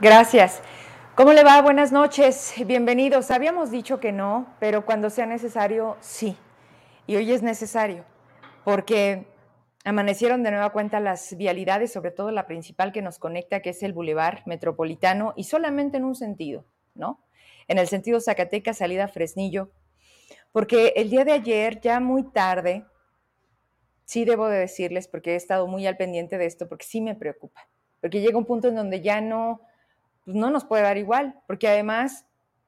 Gracias. ¿Cómo le va? Buenas noches, bienvenidos. Habíamos dicho que no, pero cuando sea necesario, sí. Y hoy es necesario, porque amanecieron de nueva cuenta las vialidades, sobre todo la principal que nos conecta, que es el Boulevard Metropolitano, y solamente en un sentido, ¿no? En el sentido Zacatecas, salida Fresnillo, porque el día de ayer, ya muy tarde, sí debo de decirles, porque he estado muy al pendiente de esto, porque sí me preocupa, porque llega un punto en donde ya no pues no nos puede dar igual, porque además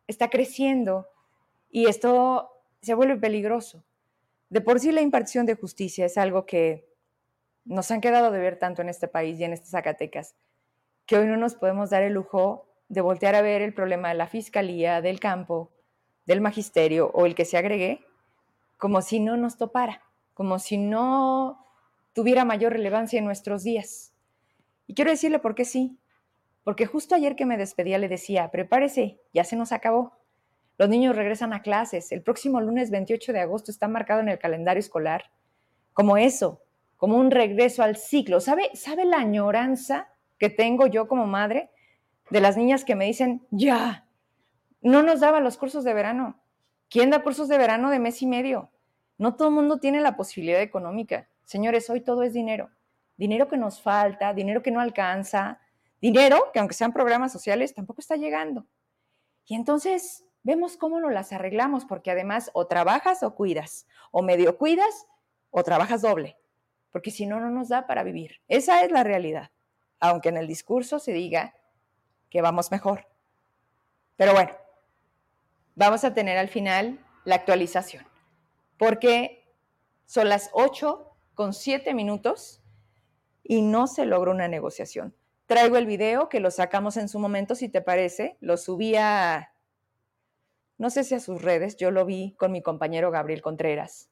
está creciendo y esto se vuelve peligroso. De por sí la impartición de justicia es algo que nos han quedado de ver tanto en este país y en estas Zacatecas, que hoy no nos podemos dar el lujo de voltear a ver el problema de la fiscalía, del campo, del magisterio o el que se agregue, como si no nos topara, como si no tuviera mayor relevancia en nuestros días. Y quiero decirle por qué sí, porque justo ayer que me despedía le decía, prepárese, ya se nos acabó. Los niños regresan a clases. El próximo lunes 28 de agosto está marcado en el calendario escolar como eso, como un regreso al ciclo. ¿Sabe, ¿Sabe la añoranza que tengo yo como madre de las niñas que me dicen, ya, no nos daban los cursos de verano? ¿Quién da cursos de verano de mes y medio? No todo el mundo tiene la posibilidad económica. Señores, hoy todo es dinero. Dinero que nos falta, dinero que no alcanza, dinero que aunque sean programas sociales tampoco está llegando. Y entonces vemos cómo nos las arreglamos, porque además o trabajas o cuidas, o medio cuidas o trabajas doble, porque si no, no nos da para vivir. Esa es la realidad, aunque en el discurso se diga que vamos mejor. Pero bueno, vamos a tener al final la actualización, porque son las 8 con 7 minutos y no se logró una negociación. Traigo el video que lo sacamos en su momento, si te parece. Lo subí a, no sé si a sus redes, yo lo vi con mi compañero Gabriel Contreras.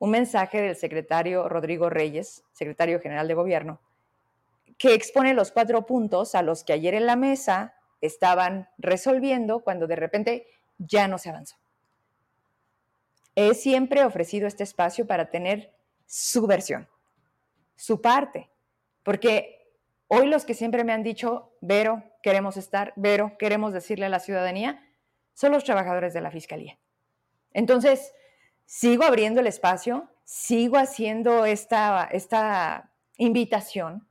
Un mensaje del secretario Rodrigo Reyes, secretario general de gobierno, que expone los cuatro puntos a los que ayer en la mesa estaban resolviendo cuando de repente ya no se avanzó. He siempre ofrecido este espacio para tener su versión, su parte, porque Hoy los que siempre me han dicho, Vero, queremos estar, Vero, queremos decirle a la ciudadanía, son los trabajadores de la Fiscalía. Entonces, sigo abriendo el espacio, sigo haciendo esta, esta invitación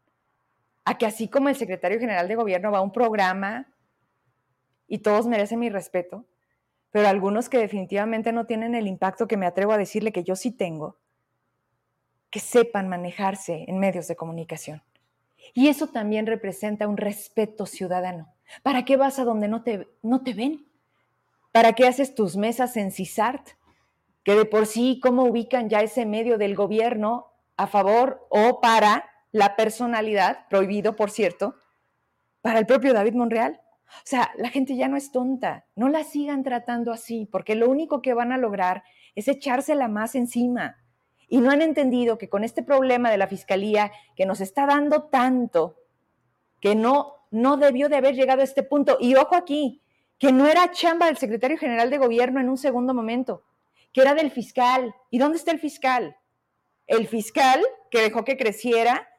a que así como el secretario general de gobierno va a un programa y todos merecen mi respeto, pero algunos que definitivamente no tienen el impacto que me atrevo a decirle que yo sí tengo, que sepan manejarse en medios de comunicación. Y eso también representa un respeto ciudadano. ¿Para qué vas a donde no te, no te ven? ¿Para qué haces tus mesas en CISART? Que de por sí, ¿cómo ubican ya ese medio del gobierno a favor o para la personalidad, prohibido por cierto, para el propio David Monreal? O sea, la gente ya no es tonta, no la sigan tratando así, porque lo único que van a lograr es echársela más encima y no han entendido que con este problema de la fiscalía que nos está dando tanto, que no, no debió de haber llegado a este punto. Y ojo aquí, que no era chamba del secretario general de gobierno en un segundo momento, que era del fiscal. ¿Y dónde está el fiscal? El fiscal que dejó que creciera,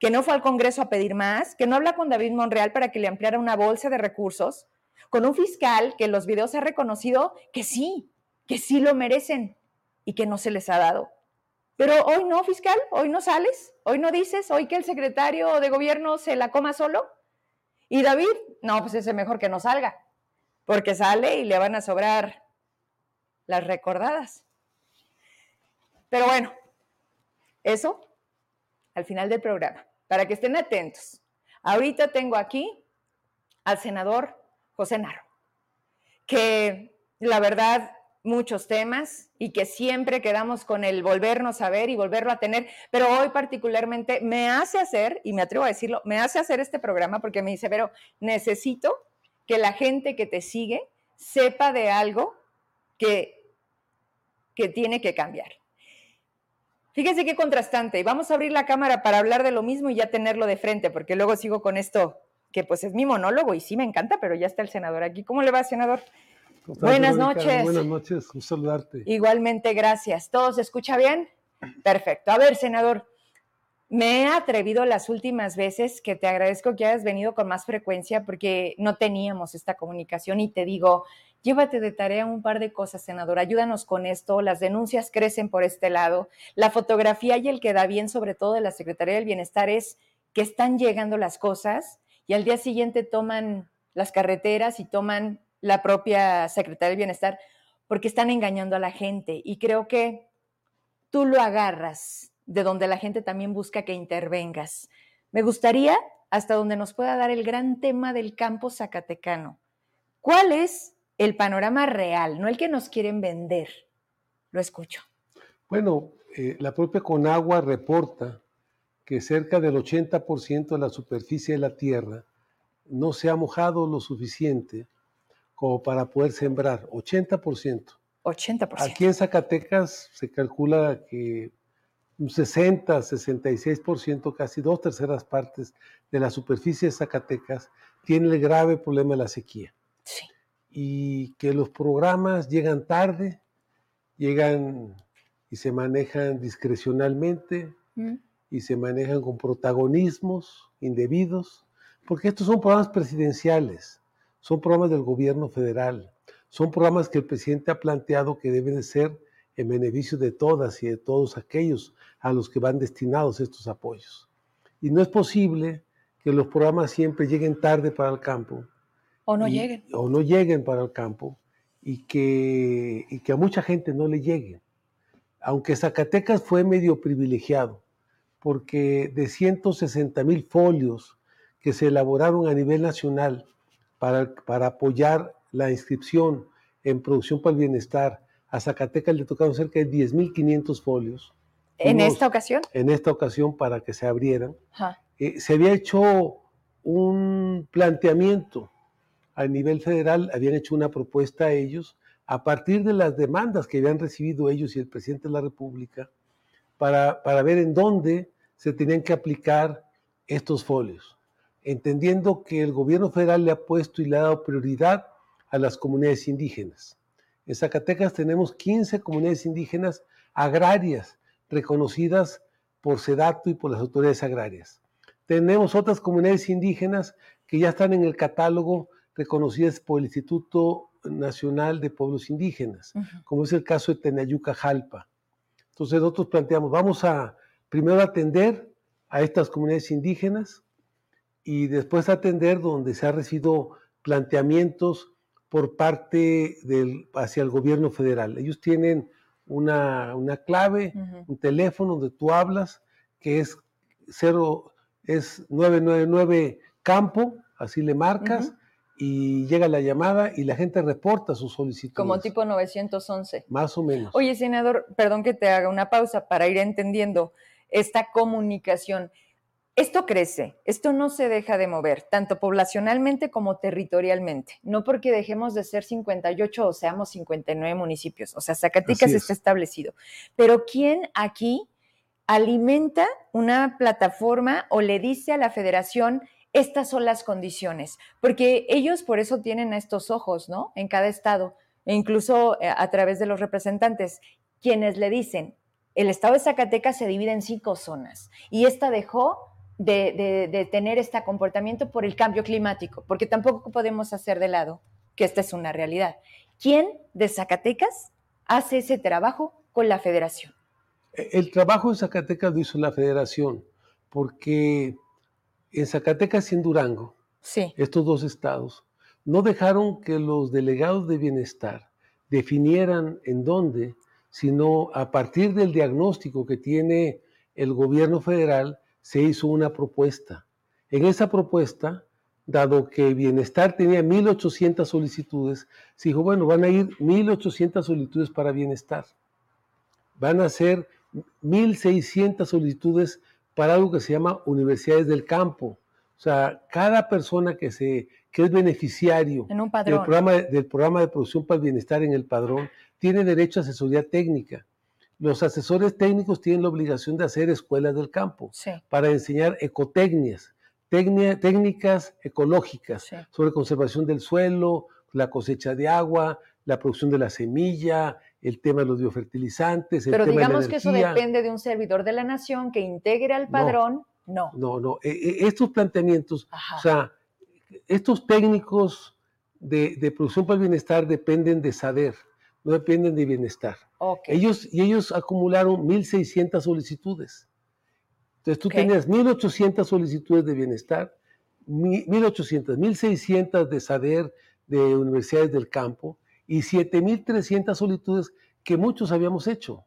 que no fue al Congreso a pedir más, que no habla con David Monreal para que le ampliara una bolsa de recursos, con un fiscal que en los videos ha reconocido que sí, que sí lo merecen y que no se les ha dado. Pero hoy no, fiscal, hoy no sales, hoy no dices, hoy que el secretario de gobierno se la coma solo. Y David, no, pues es mejor que no salga, porque sale y le van a sobrar las recordadas. Pero bueno, eso al final del programa, para que estén atentos. Ahorita tengo aquí al senador José Narro, que la verdad muchos temas y que siempre quedamos con el volvernos a ver y volverlo a tener, pero hoy particularmente me hace hacer, y me atrevo a decirlo, me hace hacer este programa porque me dice, pero necesito que la gente que te sigue sepa de algo que, que tiene que cambiar. Fíjense qué contrastante. Y vamos a abrir la cámara para hablar de lo mismo y ya tenerlo de frente, porque luego sigo con esto, que pues es mi monólogo y sí me encanta, pero ya está el senador aquí. ¿Cómo le va, senador? Buenas noches. Buenas noches, un saludarte. Igualmente, gracias. ¿Todo se escucha bien? Perfecto. A ver, senador, Me he atrevido las últimas veces que te agradezco que hayas venido con más frecuencia porque no teníamos esta comunicación y te digo, llévate de tarea un par de cosas, senador, ayúdanos con esto, las denuncias crecen por este lado, la fotografía y el que da bien sobre todo de la Secretaría del Bienestar es que están llegando las cosas y al día siguiente toman las carreteras y toman la propia Secretaría del Bienestar porque están engañando a la gente y creo que tú lo agarras de donde la gente también busca que intervengas. Me gustaría hasta donde nos pueda dar el gran tema del campo zacatecano. ¿Cuál es el panorama real, no el que nos quieren vender? Lo escucho. Bueno, eh, la propia Conagua reporta que cerca del 80% de la superficie de la tierra no se ha mojado lo suficiente como para poder sembrar, 80%. 80%. Aquí en Zacatecas se calcula que un 60, 66%, casi dos terceras partes de la superficie de Zacatecas tiene el grave problema de la sequía. Sí. Y que los programas llegan tarde, llegan y se manejan discrecionalmente mm. y se manejan con protagonismos indebidos, porque estos son programas presidenciales, son programas del gobierno federal, son programas que el presidente ha planteado que deben de ser en beneficio de todas y de todos aquellos a los que van destinados estos apoyos. Y no es posible que los programas siempre lleguen tarde para el campo. O no lleguen. O no lleguen para el campo y que, y que a mucha gente no le lleguen. Aunque Zacatecas fue medio privilegiado, porque de 160 mil folios que se elaboraron a nivel nacional para, para apoyar la inscripción en producción para el bienestar a Zacatecas le tocaron cerca de 10.500 folios. ¿En esta ocasión? En esta ocasión para que se abrieran. Eh, se había hecho un planteamiento a nivel federal, habían hecho una propuesta a ellos a partir de las demandas que habían recibido ellos y el presidente de la República para, para ver en dónde se tenían que aplicar estos folios, entendiendo que el gobierno federal le ha puesto y le ha dado prioridad a las comunidades indígenas. En Zacatecas tenemos 15 comunidades indígenas agrarias reconocidas por SEDATO y por las autoridades agrarias. Tenemos otras comunidades indígenas que ya están en el catálogo reconocidas por el Instituto Nacional de Pueblos Indígenas, como es el caso de Tenayuca Jalpa. Entonces nosotros planteamos, vamos a primero atender a estas comunidades indígenas y después atender donde se han recibido planteamientos por parte del, hacia el gobierno federal. Ellos tienen una, clave, un teléfono donde tú hablas, que es 0, es 999 campo, así le marcas, y llega la llamada y la gente reporta su solicitud. Como tipo 911. Más o menos. Oye, senador, perdón que te haga una pausa para ir entendiendo esta comunicación. Esto crece, esto no se deja de mover, tanto poblacionalmente como territorialmente. No porque dejemos de ser 58 o seamos 59 municipios. O sea, Zacatecas está establecido. Pero ¿quién aquí alimenta una plataforma o le dice a la federación, estas son las condiciones? Porque ellos por eso tienen estos ojos, ¿no? En cada estado, e incluso eh, a través de los representantes, quienes le dicen, el estado de Zacatecas se divide en cinco zonas y esta dejó de, tener este comportamiento por el cambio climático, porque tampoco podemos hacer de lado que esta es una realidad. ¿Quién de Zacatecas hace ese trabajo con la federación? El trabajo en Zacatecas lo hizo la federación, porque en Zacatecas y en Durango, estos dos estados, no dejaron que los delegados de bienestar definieran en dónde, sino a partir del diagnóstico que tiene el gobierno federal, se hizo una propuesta. En esa propuesta, dado que Bienestar tenía 1.800 solicitudes, se dijo, bueno, van a ir 1.800 solicitudes para Bienestar. Van a ser 1.600 solicitudes para algo que se llama universidades del campo. O sea, cada persona que, se, que es beneficiario Del, programa, del programa de producción para el bienestar en el padrón tiene derecho a asesoría técnica los asesores técnicos tienen la obligación de hacer escuelas del campo para enseñar ecotecnias, técnicas ecológicas sobre conservación del suelo, la cosecha de agua, la producción de la semilla, el tema de los biofertilizantes, el Pero tema digamos de la que eso depende de un servidor de la nación que integre al padrón, no. No, no, e, e, estos planteamientos, o sea, estos técnicos de, de, producción para el bienestar dependen de saber, no dependen de bienestar. Ellos, y ellos acumularon 1.600 solicitudes. Entonces tú tenías 1.800 solicitudes de bienestar, 1.800, 1.600 de saber de universidades del campo y 7.300 solicitudes que muchos habíamos hecho.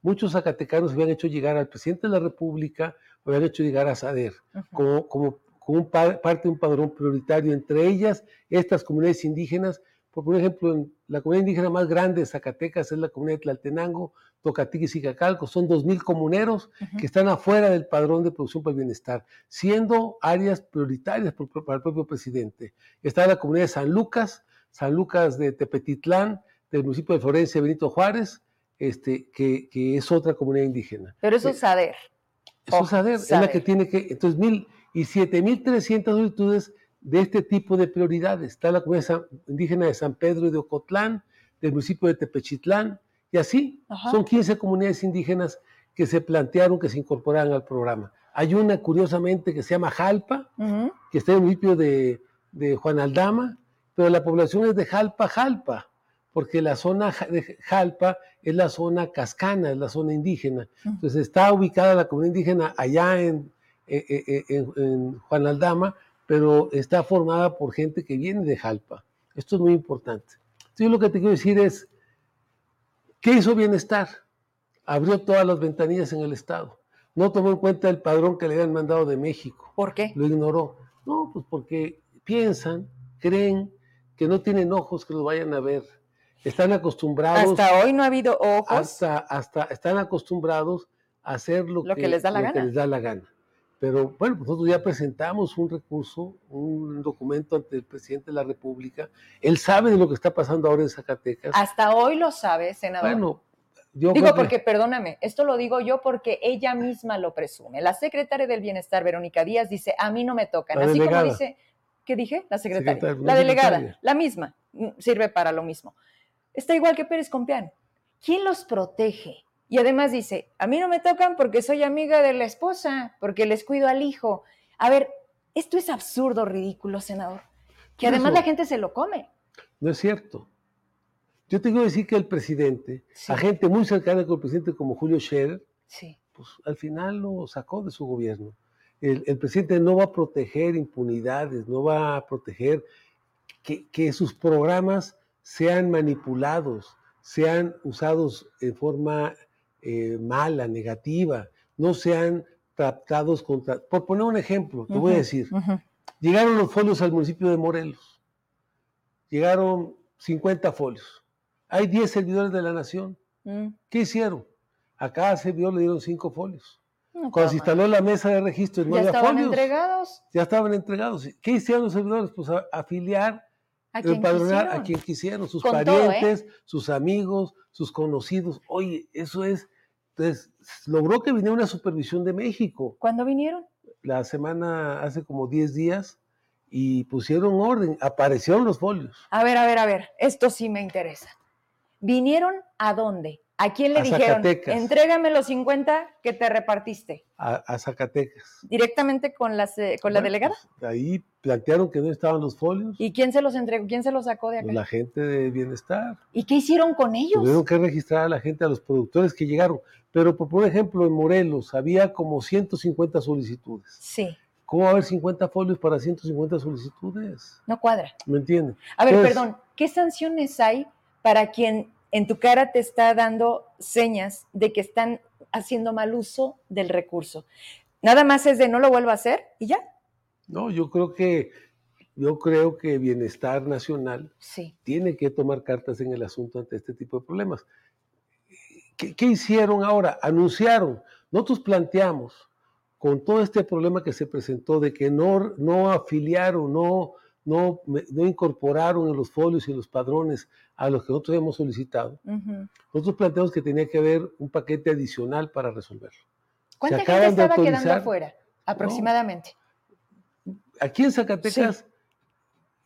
Muchos zacatecanos habían hecho llegar al presidente de la República, habían hecho llegar a SADER, como, como, como parte de un padrón prioritario, entre ellas estas comunidades indígenas por ejemplo, la comunidad indígena más grande de Zacatecas es la comunidad de Tlaltenango, Tocatiquis y Cacalco. Son 2.000 comuneros que están afuera del padrón de producción para el bienestar, siendo áreas prioritarias para el propio presidente. Está la comunidad de San Lucas, San Lucas de Tepetitlán, del municipio de Florencia, Benito Juárez, este, que, es otra comunidad indígena. Pero eso es saber. Eso es saber, es la que tiene que, entonces mil y 7.300 solicitudes de este tipo de prioridades. Está la comunidad indígena de San Pedro y de Ocotlán, del municipio de Tepechitlán, y así son 15 comunidades indígenas que se plantearon que se incorporaran al programa. Hay una, curiosamente, que se llama Jalpa, que está en el municipio de, Juan Aldama, pero la población es de Jalpa, Jalpa, porque la zona de Jalpa es la zona cascana, es la zona indígena. Entonces está ubicada la comunidad indígena allá en, eh, eh, eh, en Juan Aldama, pero está formada por gente que viene de Jalpa. Esto es muy importante. Entonces, lo que te quiero decir es, ¿qué hizo bienestar? Abrió todas las ventanillas en el Estado. No tomó en cuenta el padrón que le habían mandado de México. ¿Por qué? Lo ignoró. No, pues porque piensan, creen que no tienen ojos que los vayan a ver. Están acostumbrados. Hasta hoy no ha habido ojos. Hasta, hasta están acostumbrados a hacer lo, que, les da la gana. Que les da la gana. Pero bueno, nosotros ya presentamos un recurso, un documento ante el presidente de la República. Él sabe de lo que está pasando ahora en Zacatecas. Hasta hoy lo sabe, senador. Bueno, yo digo porque, perdóname, esto lo digo yo porque ella misma lo presume. La secretaria del Bienestar, Verónica Díaz, dice, a mí no me tocan. Así como dice, ¿qué dije? La secretaria. la delegada, la misma, sirve para lo mismo. Está igual que Pérez Compián. ¿Quién los protege? Y además dice, a mí no me tocan porque soy amiga de la esposa, porque les cuido al hijo. A ver, esto es absurdo, ridículo, senador. Que además la gente se lo come. No es cierto. Yo tengo que decir que el presidente, a gente muy cercana con el presidente como Julio Scherer, pues al final lo sacó de su gobierno. El, presidente no va a proteger impunidades, no va a proteger que, que sus programas sean manipulados, sean usados en forma eh, mala, negativa, no sean tratados contra... Por poner un ejemplo, te voy a decir, llegaron los folios al municipio de Morelos, llegaron 50 folios, hay 10 servidores de la nación, mm. ¿qué hicieron? A cada servidor le dieron 5 folios. Cuando se instaló la mesa de registro, ¿Ya estaban entregados? Ya estaban entregados. ¿Qué hicieron los servidores? Pues afiliar, empadronar a quien quisieron, sus ¿eh? parientes, sus amigos, sus conocidos. Oye, eso es entonces, logró que viniera una supervisión de México. ¿Cuándo vinieron? La semana, hace como 10 días, y pusieron orden, aparecieron los folios. A ver, a ver, a ver, esto sí me interesa. ¿Vinieron a dónde? ¿A quién le a dijeron? Zacatecas. Entrégame los 50 que te repartiste. A, Zacatecas. ¿Directamente con, las, eh, con la delegada? Pues, ahí plantearon que no estaban los folios. ¿Y quién se los entregó? ¿Quién se los sacó de acá? la gente de bienestar. ¿Y qué hicieron con ellos? Tuvieron que registrar a la gente, a los productores que llegaron. Pero, por ejemplo, en Morelos había como 150 solicitudes. Sí. ¿Cómo va a haber 50 folios para 150 solicitudes? No cuadra. ¿Me entienden? A ver, perdón, ¿qué sanciones hay para quien en tu cara te está dando señas de que están haciendo mal uso del recurso? Nada más es de no lo vuelva a hacer y ya. No, yo creo que yo creo que Bienestar Nacional sí. tiene que tomar cartas en el asunto ante este tipo de problemas. ¿Qué, hicieron ahora? Anunciaron. Nosotros planteamos, con todo este problema que se presentó de que no, no afiliaron, no, no, no incorporaron en los folios y en los padrones a los que nosotros hemos solicitado, nosotros planteamos que tenía que haber un paquete adicional para resolverlo. ¿Cuánta gente estaba quedando afuera, aproximadamente? aquí en Zacatecas,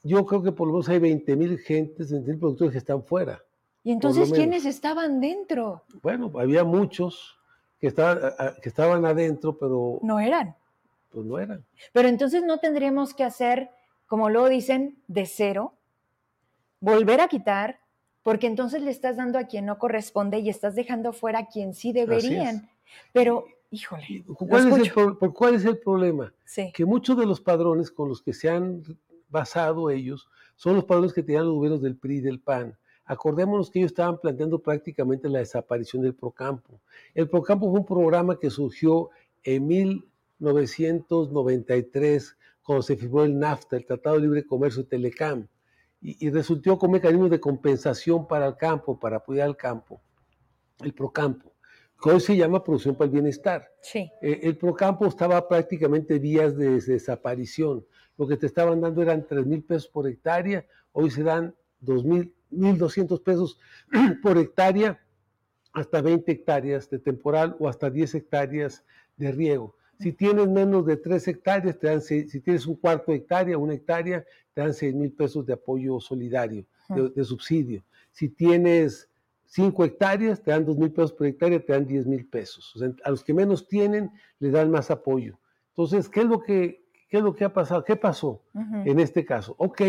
yo creo que por lo menos hay 20 mil gentes, 20 mil productores que están fuera. ¿Y entonces quiénes estaban dentro? Bueno, había muchos que estaban, que estaban adentro, pero... No eran. Pues no eran. Pero entonces no tendríamos que hacer, como luego dicen, de cero, volver a quitar, porque entonces le estás dando a quien no corresponde y estás dejando fuera a quien sí deberían. Pero, híjole. ¿Cuál es, el, por, ¿Cuál es el problema? Que muchos de los padrones con los que se han basado ellos son los padrones que tenían los gobiernos del PRI y del PAN. Acordémonos que ellos estaban planteando prácticamente la desaparición del Procampo. El Procampo fue un programa que surgió en 1993 cuando se firmó el NAFTA, el Tratado de Libre Comercio de Telecam y, resultó con mecanismos de compensación para el campo, para apoyar al campo, el Procampo, que hoy se llama Producción para el Bienestar. Sí. Eh, el Procampo estaba prácticamente vías de, desaparición. Lo que te estaban dando eran 3 mil pesos por hectárea, hoy se dan 1.200 pesos por hectárea hasta 20 hectáreas de temporal o hasta 10 hectáreas de riego. Si tienes menos de 3 hectáreas, te dan si tienes un cuarto de hectárea, una hectárea, te dan 6 mil pesos de apoyo solidario, de, subsidio. Si tienes 5 hectáreas, te dan 2 mil pesos por hectárea, te dan 10 mil pesos. a los que menos tienen, les dan más apoyo. Entonces, ¿qué es lo que, qué es lo que ha pasado? ¿Qué pasó en este caso? Ok,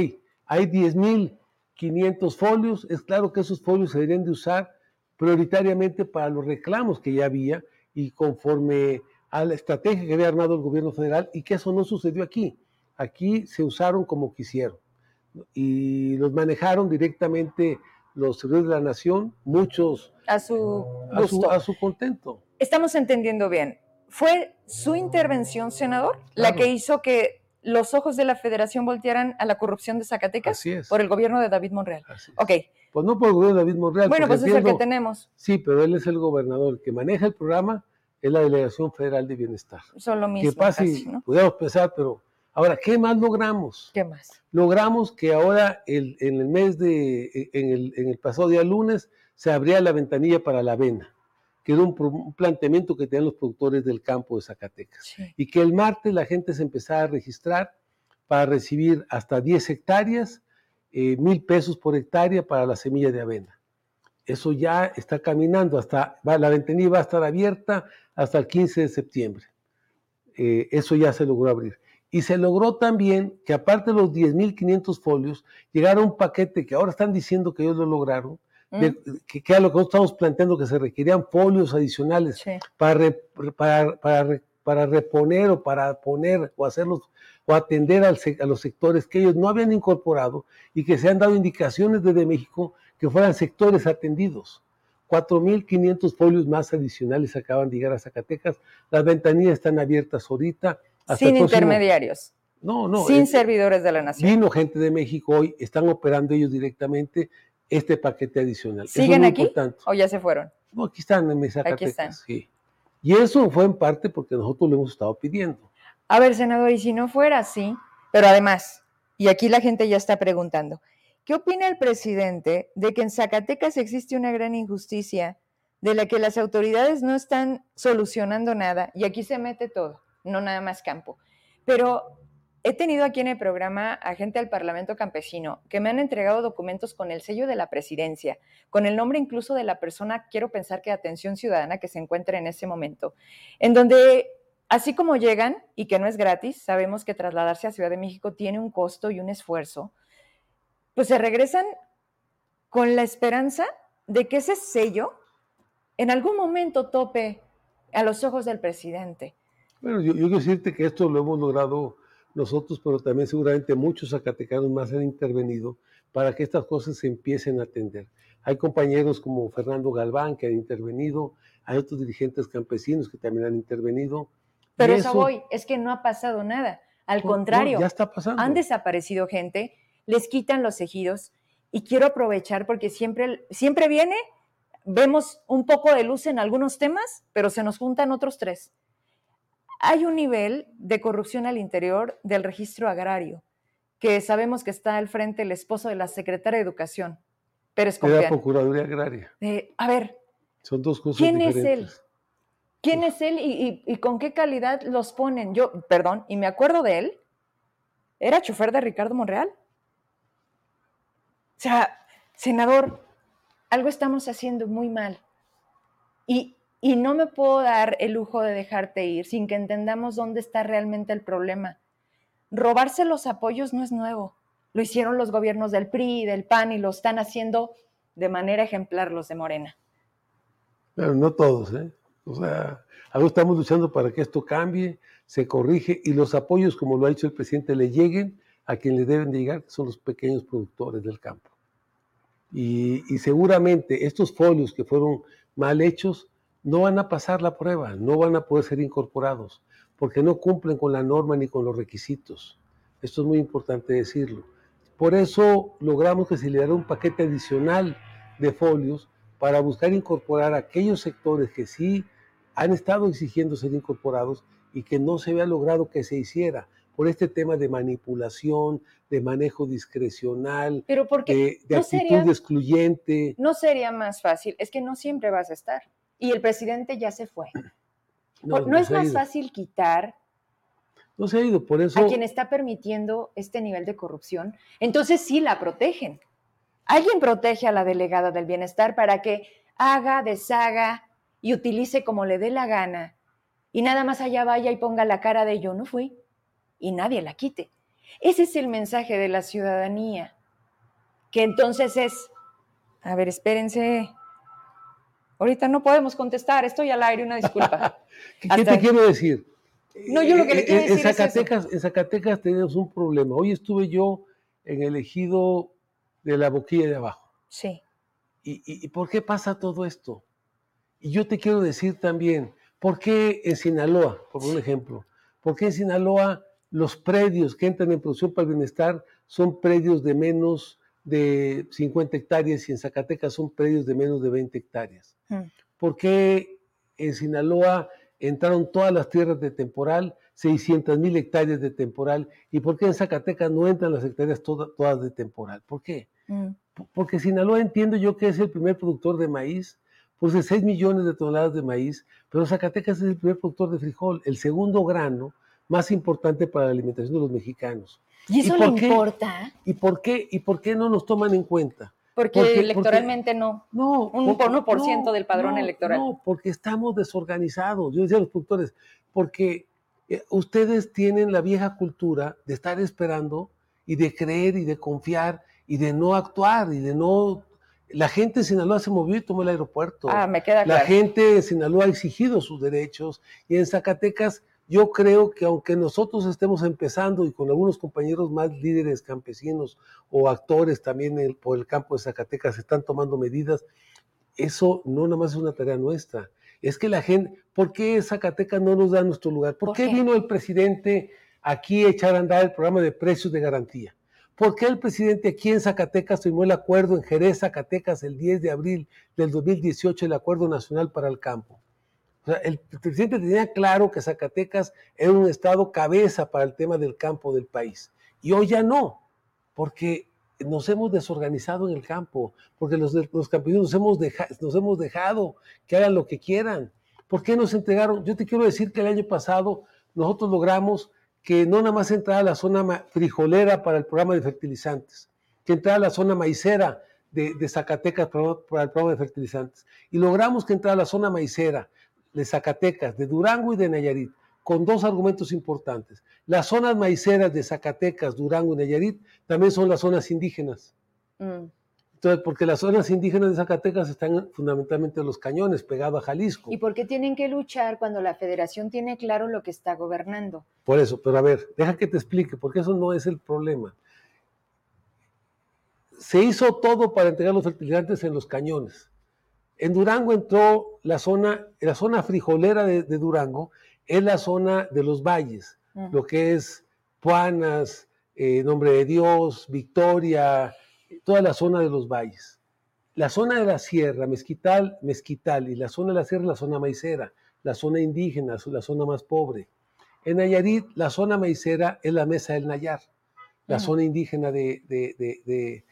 hay 10 mil 500 folios. Es claro que esos folios se deberían de usar prioritariamente para los reclamos que ya había y conforme a la estrategia que había armado el gobierno federal y que eso no sucedió aquí. Aquí se usaron como quisieron y los manejaron directamente los servidores de la nación, muchos a su, a su, contento. Estamos entendiendo bien. ¿Fue su intervención, senador, la que hizo que los ojos de la federación voltearan a la corrupción de Zacatecas? Así es. Por el gobierno de David Monreal. Así Ok. Pues no por el gobierno de David Monreal. Bueno, pues es el que tenemos. Sí, pero él es el gobernador que maneja el programa es la Delegación Federal de Bienestar. Son lo mismo. Que pase, podemos pensar, pero ahora, ¿qué más logramos? ¿Qué más? Logramos que ahora, en el mes de, en el, en el pasado día lunes, se abría la ventanilla para la avena, que era un, planteamiento que tenían los productores del campo de Zacatecas. Y que el martes la gente se empezara a registrar para recibir hasta 10 hectáreas, eh, mil pesos por hectárea para la semilla de avena. Eso ya está caminando, hasta la ventanilla va a estar abierta hasta el 15 de septiembre. Eh, eso ya se logró abrir. Y se logró también que aparte de los 10.500 folios, llegara un paquete que ahora están diciendo que ellos lo lograron, mm. que, que, a lo que nosotros estamos planteando, que se requerían folios adicionales para, para, para, para, reponer o para poner o hacerlos o atender al, a los sectores que ellos no habían incorporado y que se han dado indicaciones desde México que fueran sectores atendidos. 4.500 folios más adicionales acaban de llegar a Zacatecas. Las ventanillas están abiertas ahorita. Sin intermediarios. No, no. Sin servidores de la nación. Vino gente de México hoy, están operando ellos directamente este paquete adicional. ¿Siguen aquí o ya se fueron? No, aquí están en Zacatecas. Aquí están. Sí. Y eso fue en parte porque nosotros lo hemos estado pidiendo. A ver, senador, y si no fuera así, pero además, y aquí la gente ya está preguntando, ¿Qué opina el presidente de que en Zacatecas existe una gran injusticia de la que las autoridades no están solucionando nada? Y aquí se mete todo, no nada más campo. Pero he tenido aquí en el programa a gente del Parlamento Campesino que me han entregado documentos con el sello de la presidencia, con el nombre incluso de la persona, quiero pensar que atención ciudadana que se encuentra en ese momento, en donde así como llegan y que no es gratis, sabemos que trasladarse a Ciudad de México tiene un costo y un esfuerzo pues se regresan con la esperanza de que ese sello en algún momento tope a los ojos del presidente. Bueno, yo, quiero decirte que esto lo hemos logrado nosotros, pero también seguramente muchos zacatecanos más han intervenido para que estas cosas se empiecen a atender. Hay compañeros como Fernando Galván que han intervenido, hay otros dirigentes campesinos que también han intervenido. Pero eso, voy, es que no ha pasado nada. Al contrario, ya está pasando. han desaparecido gente les quitan los ejidos y quiero aprovechar porque siempre, siempre viene, vemos un poco de luz en algunos temas, pero se nos juntan otros tres. Hay un nivel de corrupción al interior del registro agrario, que sabemos que está al frente el esposo de la secretaria de Educación, Pérez De la Procuraduría Agraria. a ver, son dos cosas ¿quién es él? ¿Quién es él y, y, con qué calidad los ponen? Yo, perdón, y me acuerdo de él, era chofer de Ricardo Monreal. O sea, senador, algo estamos haciendo muy mal. Y, y no me puedo dar el lujo de dejarte ir sin que entendamos dónde está realmente el problema. Robarse los apoyos no es nuevo. Lo hicieron los gobiernos del PRI, del PAN y lo están haciendo de manera ejemplar los de Morena. Pero no todos, ¿eh? O sea, algo estamos luchando para que esto cambie, se corrige y los apoyos, como lo ha dicho el presidente, le lleguen a quien le deben de llegar, son los pequeños productores del campo. Y, y, seguramente estos folios que fueron mal hechos no van a pasar la prueba, no van a poder ser incorporados, porque no cumplen con la norma ni con los requisitos. Esto es muy importante decirlo. Por eso logramos que se le diera un paquete adicional de folios para buscar incorporar aquellos sectores que sí han estado exigiendo ser incorporados y que no se había logrado que se hiciera por este tema de manipulación, de manejo discrecional, Pero porque de, actitud excluyente. No sería más fácil, es que no siempre vas a estar. Y el presidente ya se fue. No, no es más fácil quitar no se ha ido, por eso. A quien está permitiendo este nivel de corrupción, entonces sí la protegen. Alguien protege a la delegada del bienestar para que haga, deshaga y utilice como le dé la gana. Y nada más allá vaya y ponga la cara de yo no fui. Y nadie la quite. Ese es el mensaje de la ciudadanía. Que entonces es, a ver, espérense. Ahorita no podemos contestar, estoy al aire, una disculpa. ¿Qué, te quiero decir? No, yo lo que le quiero decir en Zacatecas, En Zacatecas tenemos un problema. Hoy estuve yo en el ejido de la boquilla de abajo. Sí. ¿Y, por qué pasa todo esto? Y yo te quiero decir también, ¿por qué en Sinaloa, por un ejemplo, por qué en Sinaloa los predios que entran en producción para el bienestar son predios de menos de 50 hectáreas y en Zacatecas son predios de menos de 20 hectáreas? Hmm. ¿Por qué en Sinaloa entraron todas las tierras de temporal, 600 mil hectáreas de temporal. ¿Y por qué en Zacatecas no entran las hectáreas todas, de temporal? ¿Por qué? Mm. Porque Sinaloa entiendo yo que es el primer productor de maíz, produce 6 millones de toneladas de maíz, pero Zacatecas es el primer productor de frijol, el segundo grano más importante para la alimentación de los mexicanos. ¿Y eso le importa? ¿Y por, qué, ¿Y por qué no nos toman en cuenta? Porque, electoralmente no. No. Un 1% del padrón electoral. No, porque estamos desorganizados. Yo decía a los productores, porque eh, ustedes tienen la vieja cultura de estar esperando y de creer y de confiar y de no actuar y de no... La gente en Sinaloa se movió y tomó el aeropuerto. Ah, me queda claro. La gente en Sinaloa ha exigido sus derechos y en Zacatecas yo creo que aunque nosotros estemos empezando y con algunos compañeros más líderes campesinos o actores también por el campo de Zacatecas están tomando medidas, eso no nada más es una tarea nuestra. Es que la gente, ¿por qué Zacatecas no nos da nuestro lugar? ¿Por, qué, vino el presidente aquí a echar a andar el programa de precios de garantía? ¿Por qué el presidente aquí en Zacatecas firmó el acuerdo en Jerez, Zacatecas, el 10 de abril del 2018, el Acuerdo Nacional para el Campo? El presidente tenía claro que Zacatecas era un estado cabeza para el tema del campo del país. Y hoy ya no, porque nos hemos desorganizado en el campo, porque los, los campesinos nos hemos, nos hemos dejado que hagan lo que quieran. ¿Por qué nos entregaron? Yo te quiero decir que el año pasado nosotros logramos que no nada más entrara la zona frijolera para el programa de fertilizantes, que entrara la zona maicera de, Zacatecas para, para, el programa de fertilizantes. Y logramos que entrara la zona maicera, de Zacatecas, de Durango y de Nayarit, con dos argumentos importantes. Las zonas maiceras de Zacatecas, Durango y Nayarit también son las zonas indígenas. Mm. Entonces, porque las zonas indígenas de Zacatecas están fundamentalmente en los cañones, pegado a Jalisco. ¿Y por qué tienen que luchar cuando la federación tiene claro lo que está gobernando? Por eso, pero a ver, deja que te explique, porque eso no es el problema. Se hizo todo para entregar los fertilizantes en los cañones. En Durango entró la zona, la zona frijolera de, Durango, es la zona de los valles, mm. lo que es Puanas, eh, Nombre de Dios, Victoria, toda la zona de los valles. La zona de la sierra, Mezquital, Mezquital, y la zona de la sierra, la zona maicera, la zona indígena, la zona más pobre. En Nayarit, la zona maicera es la mesa del Nayar, la mm. zona indígena de,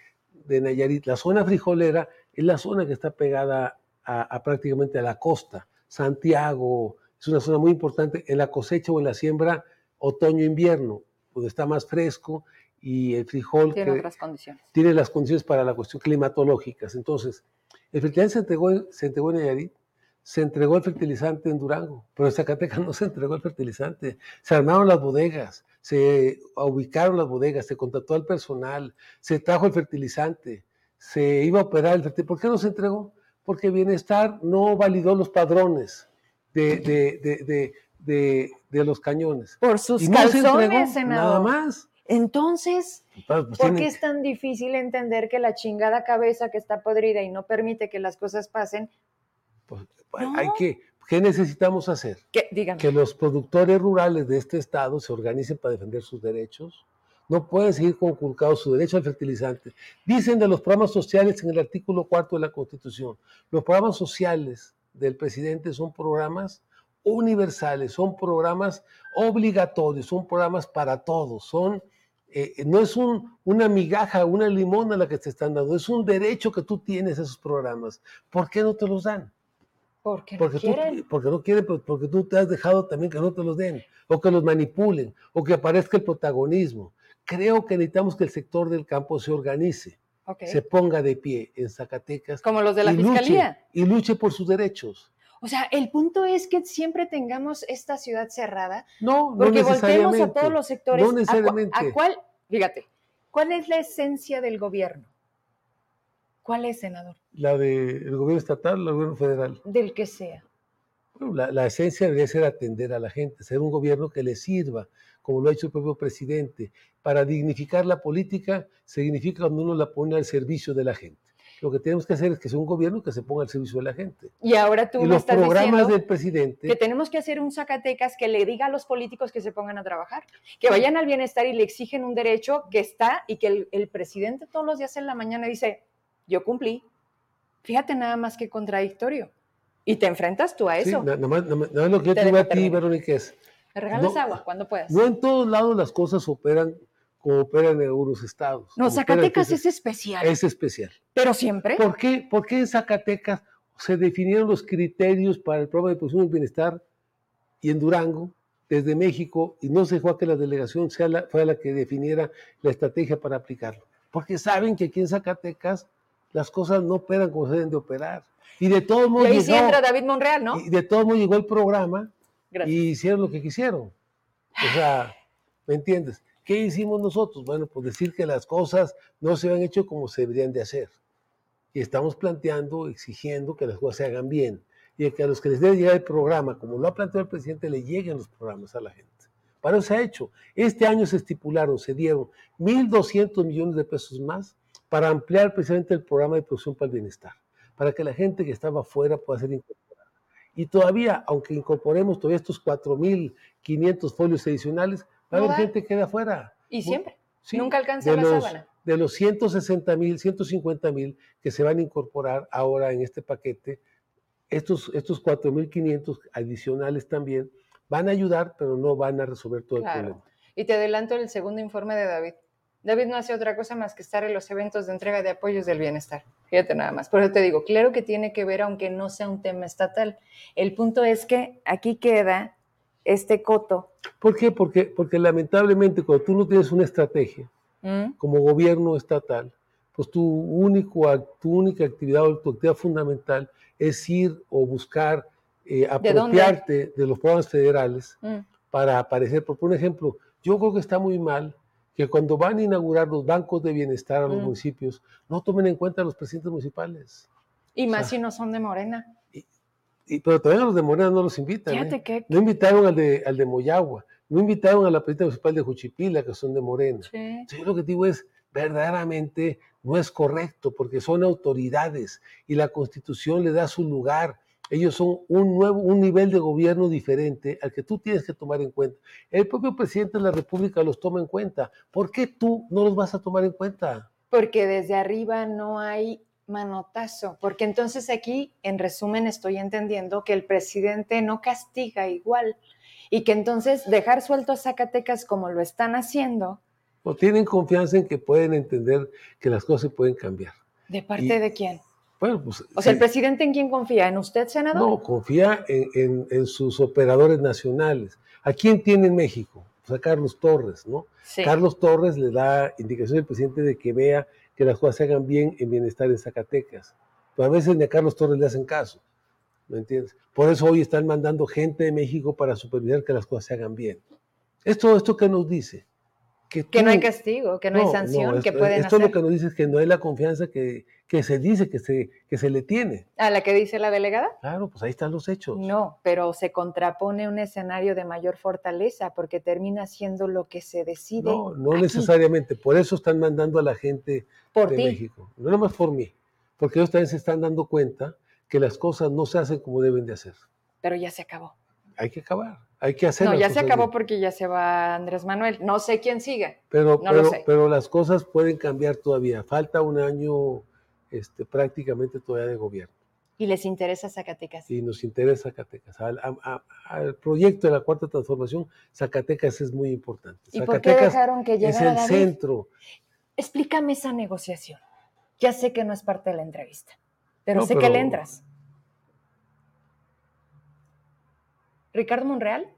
de Nayarit. La zona frijolera es la zona que está pegada a, prácticamente a la costa. Santiago es una zona muy importante en la cosecha o en la siembra otoño-invierno, donde está más fresco y el frijol tiene otras condiciones. tiene las condiciones para la cuestión climatológicas. Entonces, el fertilizante se entregó, se entregó en Nayarit, se entregó el fertilizante en Durango, pero en Zacatecas no se entregó el fertilizante. Se armaron las bodegas, se ubicaron las bodegas, se contrató al personal, se trajo el fertilizante, se iba a operar el. ¿Por qué no se entregó? Porque Bienestar no validó los padrones de, de, de, de los cañones. Por sus y calzones, Nada más. Entonces, pues, ¿por qué es tan difícil entender que la chingada cabeza que está podrida y no permite que las cosas pasen? Pues, hay que, ¿qué necesitamos hacer? ¿Qué? Que los productores rurales de este estado se organicen para defender sus derechos. No pueden seguir conculcados su derecho al fertilizante. Dicen de los programas sociales en el artículo cuarto de la Constitución. Los programas sociales del presidente son programas universales, son programas obligatorios, son programas para todos, son eh, no es una migaja, una limona la que te están dando, es un derecho que tú tienes a esos programas. ¿Por qué no te los dan? Porque, no quieren. porque no quieren, porque tú te has dejado también que no te los den, o que los manipulen, o que aparezca el protagonismo. Creo que necesitamos que el sector del campo se organice, se ponga de pie en Zacatecas. Como los de la fiscalía. y luche por sus derechos. O sea, el punto es que siempre tengamos esta ciudad cerrada. No, no Porque volteemos a todos los sectores. No necesariamente. ¿A, cuál, fíjate, cuál es la esencia del gobierno? ¿Cuál es, senador? La del gobierno estatal, el gobierno federal. Del que sea. la, la, esencia debería ser atender a la gente, ser un gobierno que le sirva, como lo ha hecho el propio presidente. Para dignificar la política significa cuando uno la pone al servicio de la gente. Lo que tenemos que hacer es que sea un gobierno que se ponga al servicio de la gente. Y ahora tú y me los programas del presidente. Que tenemos que hacer un Zacatecas que le diga a los políticos que se pongan a trabajar, que vayan al bienestar y le exigen un derecho que está y que el, presidente todos los días en la mañana dice, yo cumplí. Fíjate nada más que contradictorio. Y te enfrentas tú a eso. Sí, nada más, lo que yo te digo a ti, Verónica, es... Me regalas agua cuando puedas. No en todos lados las cosas operan como operan en algunos estados. No, Zacatecas es, especial. Es especial. Pero siempre. ¿Por qué? Porque en Zacatecas se definieron los criterios para el programa de producción del bienestar y en Durango, desde México, y no se dejó a que la delegación sea la, fuera la que definiera la estrategia para aplicarlo. Porque saben que aquí en Zacatecas las cosas no operan como se deben de operar. Y de todos modos. Y ahí llegó, entra David Monreal, ¿no? Y de todos modos llegó el programa y hicieron lo que quisieron. O sea, ¿me entiendes? ¿Qué hicimos nosotros? Bueno, pues decir que las cosas no se han hecho como se deberían de hacer. Y estamos planteando, exigiendo que las cosas se hagan bien. Y que a los que les debe llegar el programa, como lo ha planteado el presidente, le lleguen los programas a la gente. Para eso se ha hecho. Este año se estipularon, se dieron 1.200 millones de pesos más para ampliar precisamente el programa de producción para el bienestar, para que la gente que estaba afuera pueda ser incorporada. Y todavía, aunque incorporemos todavía estos 4.500 folios adicionales, Va a haber gente que queda afuera. Y siempre. Nunca alcanza la sábana. De los 160 mil, 150 mil que se van a incorporar ahora en este paquete, estos, estos 4.500 adicionales también van a ayudar, pero no van a resolver todo el problema. Y te adelanto el segundo informe de David. David no hace otra cosa más que estar en los eventos de entrega de apoyos del bienestar. Fíjate nada más. Por eso te digo, claro que tiene que ver, aunque no sea un tema estatal. El punto es que aquí queda este coto. ¿Por qué? Porque, porque lamentablemente cuando tú no tienes una estrategia ¿Mm? como gobierno estatal, pues tu, único, tu única actividad o tu actividad fundamental es ir o buscar eh, apropiarte ¿De, los programas federales ¿Mm? para aparecer. Por, ejemplo, yo creo que está muy mal que cuando van a inaugurar los bancos de bienestar a los ¿Mm? municipios, no tomen en cuenta a los presidentes municipales. Y más si no son de Morena pero todavía los de Morena no los invitan. ¿eh? No invitaron al de, al de Moyagua, no invitaron a la presidenta municipal de Juchipila, que son de Morena. yo lo que digo es, verdaderamente no es correcto, porque son autoridades y la constitución le da su lugar. Ellos son un nuevo, un nivel de gobierno diferente al que tú tienes que tomar en cuenta. El propio presidente de la República los toma en cuenta. ¿Por qué tú no los vas a tomar en cuenta? Porque desde arriba no hay manotazo, porque entonces aquí, en resumen, estoy entendiendo que el presidente no castiga igual y que entonces dejar suelto a Zacatecas como lo están haciendo. O tienen confianza en que pueden entender que las cosas pueden cambiar. ¿De parte de quién? Bueno, pues, o sea, ¿el presidente en quién confía? ¿En usted, senador? No, confía en, sus operadores nacionales. ¿A quién tiene en México? pues, a Carlos Torres, ¿no? Carlos Torres le da indicación al presidente de que vea que las cosas se hagan bien en bienestar en Zacatecas. Pero a veces ni a Carlos Torres le hacen caso, ¿me entiendes? Por eso hoy están mandando gente de México para supervisar que las cosas se hagan bien. ¿Esto, esto qué nos dice? Que, no hay castigo, que no, hay sanción, que pueden esto lo que nos dice es que no hay la confianza que, que se dice que se, que se le tiene. ¿A la que dice la delegada? Claro, pues ahí están los hechos. No, pero se contrapone un escenario de mayor fortaleza porque termina siendo lo que se decide. No, no necesariamente. Por eso están mandando a la gente de México. No nada más por mí, porque ellos también se están dando cuenta que las cosas no se hacen como deben de hacer. Pero ya se acabó. Hay que acabar, hay que hacer. No, ya se acabó porque ya se va Andrés Manuel. No sé quién sigue. Pero, pero las cosas pueden cambiar todavía. Falta un año este, prácticamente todavía de gobierno. ¿Y les interesa Zacatecas? Y nos interesa Zacatecas. Al, proyecto de la Cuarta Transformación, Zacatecas es muy importante. ¿Y por qué dejaron que llegara Es el centro. Explícame esa negociación. Ya sé que no es parte de la entrevista, pero sé que le entras. Ricardo Monreal,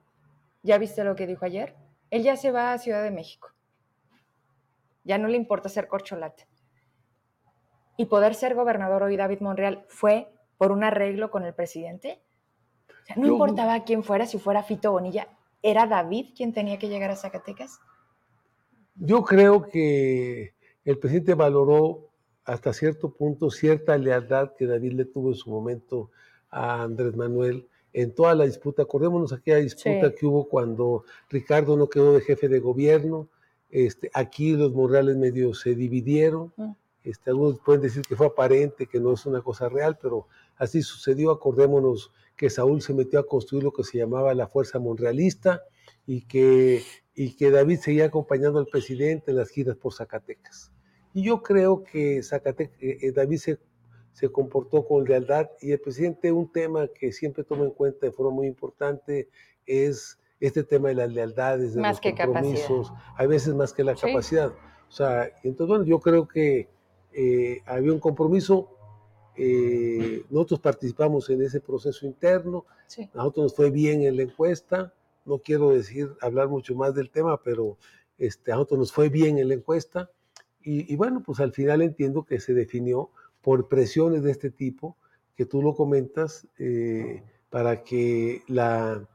¿ya viste lo que dijo ayer? Él ya se va a Ciudad de México. Ya no le importa ser corcholate y poder ser gobernador hoy David Monreal fue por un arreglo con el presidente? no importaba quién fuera, si fuera Fito Bonilla, ¿era David quien tenía que llegar a Zacatecas? Yo creo que el presidente valoró hasta cierto punto cierta lealtad que David le tuvo en su momento a Andrés Manuel en toda la disputa. Acordémonos aquella disputa que hubo cuando Ricardo no quedó de jefe de gobierno. Este, aquí los Morales medio se dividieron. Mm. Este, algunos pueden decir que fue aparente, que no es una cosa real, pero así sucedió. Acordémonos que Saúl se metió a construir lo que se llamaba la Fuerza Monrealista y que, y que David seguía acompañando al presidente en las giras por Zacatecas. Y yo creo que Zacatecas, eh, eh, David se, se comportó con lealtad. Y el presidente, un tema que siempre toma en cuenta de forma muy importante es este tema de las lealtades, de los compromisos, hay veces más que la capacidad. O sea, entonces, bueno, yo creo que eh, había un compromiso, eh, nosotros participamos en ese proceso interno, a nosotros nos fue bien en la encuesta, no quiero decir, hablar mucho más del tema, pero este, a nosotros nos fue bien en la encuesta, y, bueno, pues al final entiendo que se definió por presiones de este tipo, que tú lo comentas, eh, para que la,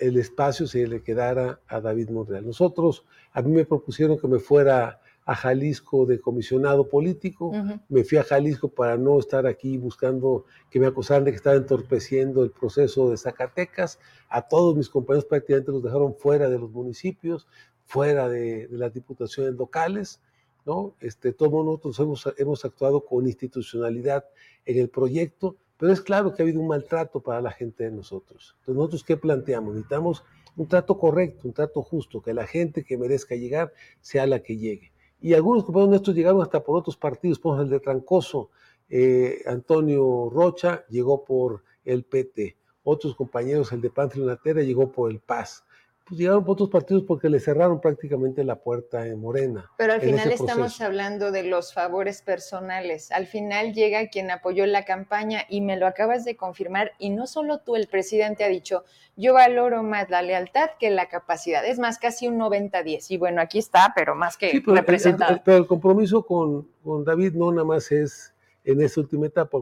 el espacio se le quedara a David Monreal. Nosotros, a mí me propusieron que me fuera a Jalisco de comisionado político. Me fui a Jalisco para no estar aquí buscando que me acusaran de que estaba entorpeciendo el proceso de Zacatecas. A todos mis compañeros prácticamente los dejaron fuera de los municipios, fuera de, las diputaciones locales. ¿No? Este, todos nosotros hemos, actuado con institucionalidad en el proyecto, pero es claro que ha habido un maltrato para la gente de nosotros. Entonces, ¿nosotros qué planteamos? Necesitamos un trato correcto, un trato justo, que la gente que merezca llegar sea la que llegue y algunos compañeros nuestros llegaron hasta por otros partidos, por el de Trancoso, eh, Antonio Rocha llegó por el PT, otros compañeros, el de Panfilo Natera llegó por el PAS. Pues llegaron por otros partidos porque le cerraron prácticamente la puerta en Morena. Pero al final estamos hablando de los favores personales. Al final llega quien apoyó la campaña y me lo acabas de confirmar. Y no solo tú, el presidente ha dicho, yo valoro más la lealtad que la capacidad. Es más, casi un 90-10. Y bueno, aquí está, pero más que pero representado. El, pero el compromiso con, con David no nada más es en esta última etapa.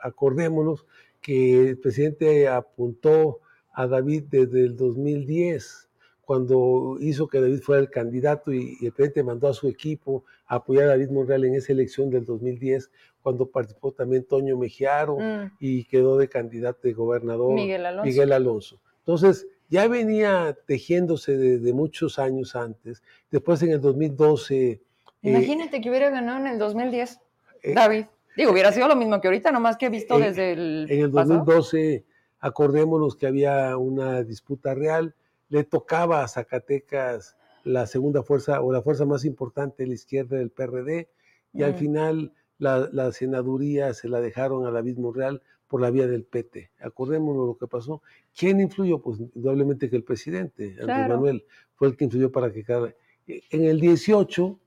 Acordémonos que el presidente apuntó a David desde el 2010, cuando hizo que David fuera el candidato y, el presidente mandó a su equipo a apoyar a David Monreal en esa elección del 2010, cuando participó también Toño Mejiaro mm. y quedó de candidato de gobernador Miguel Alonso. Entonces, ya venía tejiéndose desde muchos años antes. Después en el 2012... Eh, Imagínate que hubiera ganado en el 2010, eh, David. Digo, hubiera sido lo mismo que ahorita, nomás que he visto desde el. En el 2012 Acordémonos que había una disputa real, le tocaba a Zacatecas la segunda fuerza o la fuerza más importante de la izquierda del PRD y al final la, senaduría se la dejaron a David Monreal por la vía del PT. Acordémonos lo que pasó. ¿Quién influyó? Pues indudablemente que el presidente, Andrés Manuel, fue el que influyó para que cada... En el 18,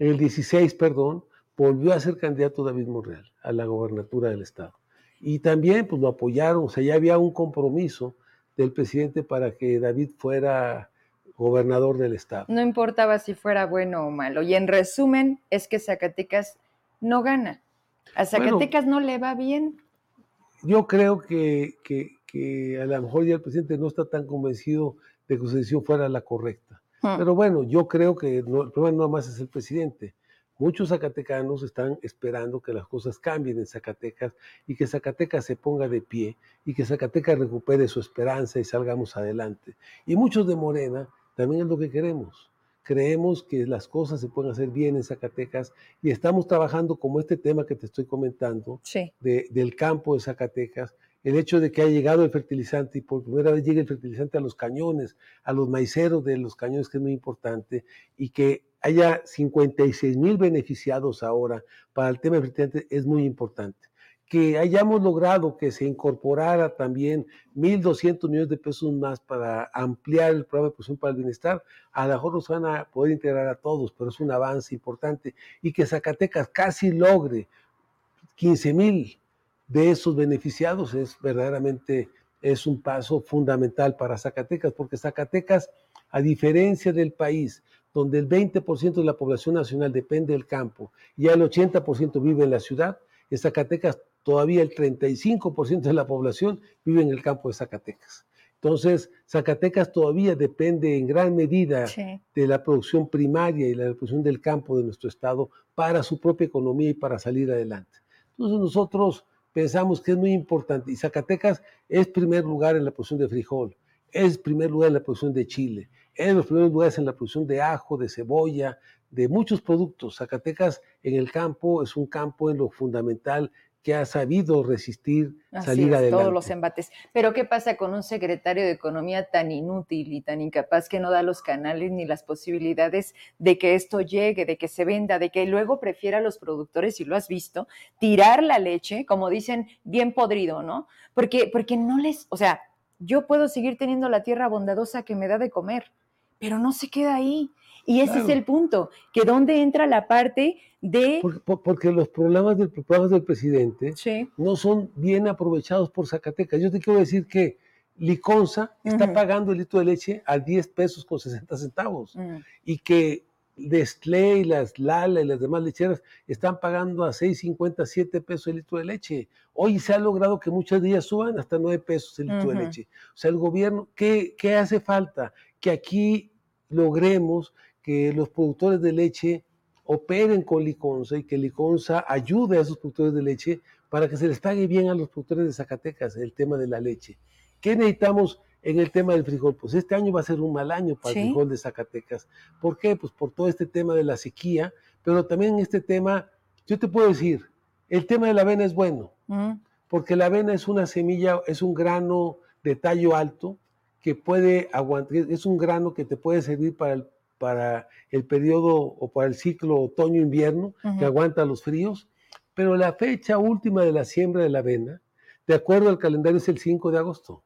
en el 16, perdón, volvió a ser candidato David Monreal a la gobernatura del estado y también pues lo apoyaron, o sea, ya había un compromiso del presidente para que David fuera gobernador del estado. No importaba si fuera bueno o malo. Y en resumen, es que Zacatecas no gana. A Zacatecas no le va bien. Yo creo que, a lo mejor ya el presidente no está tan convencido de que su decisión fuera la correcta. Hmm. Pero bueno, yo creo que el problema no más es el presidente. Muchos zacatecanos están esperando que las cosas cambien en Zacatecas y que Zacatecas se ponga de pie y que Zacatecas recupere su esperanza y salgamos adelante. Y muchos de Morena también es lo que queremos. Creemos que las cosas se pueden hacer bien en Zacatecas y estamos trabajando como este tema que te estoy comentando del campo de Zacatecas, el hecho de que ha llegado el fertilizante y por primera vez llega el fertilizante a los cañones, a los maiceros de los cañones, que es muy importante, y que haya 56 mil beneficiados ahora para el tema del fertilizante es muy importante que hayamos logrado que se incorporara también 1.200 millones de pesos más para ampliar el programa de protección para el bienestar, a lo mejor nos van a poder integrar a todos, pero es un avance importante. Y que Zacatecas casi logre 15 mil de esos beneficiados es verdaderamente es un paso fundamental para Zacatecas, porque Zacatecas, a diferencia del país, donde el 20% de la población nacional depende del campo y el 80% vive en la ciudad, en Zacatecas todavía el 35% de la población vive en el campo de Zacatecas. Entonces, Zacatecas todavía depende en gran medida de la producción primaria y la producción del campo de nuestro estado para su propia economía y para salir adelante. Entonces, nosotros pensamos que es muy importante y Zacatecas es primer lugar en la producción de frijol, es primer lugar en la producción de chile, es los primeros lugares en la producción de ajo, de cebolla, de muchos productos. Zacatecas en el campo es un campo en lo fundamental que ha sabido resistir, salir adelante. Todos los embates. Pero ¿qué pasa con un secretario de Economía tan inútil y tan incapaz que no da los canales ni las posibilidades de que esto llegue, de que se venda, de que luego prefiera a los productores, si lo has visto, tirar la leche, como dicen, bien podrido, ¿no? Porque, porque no les, o sea, yo puedo seguir teniendo la tierra bondadosa que me da de comer, pero no se queda ahí. Y ese es el punto, que dónde entra la parte de... Porque, los problemas del, programas del presidente no son bien aprovechados por Zacatecas. Yo te quiero decir que Liconza está pagando el litro de leche a 10 pesos con 60 centavos y que Destlé y las Lala y las demás lecheras están pagando a 6.50, 7 pesos el litro de leche. Hoy se ha logrado que muchas de ellas suban hasta 9 pesos el litro de leche. O sea, el gobierno, ¿qué, ¿qué hace falta? Que aquí logremos que los productores de leche operen con Liconza y que Liconza ayude a esos productores de leche para que se les pague bien a los productores de Zacatecas el tema de la leche. ¿Qué necesitamos en el tema del frijol? Pues este año va a ser un mal año para el frijol de Zacatecas. ¿Por qué? Pues por todo este tema de la sequía, pero también este tema, yo te puedo decir, el tema de la avena es bueno, porque la avena es una semilla, es un grano de tallo alto que puede aguantar, es un grano que te puede servir para el para el periodo o para el ciclo otoño-invierno, que aguanta los fríos, pero la fecha última de la siembra de la avena, de acuerdo al calendario, es el 5 de agosto.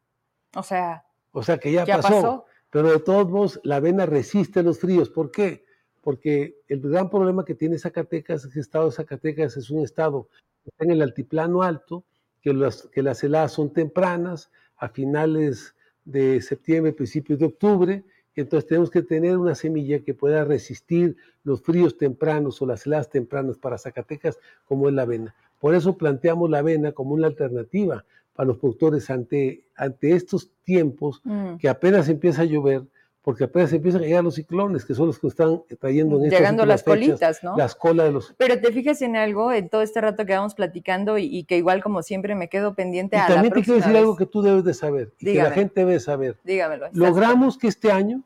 O sea, o sea que ya, pasó, Pero de todos modos, la avena resiste los fríos. ¿Por qué? Porque el gran problema que tiene Zacatecas el estado de Zacatecas es un estado que está en el altiplano alto, que las, que las heladas son tempranas, a finales de septiembre, principios de octubre, entonces tenemos que tener una semilla que pueda resistir los fríos tempranos o las heladas tempranas para Zacatecas, como es la avena. Por eso planteamos la avena como una alternativa para los productores ante, ante estos tiempos mm. que apenas empieza a llover, porque apenas empiezan a llegar los ciclones, que son los que están trayendo en Llegando las colitas, ¿no? Las colas de los... Pero te fijas en algo, en todo este rato que vamos platicando y, que igual como siempre me quedo pendiente y a también te quiero decir algo que tú debes de saber, y que la gente debe saber. Dígamelo. Logramos que este año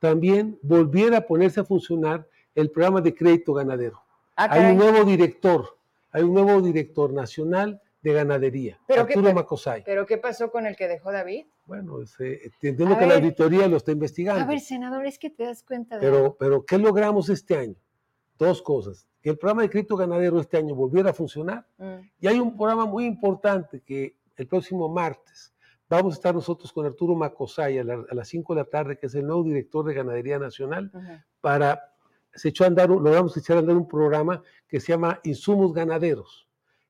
también volviera a ponerse a funcionar el programa de crédito ganadero. Ah, hay un nuevo director, hay un nuevo director nacional de ganadería, ¿Pero Arturo qué, Macosay. ¿Pero qué pasó con el que dejó David? Bueno, entiendo que la auditoría lo está investigando. A ver, senador, es que te das cuenta de... Pero, pero ¿qué logramos este año? Dos cosas. Que el programa de crédito ganadero este año volviera a funcionar. Mm. Y hay un programa muy importante que el próximo martes vamos a estar nosotros con Arturo Macosay a, las 5 de la tarde, que es el nuevo director de Ganadería Nacional, para, se echó a andar, logramos echar a andar un programa que se llama Insumos Ganaderos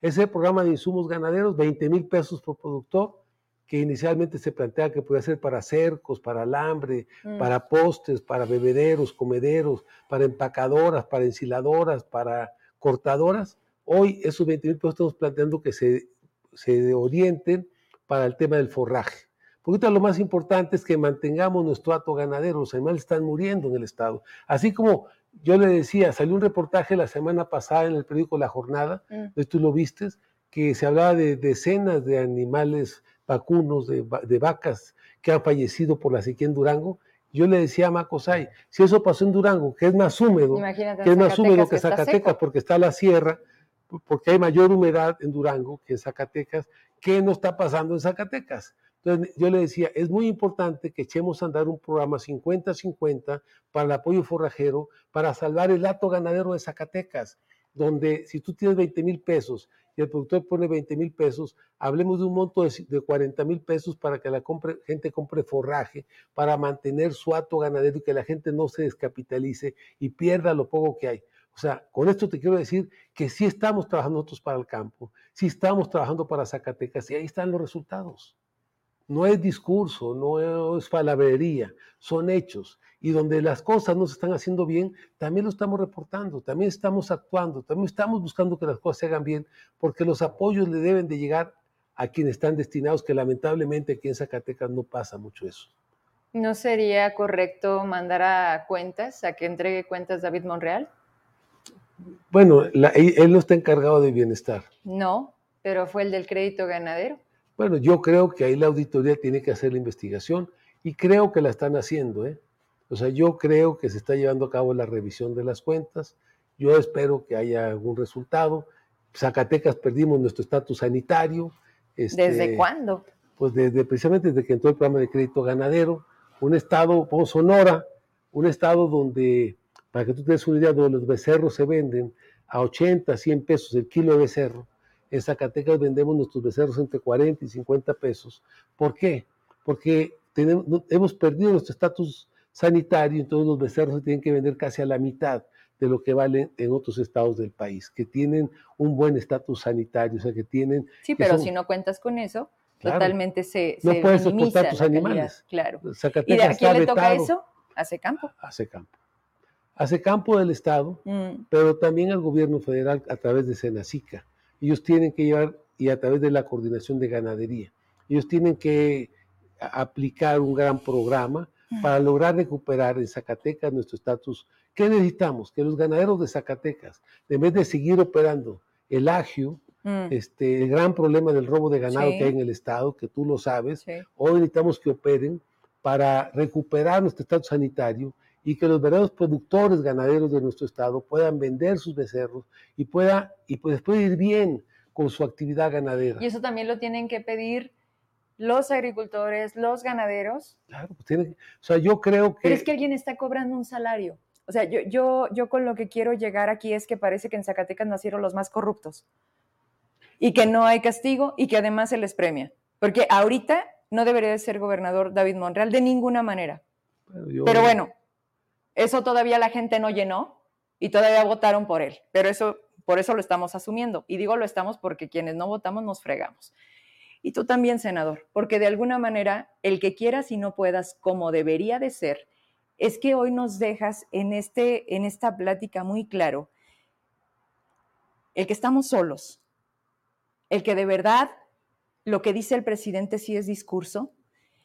ese programa de insumos ganaderos, 20 mil pesos por productor, que inicialmente se plantea que puede ser para cercos, para alambre, mm. para postes, para bebederos, comederos, para empacadoras, para ensiladoras, para cortadoras, hoy esos 20 mil pesos estamos planteando que se, se orienten para el tema del forraje. Porque lo más importante es que mantengamos nuestro hato ganadero, los animales están muriendo en el Estado. Así como yo le decía, salió un reportaje la semana pasada en el periódico La Jornada, mm. tú lo viste, que se hablaba de decenas de animales vacunos, de, vacas que han fallecido por la sequía en Durango. Yo le decía a Macosay, si eso pasó en Durango, que es más húmedo, que es más húmedo que Zacatecas, porque está la sierra, porque hay mayor humedad en Durango que en Zacatecas, ¿qué no está pasando en Zacatecas? Entonces yo le decía, es muy importante que echemos a andar un programa 50-50 para el apoyo forrajero, para salvar el hato ganadero de Zacatecas, donde si tú tienes 20 mil pesos y el productor pone 20 mil pesos, hablemos de un monto de, 40 mil pesos para que la gente compre forraje, para mantener su hato ganadero y que la gente no se descapitalice y pierda lo poco que hay. O sea, con esto te quiero decir que sí estamos trabajando nosotros para el campo, sí estamos trabajando para Zacatecas y ahí están los resultados. No es discurso, no es palabrería, son hechos. Y donde las cosas no se están haciendo bien, también lo estamos reportando, también estamos actuando, también estamos buscando que las cosas se hagan bien, porque los apoyos le deben de llegar a quienes están destinados, que lamentablemente aquí en Zacatecas no pasa mucho eso. ¿No sería correcto mandar a cuentas, a que entregue cuentas David Monreal? Bueno, él no está encargado de bienestar. No, pero fue el del crédito ganadero. Bueno, yo creo que ahí la auditoría tiene que hacer la investigación y creo que la están haciendo. ¿eh? O sea, yo creo que se está llevando a cabo la revisión de las cuentas. Yo espero que haya algún resultado. Zacatecas perdimos nuestro estatus sanitario. Este, ¿Desde cuándo? Pues desde, precisamente desde que entró el programa de crédito ganadero. Un estado, como Sonora, un estado donde, para que tú te des una idea, donde los becerros se venden a 80, 100 pesos el kilo de becerro en Zacatecas vendemos nuestros becerros entre 40 y 50 pesos. ¿Por qué? Porque tenemos, hemos perdido nuestro estatus sanitario, entonces los becerros se tienen que vender casi a la mitad de lo que valen en otros estados del país, que tienen un buen estatus sanitario, o sea, que tienen... Sí, pero si no cuentas con eso, totalmente se, no puedes exportar tus animales. Claro. ¿Y a quién le toca eso? Hace campo. Hace campo. Hace campo del Estado, mm. pero también al gobierno federal a través de Senacica ellos tienen que llevar, y a través de la coordinación de ganadería, ellos tienen que aplicar un gran programa para lograr recuperar en Zacatecas nuestro estatus. ¿Qué necesitamos? Que los ganaderos de Zacatecas, en vez de seguir operando el agio, mm. este, el gran problema del robo de ganado que hay en el Estado, que tú lo sabes, hoy necesitamos que operen para recuperar nuestro estatus sanitario y que los verdaderos productores ganaderos de nuestro estado puedan vender sus becerros y pueda y pues puede ir bien con su actividad ganadera. Y eso también lo tienen que pedir los agricultores, los ganaderos. Claro, pues tienen, o sea, yo creo que... Pero es que alguien está cobrando un salario. O sea, yo, yo, yo con lo que quiero llegar aquí es que parece que en Zacatecas nacieron los más corruptos y que no hay castigo y que además se les premia. Porque ahorita no debería de ser gobernador David Monreal de ninguna manera. Pero bueno, eso todavía la gente no llenó y todavía votaron por él, pero eso por eso lo estamos asumiendo. Y digo lo estamos porque quienes no votamos nos fregamos. Y tú también, senador, porque de alguna manera el que quieras y no puedas, como debería de ser, es que hoy nos dejas en, este, en esta plática muy claro el que estamos solos, el que de verdad lo que dice el presidente sí es discurso,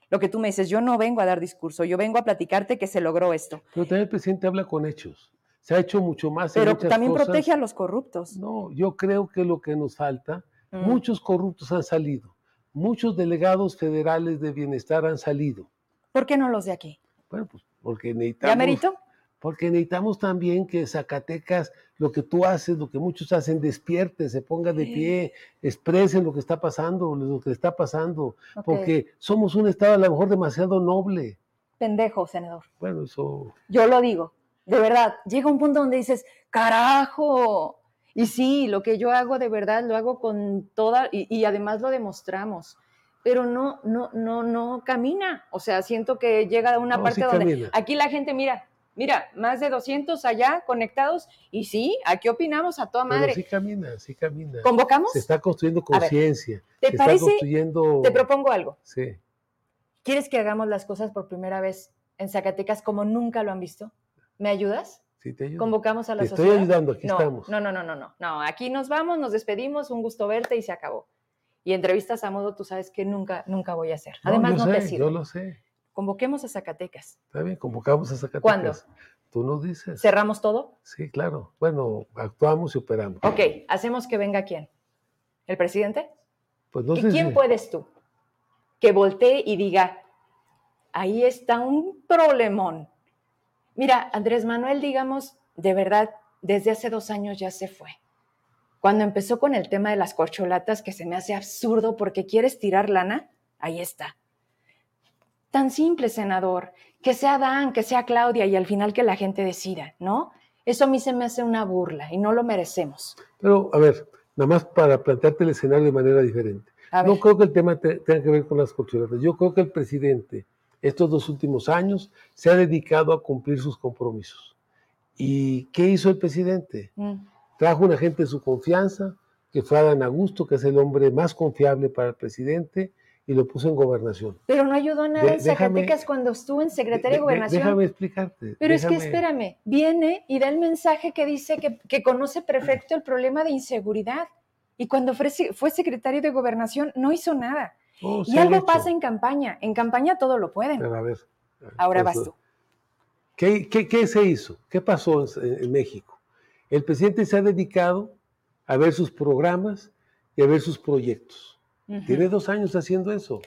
lo que tú me dices, yo no vengo a dar discurso, yo vengo a platicarte que se logró esto. Pero también el presidente habla con hechos. Se ha hecho mucho más. Pero también protege a los corruptos. No, yo creo que lo que nos falta, mm. muchos corruptos han salido, muchos delegados federales de bienestar han salido. ¿Por qué no los de aquí? Bueno, pues porque necesitamos. ¿Ya merito? Porque necesitamos también que Zacatecas, lo que tú haces, lo que muchos hacen, despierte, se ponga de pie, expresen lo que está pasando, lo que está pasando, porque somos un Estado a lo mejor demasiado noble. Pendejo, senador. Bueno, eso... Yo lo digo, de verdad, llega un punto donde dices, carajo, y sí, lo que yo hago de verdad lo hago con toda, y, y además lo demostramos pero no, no, no, no camina. O sea, siento que llega a una parte donde aquí la gente, mira, Mira, más de 200 allá conectados y sí, aquí opinamos a toda madre. sí camina, sí camina. ¿Convocamos? Se está construyendo conciencia. ¿Te parece? construyendo... Te propongo algo. Sí. ¿Quieres que hagamos las cosas por primera vez en Zacatecas como nunca lo han visto? ¿Me ayudas? Sí, te ayudo. Convocamos a la te sociedad. Estoy ayudando, aquí estamos. No, no, no, no, no. No, aquí nos vamos, nos despedimos, un gusto verte y se acabó. Y entrevistas a modo, tú sabes que nunca, nunca voy a hacer. Además, no, te sirve. Yo lo sé. Convoquemos a Zacatecas. Está bien, convocamos a Zacatecas. ¿Cuándo? Tú nos dices. ¿Cerramos todo? Sí, claro. Bueno, actuamos y operamos. Ok, ¿hacemos que venga quién? ¿El presidente? Pues no ¿Y sé quién puedes tú? Que voltee y diga, ahí está un problemón. Mira, Andrés Manuel, digamos, de verdad, desde hace dos años ya se fue. Cuando empezó con el tema de las corcholatas, que se me hace absurdo porque quieres tirar lana, ahí está. Tan simple, senador, que sea Dan, que sea Claudia y al final que la gente decida, ¿no? Eso a mí se me hace una burla y no lo merecemos. Pero, a ver, nada más para plantearte el escenario de manera diferente. No creo que el tema tenga que ver con las corcholatas. Yo creo que el presidente, estos dos últimos años, se ha dedicado a cumplir sus compromisos. ¿Y qué hizo el presidente? Mm. Trajo un agente de su confianza, que fue Adán Augusto, que es el hombre más confiable para el presidente, y lo puso en gobernación. Pero no ayudó nada en Zacatecas cuando estuvo en secretaria de, gobernación. Déjame explicarte. Pero es que espérame, viene y da el mensaje que dice que, conoce perfecto el problema de inseguridad. Y cuando fue, fue secretario de gobernación no hizo nada. Oh, y algo pasa en campaña. En campaña todo lo pueden. Pero a ver. Ahora vas tú. ¿Qué, qué, se hizo? ¿Qué pasó en México? El presidente se ha dedicado a ver sus programas y a ver sus proyectos. Tiene dos años haciendo eso.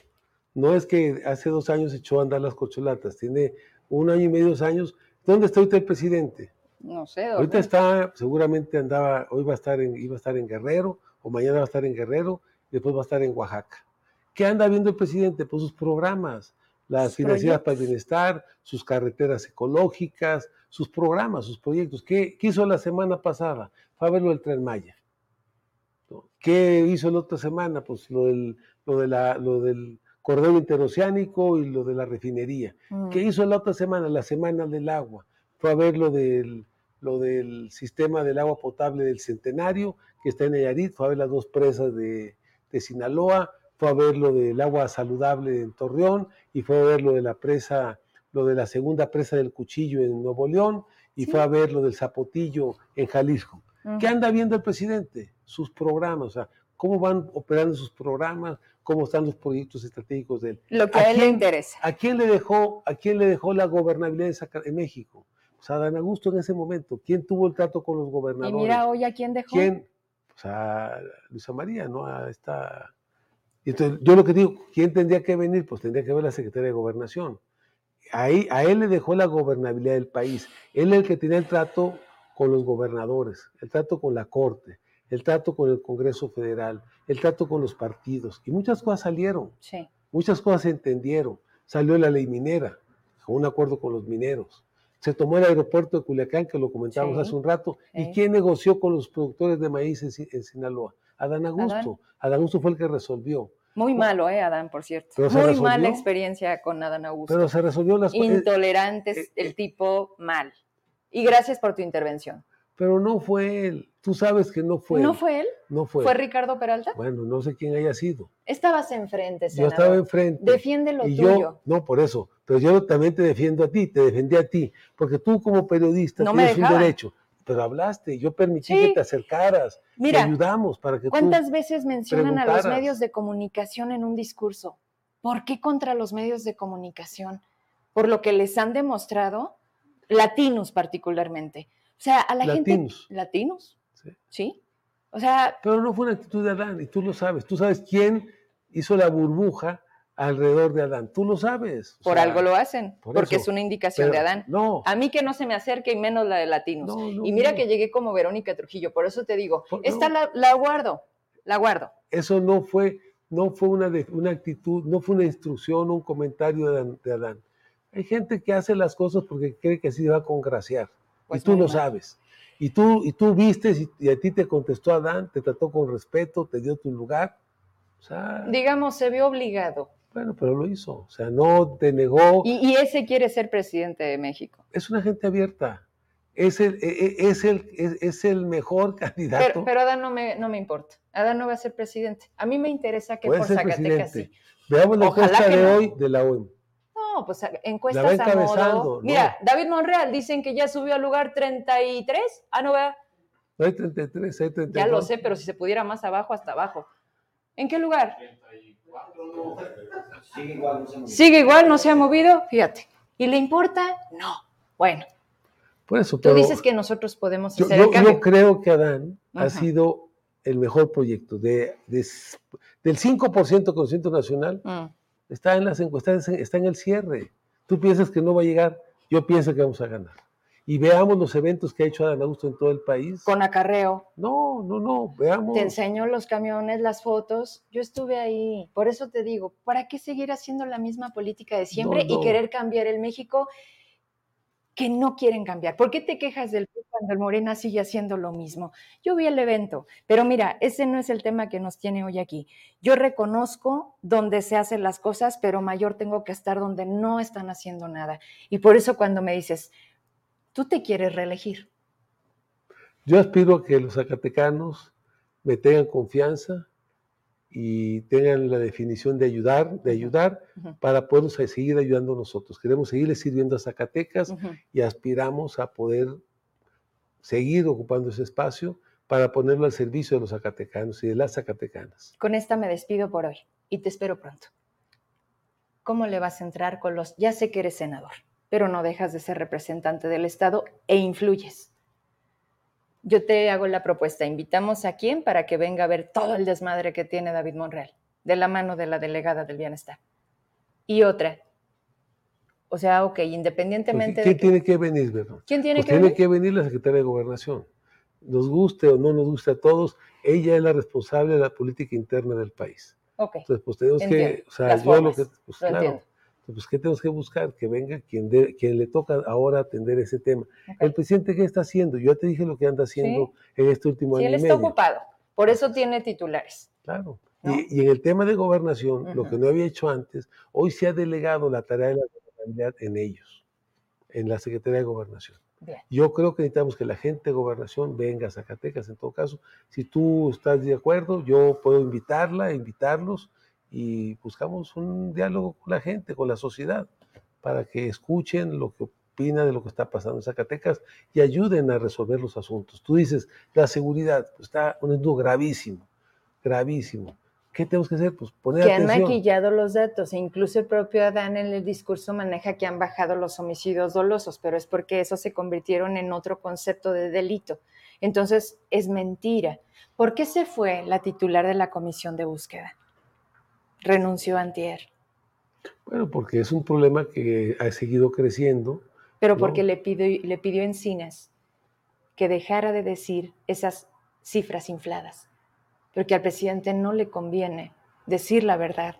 No es que hace dos años echó a andar las cocholatas, tiene un año y medio, dos años. ¿Dónde está ahorita el presidente? No sé. Ahorita está, seguramente andaba, hoy va a estar en, iba a estar en Guerrero, o mañana va a estar en Guerrero, y después va a estar en Oaxaca. ¿Qué anda viendo el presidente? Pues sus programas, las financieras para el bienestar, sus carreteras ecológicas, sus programas, sus proyectos. ¿Qué, hizo la semana pasada? Fue a ver lo del Tren Maya. ¿Qué hizo la otra semana? Pues lo del, lo de la, lo del corredor interoceánico y lo de la refinería. ¿Qué mm. hizo la otra semana? La semana del agua. Fue a ver lo del, lo del sistema del agua potable del Centenario, que está en Nayarit, fue a ver las dos presas de, de Sinaloa, fue a ver lo del agua saludable en Torreón y fue a ver lo de la presa lo de la segunda presa del cuchillo en Nuevo León y fue a ver lo del zapotillo en Jalisco. ¿Qué anda viendo el presidente? Sus programas, o sea, cómo van operando sus programas, cómo están los proyectos estratégicos de él. Lo que a, él le interesa. ¿A quién le dejó, a quién le dejó la gobernabilidad en México? Pues a Dan Augusto en ese momento. ¿Quién tuvo el trato con los gobernadores? Y mira hoy a quién dejó. ¿Quién? Pues a Luisa María, ¿no? A esta... Entonces, yo lo que digo, ¿quién tendría que venir? Pues tendría que ver la Secretaría de Gobernación ahí, a él le dejó la gobernabilidad del país. Él es el que tenía el trato con los gobernadores, el trato con la Corte, el trato con el Congreso Federal, el trato con los partidos. Y muchas cosas salieron. Sí. Muchas cosas se entendieron. Salió la ley minera, con un acuerdo con los mineros. Se tomó el aeropuerto de Culiacán, que lo comentábamos hace un rato. ¿Y quién negoció con los productores de maíz en, Sinaloa? Adán Augusto. Adán Augusto fue el que resolvió. Muy malo, ¿eh, Adán, por cierto? Muy mala experiencia con Adán Augusto. Pero se resolvió las cosas. Intolerantes, eh, el eh, tipo mal. Y gracias por tu intervención. Pero no fue él. Tú sabes que no fue ¿No él. fue él? No fue. ¿Fue Ricardo Peralta? Bueno, no sé quién haya sido. Estabas enfrente, senador. Yo estaba enfrente. Defiende lo y tuyo. Yo, no, por eso. Pero yo también te defiendo a ti, te defendí a ti. Porque tú como periodista tienes un derecho pero hablaste, yo permití que te acercaras, Mira, te ayudamos para que ¿Cuántas veces mencionan a los medios de comunicación en un discurso? ¿Por qué contra los medios de comunicación? Por lo que les han demostrado, latinos particularmente. O sea, a la gente. Latinos. Sí. ¿Sí? O sea. Pero no fue una actitud de Adán, y tú lo sabes. Tú sabes quién hizo la burbuja alrededor de Adán. Tú lo sabes. Por algo lo hacen, porque es una indicación de Adán. No. A mí que no se me acerque y menos la de latinos. y mira que llegué como Verónica Trujillo, por eso te digo, esta la, guardo, la guardo. Eso no fue, no fue una, una actitud, no fue una instrucción, un comentario de Adán. Hay gente que hace las cosas porque cree que así va a congraciar. y pues tú lo sabes. Y tú, y tú viste y a ti te contestó Adán, te trató con respeto, te dio tu lugar. Digamos, se vio obligado Bueno, pero lo hizo, o sea, no denegó. ¿Y, y ese quiere ser presidente de México? Es una gente abierta es el, e, e, es el, es, el mejor candidato. Pero, Adán no me, no me importa. Adán no va a ser presidente. A mí me interesa que por Zacatecas sí. Veamos la encuesta de hoy de la OEM. No, pues encuestas a modo. Mira, David Monreal dicen que ya subió al lugar 33. Ah, no vea. No hay 33, hay 32. Ya lo sé, pero si se pudiera más abajo, hasta abajo. ¿En qué lugar? Sigue igual, no se ha movido. Sigue igual, no se ha movido. Fíjate. ¿Y le importa? No. Bueno, Tú dices que nosotros podemos hacer yo, Yo creo que Adán ha sido el mejor proyecto. De, del 5% con Nacional, mm. Está en las encuestas, está en el cierre. Tú piensas que no va a llegar, yo pienso que vamos a ganar. Y veamos los eventos que ha hecho Adán Augusto en todo el país. Con acarreo. No, no, no, veamos. Te enseño los camiones, las fotos. Yo estuve ahí. Por eso te digo, ¿para qué seguir haciendo la misma política de siempre y querer cambiar el México que no quieren cambiar. ¿Por qué te quejas del cuando el Morena sigue haciendo lo mismo? Yo vi el evento, pero mira, ese no es el tema que nos tiene hoy aquí. Yo reconozco donde se hacen las cosas, pero mayor tengo que estar donde no están haciendo nada. Y por eso cuando me dices, tú te quieres reelegir. Yo aspiro a que los zacatecanos me tengan confianza, y tengan la definición de ayudar, de ayudar para poder seguir ayudando a nosotros. Queremos seguirle sirviendo a Zacatecas y aspiramos a poder seguir ocupando ese espacio para ponerlo al servicio de los zacatecanos y de las zacatecanas. Con esta me despido por hoy y te espero pronto. ¿Cómo le vas a entrar con los... Ya sé que eres senador, pero no dejas de ser representante del Estado e influyes yo te hago la propuesta, invitamos a quién para que venga a ver todo el desmadre que tiene David Monreal, de la mano de la delegada del bienestar. Y otra, o sea, ok, independientemente ¿Quién tiene que venir, verdad? ¿Quién tiene pues que tiene que venir la secretaria de Gobernación. Nos guste o no nos guste a todos, ella es la responsable de la política interna del país. Ok. Entonces, pues tenemos que, o sea, yo lo que, pues, claro, pues, ¿qué tenemos que buscar? Que venga quien, quien le toca ahora atender ese tema. El presidente, ¿qué está haciendo? Yo ya te dije lo que anda haciendo en este último año. Sí, él está ocupado, por eso tiene titulares. Claro. Y, en el tema de gobernación, lo que no había hecho antes, hoy se ha delegado la tarea de la gobernabilidad en ellos, en la Secretaría de Gobernación. Yo creo que necesitamos que la gente de gobernación venga a Zacatecas, en todo caso. Si tú estás de acuerdo, yo puedo invitarla, invitarlos y buscamos un diálogo con la gente, con la sociedad, para que escuchen lo que opina de lo que está pasando en Zacatecas y ayuden a resolver los asuntos. Tú dices, la seguridad pues, está un gravísimo, gravísimo. ¿Qué tenemos que hacer? Pues poner que han maquillado los datos, e incluso el propio Adán en el discurso maneja que han bajado los homicidios dolosos, pero es porque eso se convirtieron en otro concepto de delito. Entonces, es mentira. ¿Por qué se fue la titular de la comisión de búsqueda? Renunció antier? Bueno, porque es un problema que ha seguido creciendo. Pero porque le, pidió, le pidió Encinas que dejara de decir esas cifras infladas, porque al presidente no le conviene decir la verdad.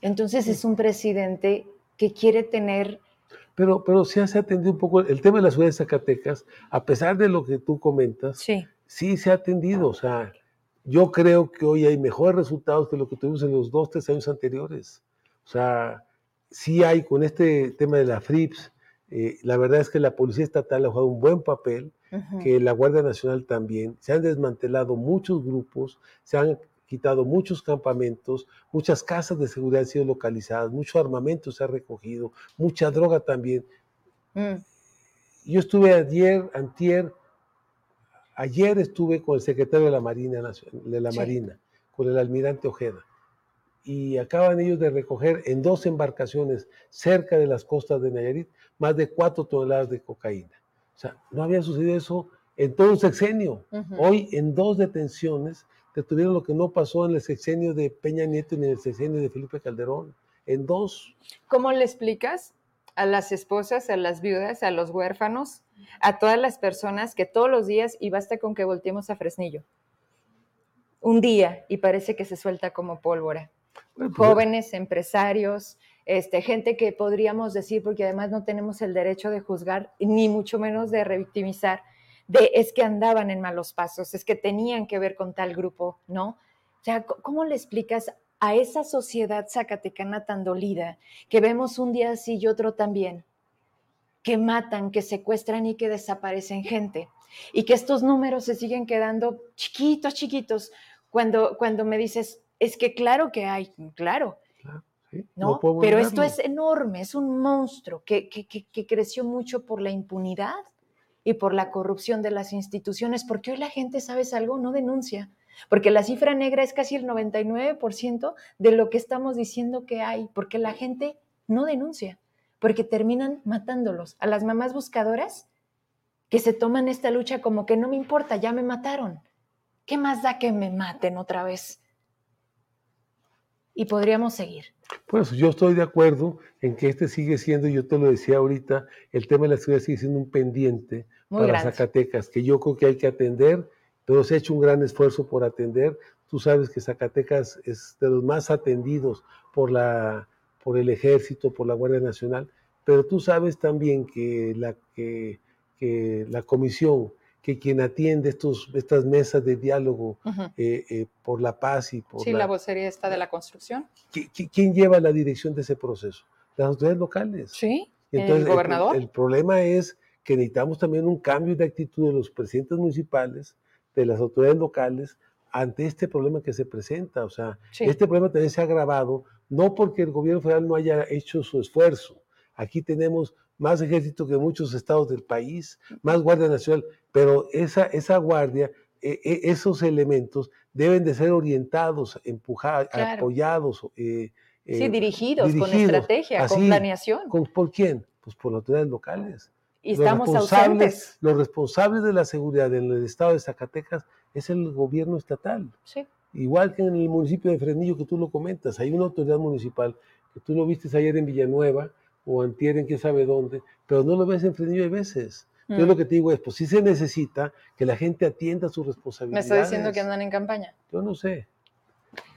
Entonces es un presidente que quiere tener... Pero, pero se ha atendido un poco el tema de la ciudad de Zacatecas, a pesar de lo que tú comentas, sí, sí se ha atendido, o sea, yo creo que hoy hay mejores resultados que lo que tuvimos en los dos, tres años anteriores. O sea, sí hay con este tema de la FRIPS, eh, la verdad es que la Policía Estatal ha jugado un buen papel, que la Guardia Nacional también. Se han desmantelado muchos grupos, se han quitado muchos campamentos, muchas casas de seguridad han sido localizadas, mucho armamento se ha recogido, mucha droga también. Mm. Yo estuve ayer, antier, Ayer estuve con el secretario de la Marina, de la Marina con el almirante Ojeda, y acaban ellos de recoger en dos embarcaciones cerca de las costas de Nayarit más de cuatro toneladas de cocaína. O sea, no había sucedido eso en todo un sexenio. Hoy, en dos detenciones, detuvieron lo que no pasó en el sexenio de Peña Nieto ni en el sexenio de Felipe Calderón. En dos. ¿Cómo le explicas a las esposas, a las viudas, a los huérfanos, a todas las personas que todos los días, y basta con que volteemos a Fresnillo, un día y parece que se suelta como pólvora. Pues, Jóvenes, empresarios, este, gente que podríamos decir, porque además no tenemos el derecho de juzgar, ni mucho menos de revictimizar, de es que andaban en malos pasos, es que tenían que ver con tal grupo, ¿no? O sea, ¿cómo le explicas a esa sociedad zacatecana tan dolida, que vemos un día así y otro también, que matan, que secuestran y que desaparecen gente, y que estos números se siguen quedando chiquitos, chiquitos, cuando, cuando me dices, es que claro que hay, claro, ¿no? Pero esto es enorme, es un monstruo que, que, creció mucho por la impunidad y por la corrupción de las instituciones, porque hoy la gente, ¿sabes algo? No denuncia, porque la cifra negra es casi el 99% de lo que estamos diciendo que hay, porque la gente no denuncia, porque terminan matándolos. A las mamás buscadoras que se toman esta lucha como que no me importa, ya me mataron. ¿Qué más da que me maten otra vez? Y podríamos seguir. Pues yo estoy de acuerdo en que este sigue siendo, yo te lo decía ahorita, el tema de la seguridad sigue siendo un pendiente para Zacatecas, que yo creo que hay que atender, pero se ha hecho un gran esfuerzo por atender. Tú sabes que Zacatecas es de los más atendidos por, la, por el ejército, por la Guardia Nacional, pero tú sabes también que la, que, que la comisión que quien atiende estos, estas mesas de diálogo eh, eh, por la paz y por... Sí, la, vocería está de la construcción. ¿Quién lleva la dirección de ese proceso? Las autoridades locales. Sí, el gobernador. El, problema es que necesitamos también un cambio de actitud de los presidentes municipales, de las autoridades locales, ante este problema que se presenta. O sea, este problema también se ha agravado, no porque el gobierno federal no haya hecho su esfuerzo. Aquí tenemos más ejército que muchos estados del país, más Guardia Nacional, pero esa, esa guardia, e, e, esos elementos deben de ser orientados, empujados, apoyados. Eh, sí, eh, dirigidos, con estrategia, con planeación. ¿Por quién? Pues por las autoridades locales. Y estamos ausentes. Los responsables de la seguridad en el estado de Zacatecas es el gobierno estatal. Sí. Igual que en el municipio de Fresnillo que tú lo comentas, hay una autoridad municipal que tú lo viste ayer en Villanueva, o antier en quién sabe dónde, pero no lo ves en Fresnillo hay veces. Yo mm. lo que te digo es, pues sí se necesita que la gente atienda sus responsabilidades. ¿Me está diciendo que andan en campaña? Yo no sé.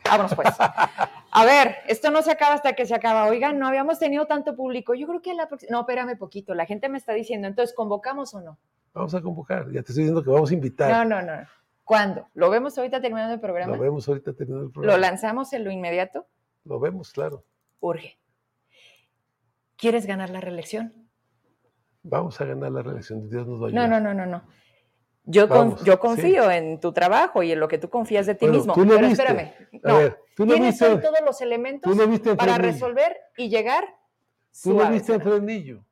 Vámonos pues. A ver, esto no se acaba hasta que se acaba. Oigan, no habíamos tenido tanto público. Yo creo que la próxima... No, espérame poquito. La gente me está diciendo, entonces, ¿convocamos o no? Vamos a convocar. Ya te estoy diciendo que vamos a invitar. No, no, no. ¿Cuándo? ¿Lo vemos ahorita terminando el programa? Lo vemos ahorita terminando el programa. ¿Lo lanzamos en lo inmediato? Lo vemos, claro. Urge. ¿Quieres ganar la reelección? Vamos a ganar la reelección, Dios nos va a No, no, no, no, no. Yo, yo confío en tu trabajo y en lo que tú confías de ti mismo. Tú pero espérame. No, tienes todos los elementos para resolver y llegar. Tú lo viste en Fresnillo.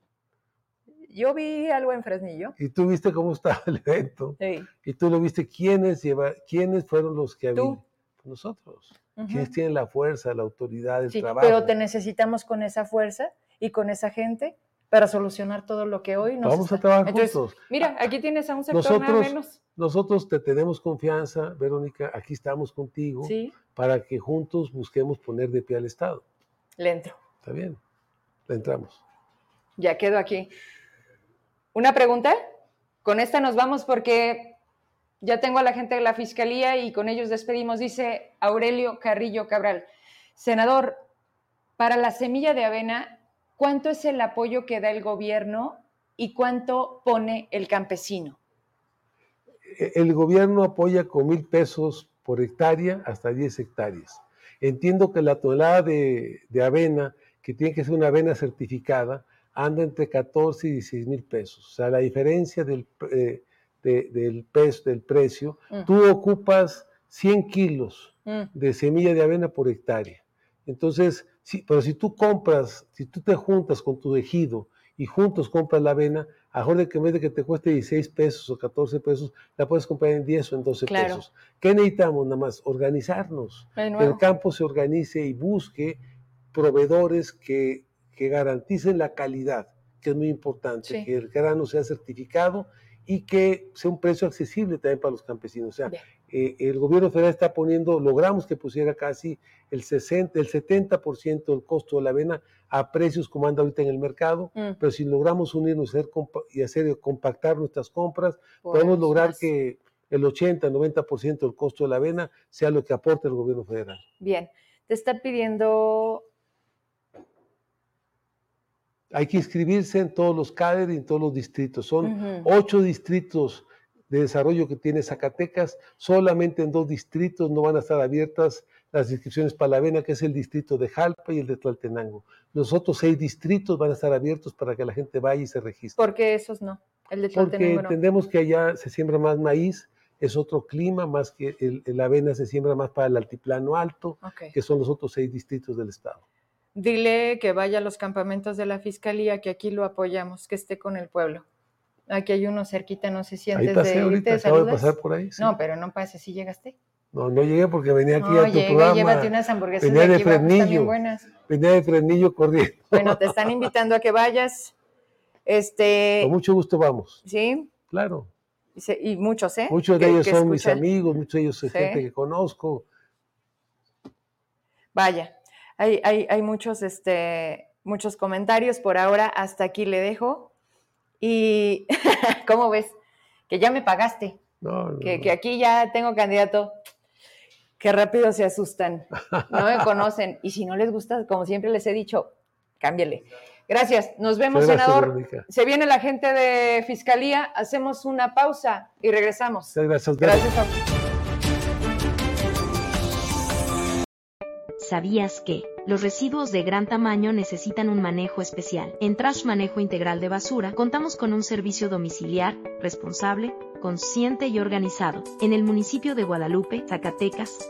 Yo vi algo en Fresnillo. Y tú viste cómo estaba el evento. Sí. Y tú lo viste quiénes lleva, quiénes fueron los que habían. Nosotros. ¿Quiénes tienen la fuerza, la autoridad, el sí, trabajo? Pero te necesitamos con esa fuerza y con esa gente para solucionar todo lo que hoy nos Vamos a trabajar juntos. Mira, aquí tienes a un sector nosotros, menos. Nosotros te tenemos confianza, Verónica, aquí estamos contigo para que juntos busquemos poner de pie al Estado. Le entro. Está bien, le entramos. Ya quedo aquí. ¿Una pregunta? Con esta nos vamos porque ya tengo a la gente de la Fiscalía y con ellos despedimos. Dice Aurelio Carrillo Cabral. Senador, para la semilla de avena, ¿cuánto es el apoyo que da el gobierno y cuánto pone el campesino? E, el gobierno apoya con mil pesos por hectárea hasta 10 hectáreas. Entiendo que la tonelada de, avena, que tiene que ser una avena certificada, anda entre 14 y 16 mil pesos. O sea, la diferencia del, eh, del, peso, del precio, mm. tú ocupas 100 kilos mm. de semilla de avena por hectárea. Entonces, Sí, pero si tú compras, si tú te juntas con tu ejido y juntos compras la avena, a de que en vez de que te cueste 16 pesos o 14 pesos, la puedes comprar en 10 o en 12 pesos. ¿Qué necesitamos nada más? Organizarnos. Que el campo se organice y busque proveedores que, que garanticen la calidad, que es muy importante, que el grano sea certificado y que sea un precio accesible también para los campesinos. O sea, eh, el gobierno federal está poniendo, logramos que pusiera casi el, 60, el 70% del costo de la avena a precios como anda ahorita en el mercado, mm. pero si logramos unirnos y hacer compactar nuestras compras, podemos lograr que el 80, 90% del costo de la avena sea lo que aporte el gobierno federal. Bien, te está pidiendo... Hay que inscribirse en todos los CADER y en todos los distritos. Son ocho distritos de desarrollo que tiene Zacatecas, solamente en dos distritos no van a estar abiertas las inscripciones para la vena, que es el distrito de Jalpa y el de Tlaltenango. Los otros seis distritos van a estar abiertos para que la gente vaya y se registre. ¿Por qué esos no? El de Porque entendemos que allá se siembra más maíz, es otro clima, más que el, la avena se siembra más para el altiplano alto, que son los otros seis distritos del estado. Dile que vaya a los campamentos de la fiscalía, que aquí lo apoyamos, que esté con el pueblo. Aquí hay uno cerquita, no sé si antes ahí pasé de ahorita, acabo de pasar por ahí. No, pero no pase, si llegaste. No, no llegué porque venía aquí a tu llegué, programa. llévate unas hamburguesas venía de, aquí, Fresnillo, buenas. Venía de Fresnillo corriendo. Bueno, te están invitando a que vayas. Este... Con mucho gusto vamos. ¿Sí? Claro. Y, muchos, ¿eh? Muchos de ellos son mis amigos, muchos de ellos son gente que conozco. Vaya, hay, hay, hay muchos, este, muchos comentarios por ahora. Hasta aquí le dejo. Y, ¿cómo ves? Que ya me pagaste. que, que, aquí ya tengo candidato. Qué rápido se asustan. No me conocen. Y si no les gusta, como siempre les he dicho, cámbiale. Gracias. Nos vemos, senador. Se viene la gente de Fiscalía. Hacemos una pausa y regresamos. gracias. Gracias a ¿Sabías que los residuos de gran tamaño necesitan un manejo especial? En Trash Manejo Integral de Basura contamos con un servicio domiciliar, responsable, consciente y organizado. En el municipio de Guadalupe, Zacatecas,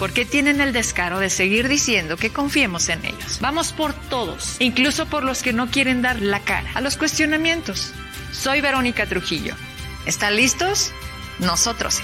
porque tienen el descaro de seguir diciendo que confiemos en ellos. Vamos por todos, incluso por los que no quieren dar la cara a los cuestionamientos. Soy Verónica Trujillo. ¿Están listos? Nosotros sí.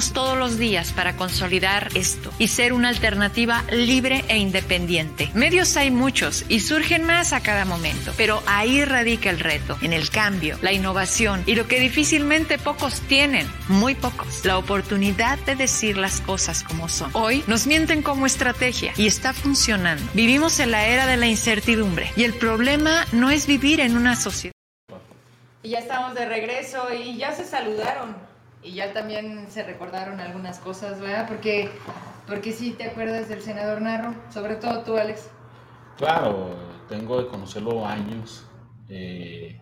todos los días para consolidar esto y ser una alternativa libre e independiente. Medios hay muchos y surgen más a cada momento, pero ahí radica el reto, en el cambio, la innovación y lo que difícilmente pocos tienen, muy pocos, la oportunidad de decir las cosas como son. Hoy nos mienten como estrategia y está funcionando. Vivimos en la era de la incertidumbre y el problema no es vivir en una sociedad. Ya estamos de regreso y ya se saludaron y ya también se recordaron algunas cosas, ¿verdad? Porque, porque sí te acuerdas del senador Narro, sobre todo tú, Alex. Claro, tengo de conocerlo años. Eh,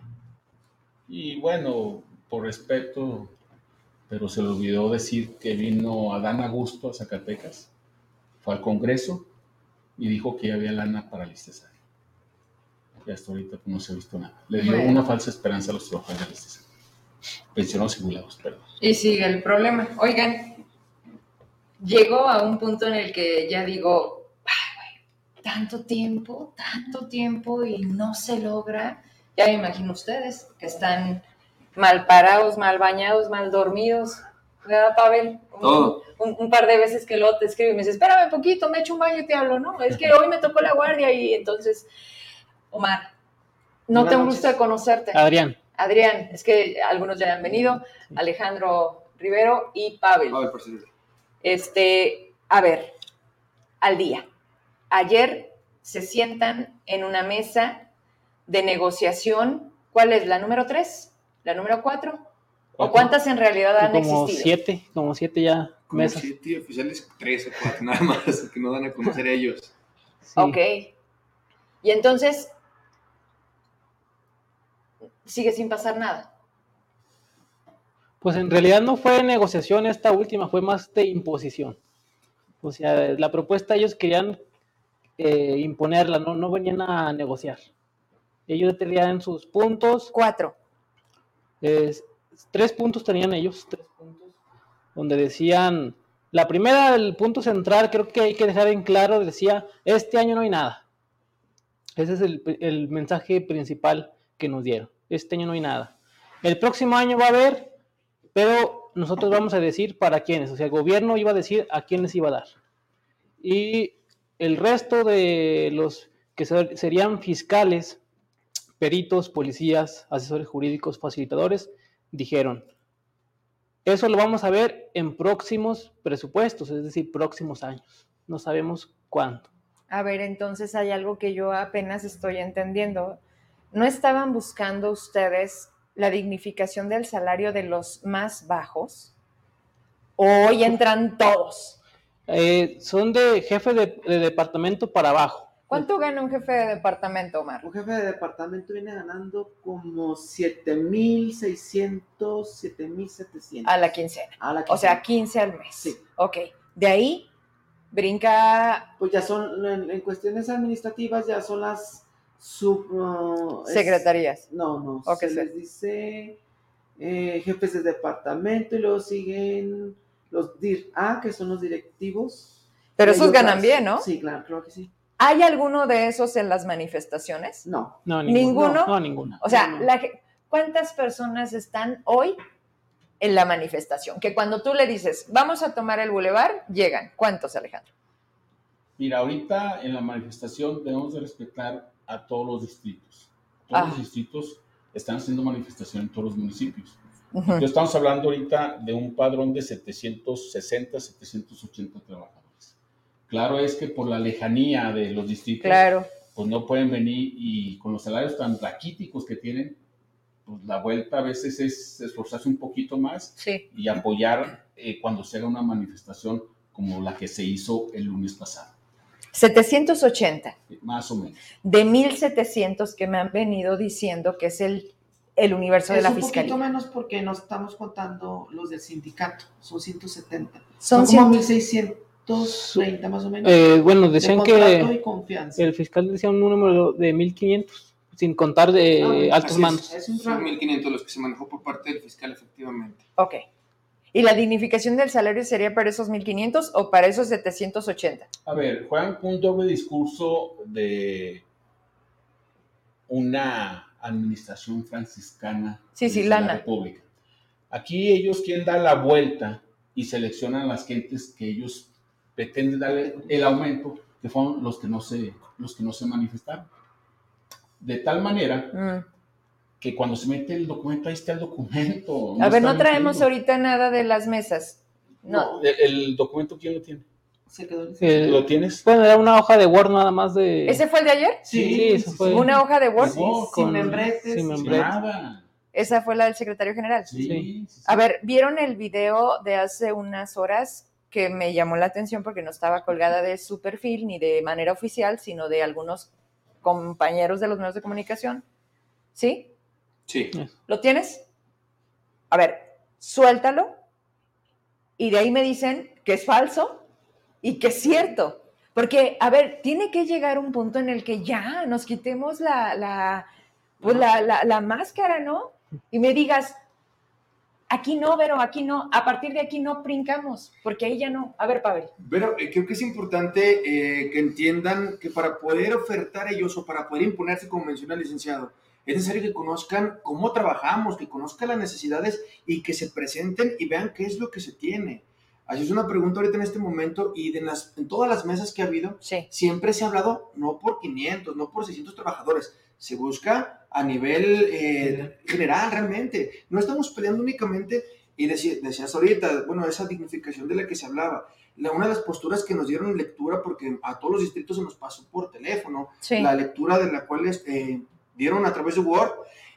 y bueno, por respeto pero se le olvidó decir que vino Adán Augusto a Zacatecas, fue al Congreso y dijo que ya había lana para el ISTESAR. Y hasta ahorita no se ha visto nada. Le dio una falsa esperanza a los trabajadores del ISTESAR. Pensionados y jubilados, perdón. Y sigue el problema. Oigan, llegó a un punto en el que ya digo, tanto tiempo, tanto tiempo y no se logra. Ya me imagino ustedes que están mal parados, mal bañados, mal dormidos. ¿Verdad, Pavel? Un, un, par de veces que lo te escribe y me dice, espérame un poquito, me echo un baño y te hablo, ¿no? Es que hoy me tocó la guardia y entonces, Omar, no tengo gusto de conocerte. Adrián. Adrián, es que algunos ya han venido, Alejandro Rivero y Pavel. Pavel, por Este, a ver, al día. Ayer se sientan en una mesa de negociación. ¿Cuál es? ¿La número tres? ¿La número cuatro? ¿O cuántas en realidad han como existido? Siete, como siete ya como Siete oficiales, tres o cuatro, nada más, que no dan a conocer a ellos. Ok. Y entonces, sigue sin pasar nada. Pues en realidad no fue negociación esta última, fue más de imposición. O sea, la propuesta ellos querían eh, imponerla, no, no venían a negociar. Ellos tenían sus puntos. Cuatro. tres puntos tenían ellos, tres puntos, donde decían, la primera, el punto central, creo que hay que dejar en claro, decía, este año no hay nada. Ese es el, el mensaje principal que nos dieron. Este año no hay nada. El próximo año va a haber, pero nosotros vamos a decir para quiénes. O sea, el gobierno iba a decir a quiénes iba a dar. Y el resto de los que serían fiscales, peritos, policías, asesores jurídicos, facilitadores, dijeron, eso lo vamos a ver en próximos presupuestos, es decir, próximos años. No sabemos cuándo. A ver, entonces hay algo que yo apenas estoy entendiendo. ¿No estaban buscando ustedes la dignificación del salario de los más bajos? hoy entran todos? Eh, son de jefe de, departamento para abajo. ¿Cuánto gana un jefe de departamento, Omar? Un jefe de departamento viene ganando como 7.600, 7.700. A la quincena. A la quincena. O sea, 15 al mes. Sí. Ok. De ahí brinca... Pues ya son, en cuestiones administrativas, ya son las sub... Uh, Secretarías. no, no. se les dice eh, jefes de departamento y luego siguen los DIR A, que son los directivos. Pero esos ganan bien, ¿no? Sí, claro, creo que sí. ¿Hay alguno de esos en las manifestaciones? No. no ninguno. No, ninguno. O sea, ¿cuántas personas están hoy en la manifestación? Que cuando tú le dices, vamos a tomar el bulevar, llegan. ¿Cuántos, Alejandro? Mira, ahorita en la manifestación debemos de respetar a todos los distritos. Todos los ah. distritos están haciendo manifestación en todos los municipios. estamos hablando ahorita de un padrón de 760, 780 trabajadores. Claro es que por la lejanía de los distritos, claro. pues no pueden venir y con los salarios tan raquíticos que tienen, pues la vuelta a veces es esforzarse un poquito más y apoyar eh, cuando se haga una manifestación como la que se hizo el lunes pasado. 780. Más o menos. De 1700 que me han venido diciendo que es el, el universo de la fiscalía. Un poquito menos porque no estamos contando los del sindicato, son 170. Son, como 1630 más o menos. Eh, bueno, decían que el fiscal decía un número de 1500 sin contar de ah, altos mandos. Es, son 1500 los que se manejó por parte del fiscal efectivamente. Ok. ¿Y la dignificación del salario sería para esos 1.500 o para esos 780? A ver, juegan un doble discurso de una administración franciscana de la República. Aquí ellos quieren dar la vuelta y seleccionan las gentes que ellos pretenden darle el aumento, que fueron los que no se, los que no se manifestaron. De tal manera mm que cuando se mete el documento, ahí está el documento. a ver, no traemos ahorita nada de las mesas. No. el, documento, ¿quién lo tiene? Se quedó eh, ¿Lo tienes? Bueno, era una hoja de Word nada más de... ¿Ese fue el de ayer? Sí, eso fue. ¿Una hoja de Word? sin membretes. Sin membretes. Nada. Esa fue la del secretario general. Sí. A ver, ¿vieron el video de hace unas horas que me llamó la atención porque no estaba colgada de su perfil ni de manera oficial, sino de algunos compañeros de los medios de comunicación? ¿Sí? Sí. ¿Lo tienes? A ver, suéltalo y de ahí me dicen que es falso y que es cierto. Porque, a ver, tiene que llegar un punto en el que ya nos quitemos la, la, pues la, la máscara, ¿no? Y me digas, aquí no, pero aquí no, a partir de aquí no brincamos, porque ahí ya no. A ver, Pavel. Pero eh, creo que es importante eh, que entiendan que para poder ofertar ellos o para poder imponerse, como menciona el licenciado, es necesario que conozcan cómo trabajamos, que conozcan las necesidades y que se presenten y vean qué es lo que se tiene. Así es una pregunta ahorita en este momento y de las, en todas las mesas que ha habido, siempre se ha hablado no por 500, no por 600 trabajadores, se busca a nivel eh, general. realmente. No estamos peleando únicamente, y decías ahorita, bueno, esa dignificación de la que se hablaba, una de las posturas que nos dieron lectura, porque a todos los distritos se nos pasó por teléfono, la lectura de la cual eh, dieron a través de Word,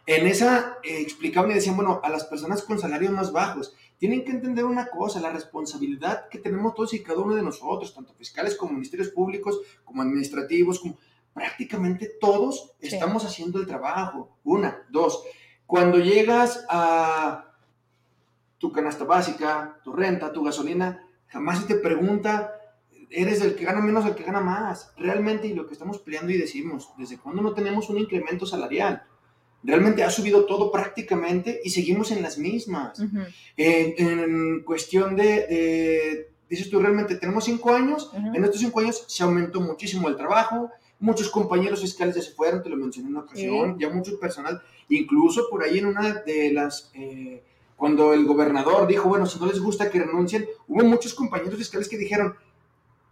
en esa eh, explicaban y decían, bueno, a las personas con salarios más bajos, tienen que entender una cosa, la responsabilidad que tenemos todos y cada uno de nosotros, tanto fiscales como ministerios públicos, como administrativos, como prácticamente todos estamos haciendo el trabajo. Una, dos, cuando llegas a tu canasta básica, tu renta, tu gasolina, jamás se te pregunta, eres el que gana menos, el que gana más. Realmente, y lo que estamos peleando y decimos, ¿desde cuándo no tenemos un incremento salarial? realmente ha subido todo prácticamente y seguimos en las mismas. en, cuestión de, dices tú, realmente tenemos cinco años, en estos cinco años se aumentó muchísimo el trabajo, muchos compañeros fiscales ya se fueron, te lo mencioné en una ocasión, ya mucho personal, incluso por ahí en una de las... Eh, cuando el gobernador dijo, bueno, si no les gusta que renuncien, hubo muchos compañeros fiscales que dijeron,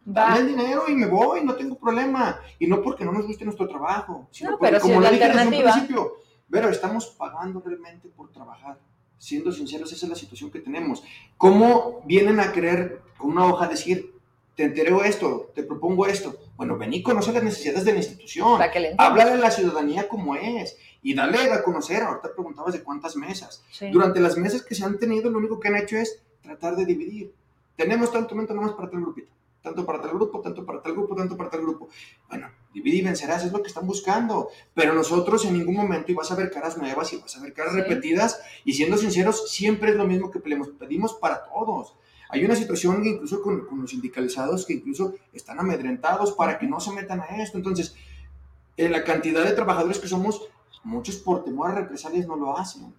dame el dinero y me voy, no tengo problema. Y no porque no nos guste nuestro trabajo, sino porque, como lo dije desde un principio, pero estamos pagando realmente por trabajar. Siendo sinceros, esa es la situación que tenemos. ¿Cómo vienen a querer con una hoja decir, te entero esto, te propongo esto? Bueno, ven y conoce las necesidades de la institución. Háblale a la ciudadanía como es y dale a conocer. Ahorita preguntabas de cuántas mesas. Durante las mesas que se han tenido, lo único que han hecho es tratar de dividir. Tenemos tanto momento nomás para tal grupito tanto para tal grupo, tanto para tal grupo, tanto para tal grupo. Bueno, divide y vencerás, es lo que están buscando. Pero nosotros en ningún momento, y vas a ver caras nuevas y vas a ver caras repetidas, y siendo sinceros, siempre es lo mismo que pedimos, pedimos para todos. Hay una situación incluso con, con, los sindicalizados que incluso están amedrentados para que no se metan a esto. Entonces, en la cantidad de trabajadores que somos, muchos por temor a represalias no lo hacen.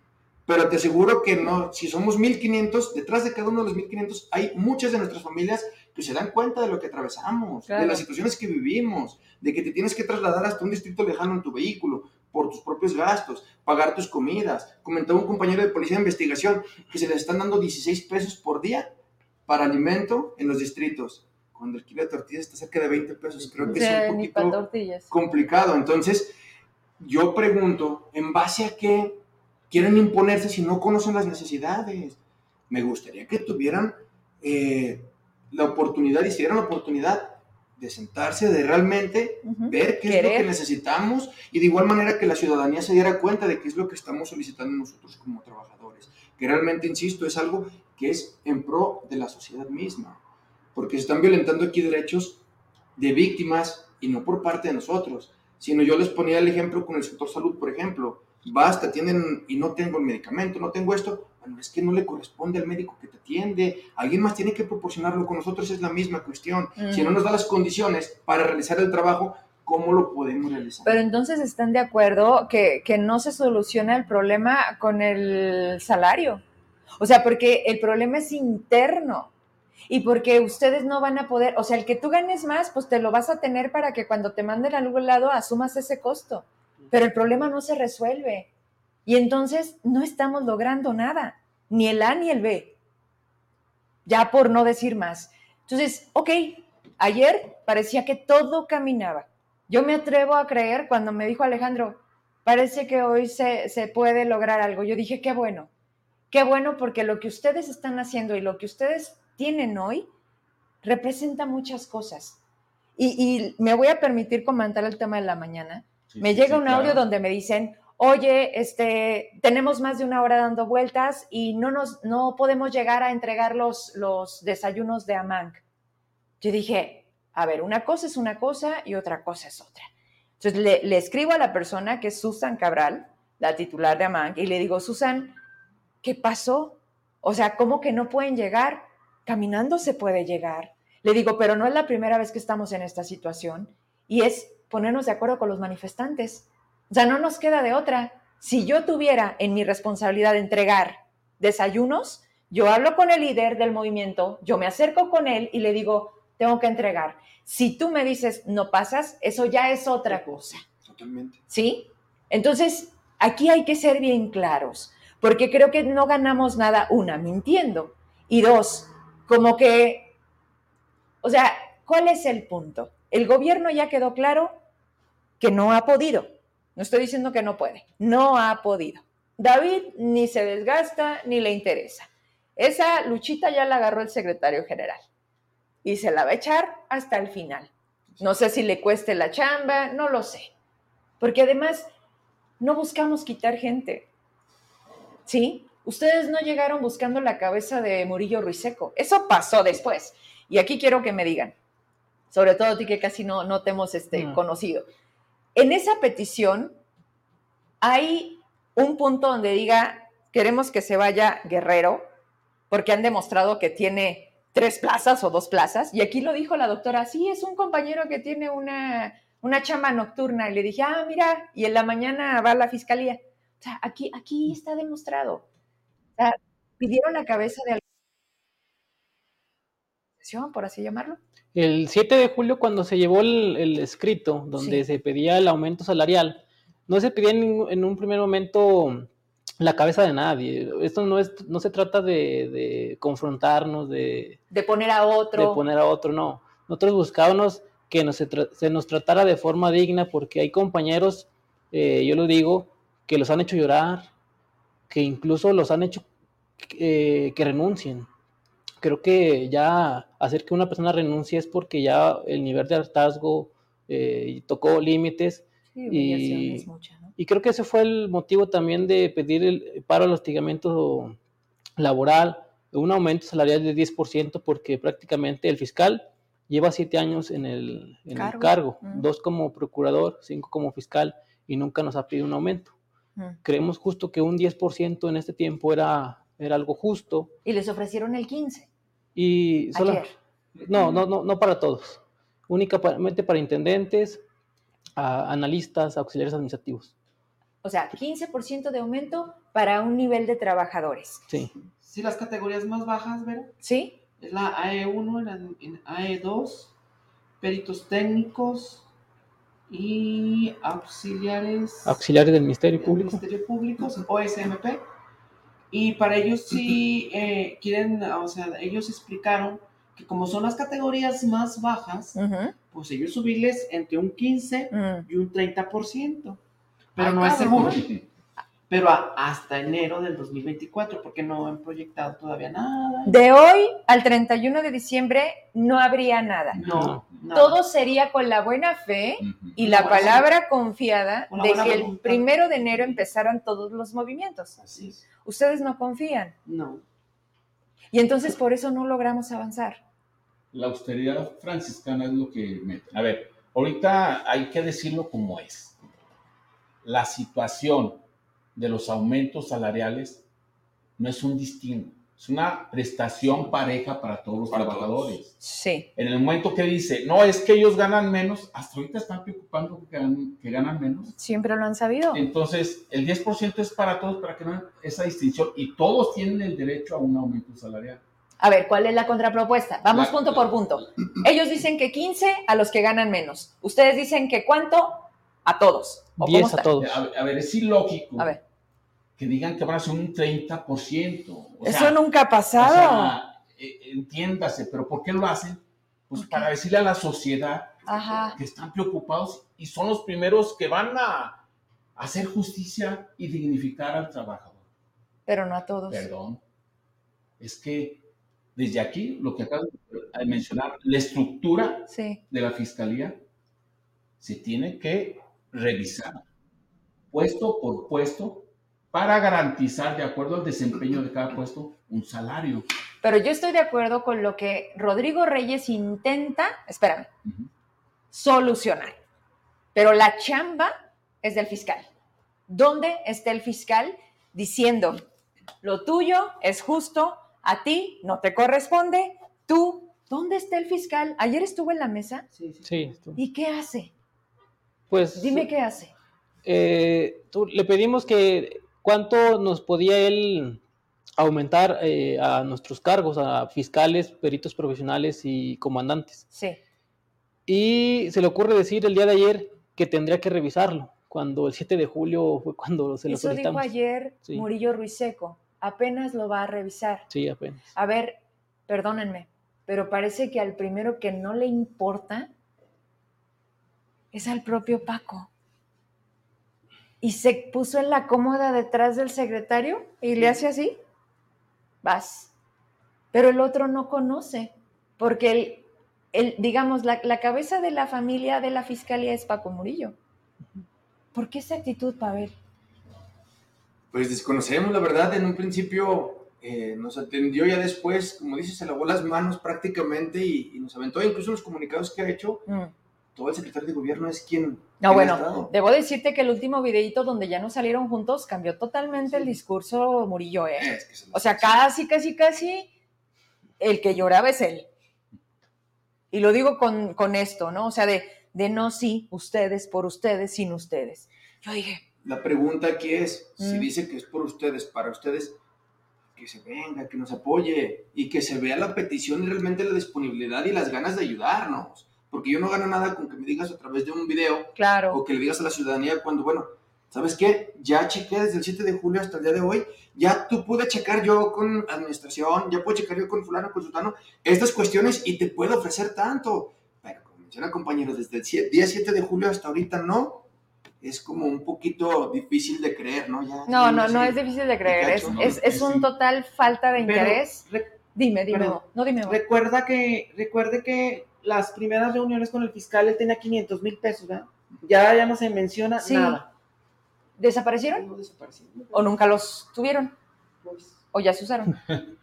Pero te aseguro que no, si somos 1500, detrás de cada uno de los 1500 hay muchas de nuestras familias que se dan cuenta de lo que atravesamos, de las situaciones que vivimos, de que te tienes que trasladar hasta un distrito lejano en tu vehículo por tus propios gastos, pagar tus comidas. Comentaba un compañero de policía de investigación que se les están dando 16 pesos por día para alimento en los distritos. Cuando el kilo de tortillas está cerca de 20 pesos, creo que es un poquito complicado. Entonces, yo pregunto, ¿en base a qué quieren imponerse si no conocen las necesidades? Me gustaría que tuvieran eh, la oportunidad y si dieran la oportunidad de sentarse, de realmente ver qué es lo que necesitamos y de igual manera que la ciudadanía se diera cuenta de qué es lo que estamos solicitando nosotros como trabajadores. Que realmente, insisto, es algo que es en pro de la sociedad misma, porque se están violentando aquí derechos de víctimas y no por parte de nosotros, sino yo les ponía el ejemplo con el sector salud, por ejemplo, basta, tienen y no tengo el medicamento, no tengo esto, bueno, es que no le corresponde al médico que te atiende, alguien más tiene que proporcionarlo, con nosotros es la misma cuestión. Si no nos da las condiciones para realizar el trabajo, ¿cómo lo podemos realizar? Pero entonces están de acuerdo que, que no se soluciona el problema con el salario. O sea, porque el problema es interno y porque ustedes no van a poder, o sea, el que tú ganes más, pues te lo vas a tener para que cuando te manden a algún lado asumas ese costo. Pero el problema no se resuelve. Y entonces no estamos logrando nada, ni el A ni el B. Ya por no decir más. Entonces, ok, ayer parecía que todo caminaba. Yo me atrevo a creer cuando me dijo Alejandro, parece que hoy se, se puede lograr algo. Yo dije, qué bueno, qué bueno porque lo que ustedes están haciendo y lo que ustedes tienen hoy representa muchas cosas. Y, me voy a permitir comentar el tema de la mañana. me llega un audio donde me dicen, oye, este, tenemos más de una hora dando vueltas y no, nos, no podemos llegar a entregar los, los desayunos de Amanc. Yo dije, a ver, una cosa es una cosa y otra cosa es otra. Entonces le, le escribo a la persona que es Susan Cabral, la titular de Amanc, y le digo, Susan, ¿qué pasó? O sea, ¿cómo que no pueden llegar? caminando se puede llegar. Le digo, pero no es la primera vez que estamos en esta situación y es ponernos de acuerdo con los manifestantes. O sea, no nos queda de otra. Si yo tuviera en mi responsabilidad entregar desayunos, yo hablo con el líder del movimiento, yo me acerco con él y le digo, tengo que entregar. Si tú me dices no pasas, eso ya es otra cosa. Totalmente. ¿Sí? Entonces, aquí hay que ser bien claros, porque creo que no ganamos nada, una, mintiendo, y dos, como que, o sea, ¿cuál es el punto? El gobierno ya quedó claro que no ha podido. No estoy diciendo que no puede, no ha podido. David ni se desgasta ni le interesa. Esa luchita ya la agarró el secretario general y se la va a echar hasta el final. No sé si le cueste la chamba, no lo sé. Porque además no buscamos quitar gente. ¿Sí? Ustedes no llegaron buscando la cabeza de Murillo Ruiseco. Eso pasó después. Y aquí quiero que me digan, sobre todo a ti que casi no, no te hemos este, conocido. En esa petición hay un punto donde diga, queremos que se vaya Guerrero, porque han demostrado que tiene tres plazas o dos plazas. Y aquí lo dijo la doctora, sí, es un compañero que tiene una, una chamba nocturna. Y le dije, ah, mira, y en la mañana va a la fiscalía. O sea, aquí, aquí está demostrado. O sea, pidieron la cabeza de por así llamarlo. El 7 de julio, cuando se llevó el, escrito donde se pedía el aumento salarial, no se pedía en un primer momento la cabeza de nadie. Esto no es, no se trata de, confrontarnos, de, de poner a otro. De poner a otro, no. Nosotros buscábamos que nos, se, nos tratara de forma digna porque hay compañeros, eh, yo lo digo, que los han hecho llorar, que incluso los han hecho eh, que renuncien. Creo que ya hacer que una persona renuncie es porque ya el nivel de hartazgo eh, tocó límites y, y creo que ese fue el motivo también de pedir el paro al hostigamiento laboral, un aumento salarial de 10%, porque prácticamente el fiscal lleva siete años en el, cargo, dos como procurador, cinco como fiscal, y nunca nos ha pedido un aumento. Creemos justo que un 10% en este tiempo era, era algo justo. Y les ofrecieron el 15%. Y solo, No, no, no, no para todos. Únicamente para intendentes, analistas, auxiliares administrativos. O sea, 15% de aumento para un nivel de trabajadores. Sí. Sí, las categorías más bajas, ¿verdad? Sí. Es la AE1, la AE2, peritos técnicos y auxiliares. Auxiliares del Ministerio Público. Ministerio Público, OSMP. Y para ellos sí eh, quieren, o sea, ellos explicaron que como son las categorías más bajas, pues ellos subirles entre un 15 mm. y un 30%. Pero no es seguro. Pero hasta enero del 2024, porque no han proyectado todavía nada. De hoy al 31 de diciembre no habría nada. No. Todo sería con la buena fe y la palabra confiada de que el primero de enero empezaran todos los movimientos. Así Ustedes no confían. No. Y entonces por eso no logramos avanzar. La austeridad franciscana es lo que... A ver, ahorita hay que decirlo como es la situación de los aumentos salariales no es un distingo, es una prestación pareja para todos los trabajadores. Sí. En el momento que dice, no, es que ellos ganan menos, hasta ahorita están preocupando que ganan, que ganan menos. Siempre lo han sabido. Entonces, el 10% es para todos, para que no haya esa distinción, y todos tienen el derecho a un aumento salarial. A ver, ¿cuál es la contrapropuesta? Vamos punto por punto. Ellos dicen que 15 a los que ganan menos. Ustedes dicen que cuánto a todos. 10 a todos. A, ver, es ilógico que digan que van a ser un 30%. Eso nunca ha pasado. E, entiéndase, pero ¿por qué lo hacen? Pues para decirle a la sociedad que están preocupados y son los primeros que van a hacer justicia y dignificar al trabajador. Pero no a todos. Perdón. Es que desde aquí, lo que acabo de mencionar, la estructura de la fiscalía se tiene que revisar puesto por puesto para garantizar, de acuerdo al desempeño de cada puesto, un salario. Pero yo estoy de acuerdo con lo que Rodrigo Reyes intenta, espérame, solucionar. Pero la chamba es del fiscal. ¿Dónde está el fiscal diciendo, lo tuyo es justo, a ti no te corresponde, tú, ¿dónde está el fiscal? Ayer estuvo en la mesa. Sí, sí. ¿Y qué hace? Pues. Dime qué hace. Eh, le pedimos que cuánto nos podía él aumentar eh, a nuestros cargos, a fiscales, peritos profesionales y comandantes. Sí. Y se le ocurre decir el día de ayer que tendría que revisarlo, cuando el 7 de julio fue cuando se lo Eso dijo ayer Murillo Ruiseco, apenas lo va a revisar. Sí, apenas. A ver, perdónenme, pero parece que al primero que no le importa es al propio Paco. Y se puso en la cómoda detrás del secretario y le hace así, vas. Pero el otro no conoce, porque el, el digamos, la, la, cabeza de la familia de la fiscalía es Paco Murillo. ¿Por qué esa actitud, Pavel? Pues desconocemos, la verdad, en un principio eh, nos atendió ya después, como dices, se lavó las manos prácticamente y, nos aventó incluso los comunicados que ha hecho. Mm todo el secretario de gobierno es quien... No, bueno, debo decirte que el último videito donde ya no salieron juntos cambió totalmente el discurso Murillo, ¿eh? o sea, casi, casi, casi el que lloraba es él. Y lo digo con, con esto, ¿no? O sea, de, de no sí, ustedes, por ustedes, sin ustedes. Yo dije... La pregunta aquí es, si mm. dice que es por ustedes, para ustedes, que se venga, que nos apoye y que se vea la petición y realmente la disponibilidad y las ganas de ayudarnos porque yo no gano nada con que me digas a través de un video claro. o que le digas a la ciudadanía cuando, bueno, ¿sabes qué? Ya chequé desde el 7 de julio hasta el día de hoy, ya tú pude checar yo con administración, ya puedo checar yo con fulano, con sultano, estas cuestiones y te puedo ofrecer tanto. Pero como menciona compañeros, desde el día 7 de julio hasta ahorita no, es como un poquito difícil de creer, ¿no? Ya, no, no, no es difícil de creer, es, es, un total falta de interés. dime, dime, no, dime. Recuerda que, recuerde que las primeras reuniones con el fiscal él tenía 500 mil pesos, ¿verdad? Ya, ya no se menciona nada. ¿Desaparecieron? ¿O nunca los tuvieron? Pues. ¿O ya se usaron?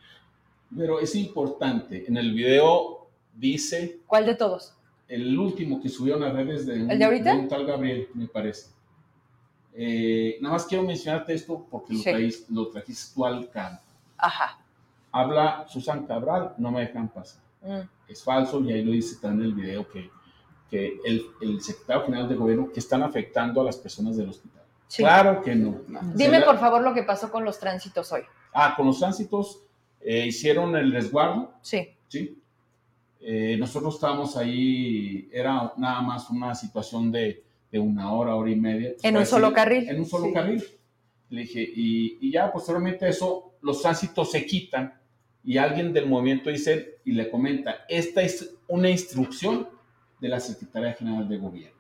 Pero es importante, en el video dice... ¿Cuál de todos? El último que subieron a redes de un, ¿El de ahorita? un tal Gabriel, me parece. Eh, nada más quiero mencionarte esto porque lo, trajiste tú al campo. Ajá. Habla Susan Cabral, no me dejan pasar. Mm. Es falso y ahí lo dice también en el video que, que el, el, secretario general de gobierno que están afectando a las personas del hospital. Claro que no. Dime por favor lo que pasó con los tránsitos hoy. Ah, con los tránsitos eh, hicieron el resguardo. Sí. Sí. Eh, nosotros estábamos ahí, era nada más una situación de, de una hora, hora y media. En un solo carril. En un solo carril. Le dije, y, y ya posteriormente eso, los tránsitos se quitan y alguien del movimiento dice y le comenta, esta es una instrucción de la Secretaría General de Gobierno.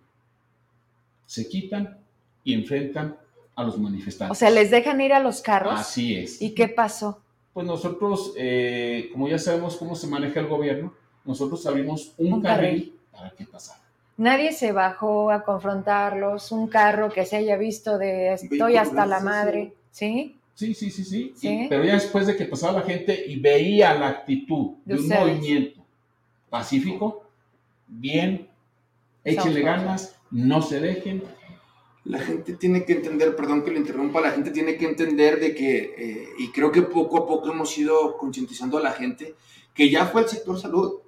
Se quitan y enfrentan a los manifestantes. O sea, les dejan ir a los carros. Así es. ¿Y qué pasó? Pues nosotros, eh, como ya sabemos cómo se maneja el gobierno, nosotros abrimos un, carril, para que pasara. Nadie se bajó a confrontarlos, un carro que se haya visto de estoy hasta la madre, ¿sí? Sí, sí, sí, sí. pero ya después de que pasaba la gente y veía la actitud de, un movimiento pacífico, bien, échenle ganas, no se dejen. La gente tiene que entender, perdón que lo interrumpa, la gente tiene que entender de que, eh, y creo que poco a poco hemos ido concientizando a la gente, que ya fue el sector salud.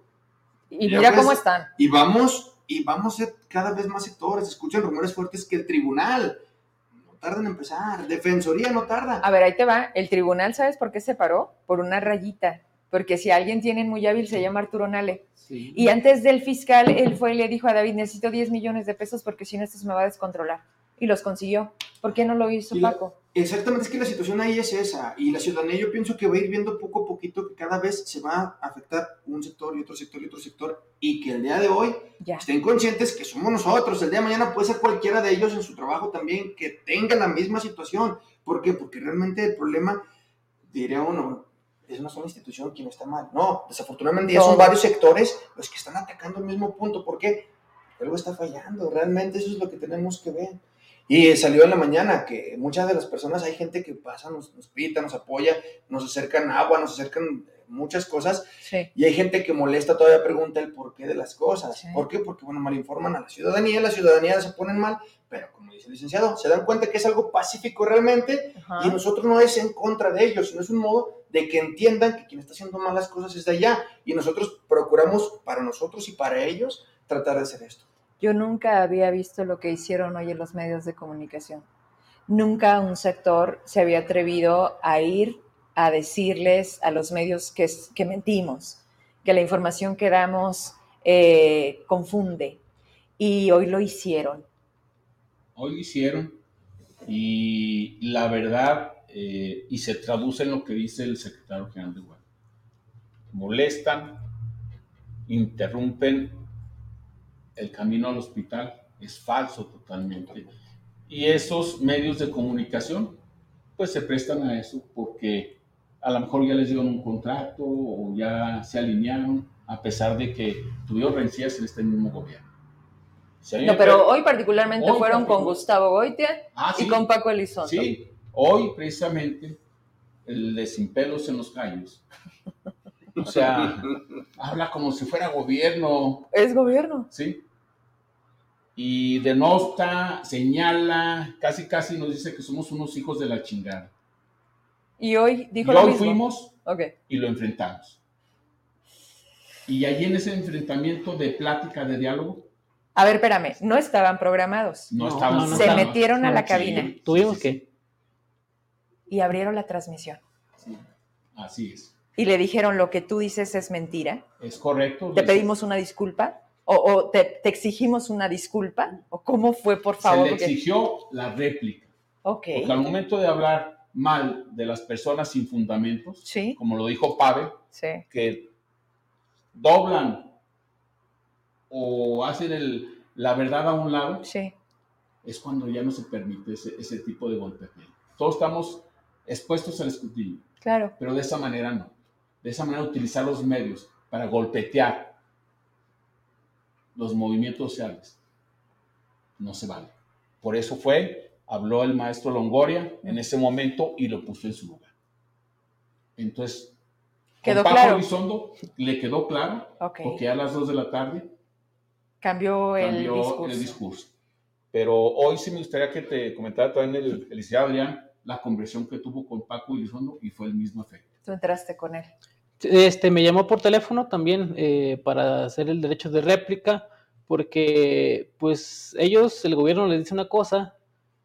Y mira cómo están. Y vamos, y vamos a cada vez más sectores. Escuchan rumores fuertes que el tribunal tarda en empezar. Defensoría no tarda. A ver, ahí te va. El tribunal, ¿sabes por qué se paró? Por una rayita. Porque si alguien tiene muy hábil, se llama Arturo Nale. Y antes del fiscal, él fue y le dijo a David, necesito 10 millones de pesos porque si no, esto se me va a descontrolar. Y los consiguió. ¿Por qué no lo hizo Paco? Exactamente, es que la situación ahí es esa. Y la ciudadanía yo pienso que va a ir viendo poco a poquito que cada vez se va a afectar un sector y otro sector y otro sector. Y que el día de hoy estén conscientes que somos nosotros. El día de mañana puede ser cualquiera de ellos en su trabajo también que tenga la misma situación. ¿Por qué? Porque realmente el problema, diría uno, es una sola institución quien está mal. No, desafortunadamente ya son varios sectores los que están atacando el mismo punto. ¿Por qué? Porque algo está fallando. Realmente eso es lo que tenemos que ver. Y salió en la mañana que muchas de las personas, hay gente que pasa, nos, nos pita, nos apoya, nos acercan agua, nos acercan muchas cosas. Y hay gente que molesta, todavía pregunta el porqué de las cosas. ¿Por qué? Porque, bueno, malinforman a la ciudadanía, la ciudadanía se ponen mal, pero como dice el licenciado, se dan cuenta que es algo pacífico realmente y nosotros no es en contra de ellos, sino es un modo de que entiendan que quien está haciendo malas cosas es de allá y nosotros procuramos para nosotros y para ellos tratar de hacer esto. Yo nunca había visto lo que hicieron hoy en los medios de comunicación. Nunca un sector se había atrevido a ir a decirles a los medios que, mentimos, que la información que damos eh, confunde. Y hoy lo hicieron. Hoy lo hicieron. Y la verdad, eh, y se traduce en lo que dice el secretario general de Guadalupe. Molestan, interrumpen el camino al hospital es falso totalmente. Y esos medios de comunicación, pues se prestan a eso porque a lo mejor ya les dieron un contrato o ya se alinearon, a pesar de que tuvieron rencillas en este mismo gobierno. no, pero hoy particularmente fueron con Gustavo Goitia ah, y con Paco Elizondo. Sí, hoy precisamente el de Sin Pelos en los Callos o sea, habla como si fuera gobierno. Es gobierno. Sí. Y denota, señala, casi casi nos dice que somos unos hijos de la chingada. Y hoy dijo y hoy fuimos y lo enfrentamos. Y allí en ese enfrentamiento de plática, de diálogo. A ver, espérame, no estaban programados. No, estaban. Se metieron a la cabina. ¿Tuvimos que Y abrieron la transmisión. Así es y le dijeron lo que tú dices es mentira. Es correcto. ¿Te pedimos una disculpa? ¿O, te, exigimos una disculpa? ¿O cómo fue, por favor? Se le exigió la réplica. Ok. Porque al momento de hablar mal de las personas sin fundamentos, como lo dijo Pavel, que doblan o hacen la verdad a un lado, es cuando ya no se permite ese, ese tipo de golpe. Todos estamos expuestos al escrutinio. Claro. Pero de esa manera no de esa manera utilizar los medios para golpetear los movimientos sociales. No se vale. Por eso fue, habló el maestro Longoria en ese momento y lo puso en su lugar. Entonces, ¿Quedó claro? le quedó claro, porque a las dos de la tarde cambió, el, discurso. Pero hoy sí me gustaría que te comentara también el, el Adrián la conversión que tuvo con Paco Elizondo y fue el mismo efecto. Tú entraste con él. Este, me llamó por teléfono también eh, para hacer el derecho de réplica, porque pues ellos, el gobierno les dice una cosa,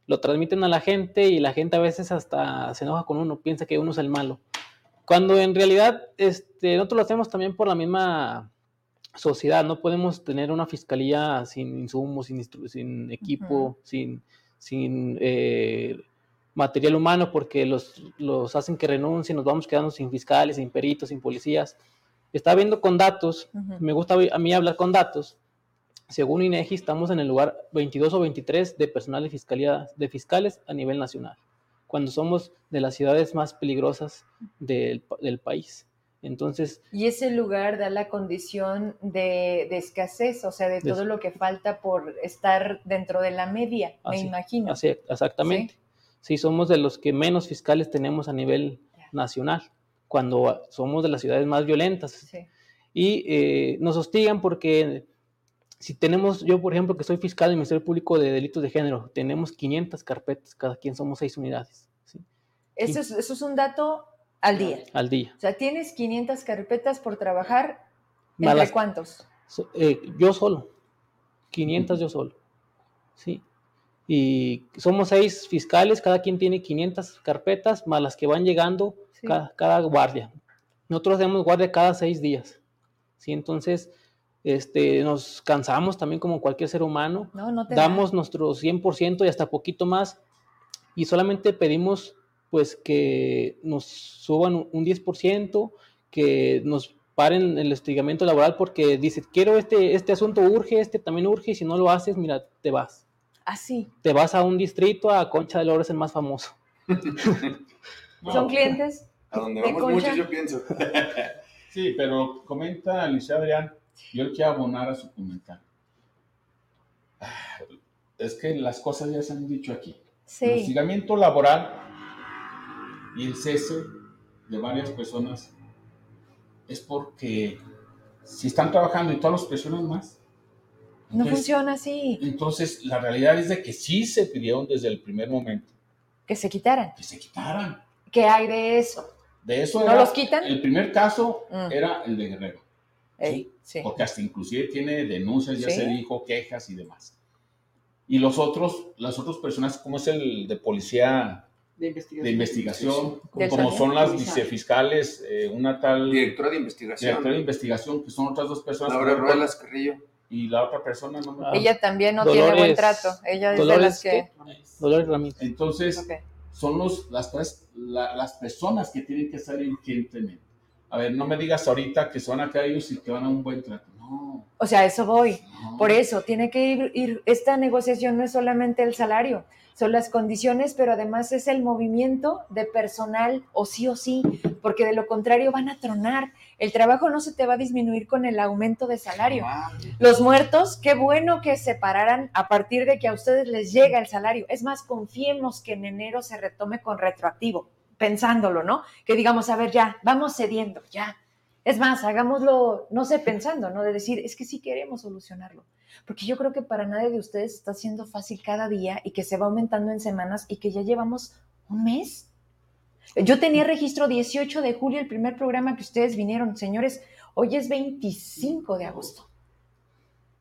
lo transmiten a la gente y la gente a veces hasta se enoja con uno, piensa que uno es el malo. Cuando en realidad este, nosotros lo hacemos también por la misma sociedad, no podemos tener una fiscalía sin insumos, sin, sin equipo, sin, sin eh, material humano porque los, los hacen que renuncien, nos vamos quedando sin fiscales, sin peritos, sin policías. Está viendo con datos, me gusta a mí hablar con datos. Según INEGI, estamos en el lugar 22 o 23 de personal de, fiscalía, de fiscales a nivel nacional, cuando somos de las ciudades más peligrosas del, del país. Entonces. Y ese lugar da la condición de, de escasez, o sea, de todo lo que falta por estar dentro de la media, me imagino. Así, exactamente sí somos de los que menos fiscales tenemos a nivel nacional, cuando somos de las ciudades más violentas. Y eh, nos hostigan porque si tenemos, yo por ejemplo, que soy fiscal del Ministerio Público de Delitos de Género, tenemos 500 carpetas, cada quien somos seis unidades. Eso, es, eso es un dato al día. Al día. O sea, tienes 500 carpetas por trabajar. ¿Entre cuántos? Eh, yo solo. 500 yo solo. Sí y somos seis fiscales, cada quien tiene 500 carpetas, más las que van llegando cada, guardia. Nosotros hacemos guardia cada seis días, ¿sí? Entonces, este, nos cansamos también como cualquier ser humano, damos nuestro 100% y hasta poquito más, y solamente pedimos pues que nos suban un 10%, que nos paren el hostigamiento laboral porque dice, quiero este, este asunto urge, este también urge, y si no lo haces, mira, te vas. Así. Te vas a un distrito, a Concha del Oro es el más famoso. ¿Son clientes? A donde vamos muchos, yo pienso. sí, pero comenta Alicia Adrián, yo quiero abonar a su comentario. Es que las cosas ya se han dicho aquí. Sí. El hostigamiento laboral y el cese de varias personas es porque si están trabajando y todas las personas más, no funciona así. Entonces, la realidad es de que sí se pidieron desde el primer momento. Que se quitaran. Que se quitaran. ¿Qué hay de eso? De eso ¿No los quitan? El primer caso mm. era el de Guerrero. ¿sí? Porque hasta inclusive tiene denuncias, ya se dijo, quejas y demás. Y los otros, las otras personas, como es el de policía de investigación, de investigación como son las vicefiscales, eh, una tal... Directora de investigación. Directora de investigación, que son otras dos personas. Laura Ruelas Carrillo. Y la otra persona no me Ella también no tiene buen trato. Ella es de las que... Dolores Ramírez. Entonces, son los, las, las personas que tienen que salir urgentemente. A ver, no me digas ahorita que son acá ellos y que van a un buen trato. No. O sea, eso voy. Por eso, tiene que ir, ir, esta negociación no es solamente el salario, son las condiciones, pero además es el movimiento de personal o sí o sí, porque de lo contrario van a tronar. El trabajo no se te va a disminuir con el aumento de salario. Los muertos, qué bueno que se pararan a partir de que a ustedes les llega el salario. Es más, confiemos que en enero se retome con retroactivo, pensándolo, ¿no? Que digamos, a ver, ya, vamos cediendo, ya. Es más, hagámoslo, no sé, pensando, ¿no? De decir, es que sí queremos solucionarlo porque yo creo que para nadie de ustedes está siendo fácil cada día y que se va aumentando en semanas y que ya llevamos un mes. Yo tenía registro 18 de julio, el primer programa que ustedes vinieron, señores, hoy es 25 de agosto.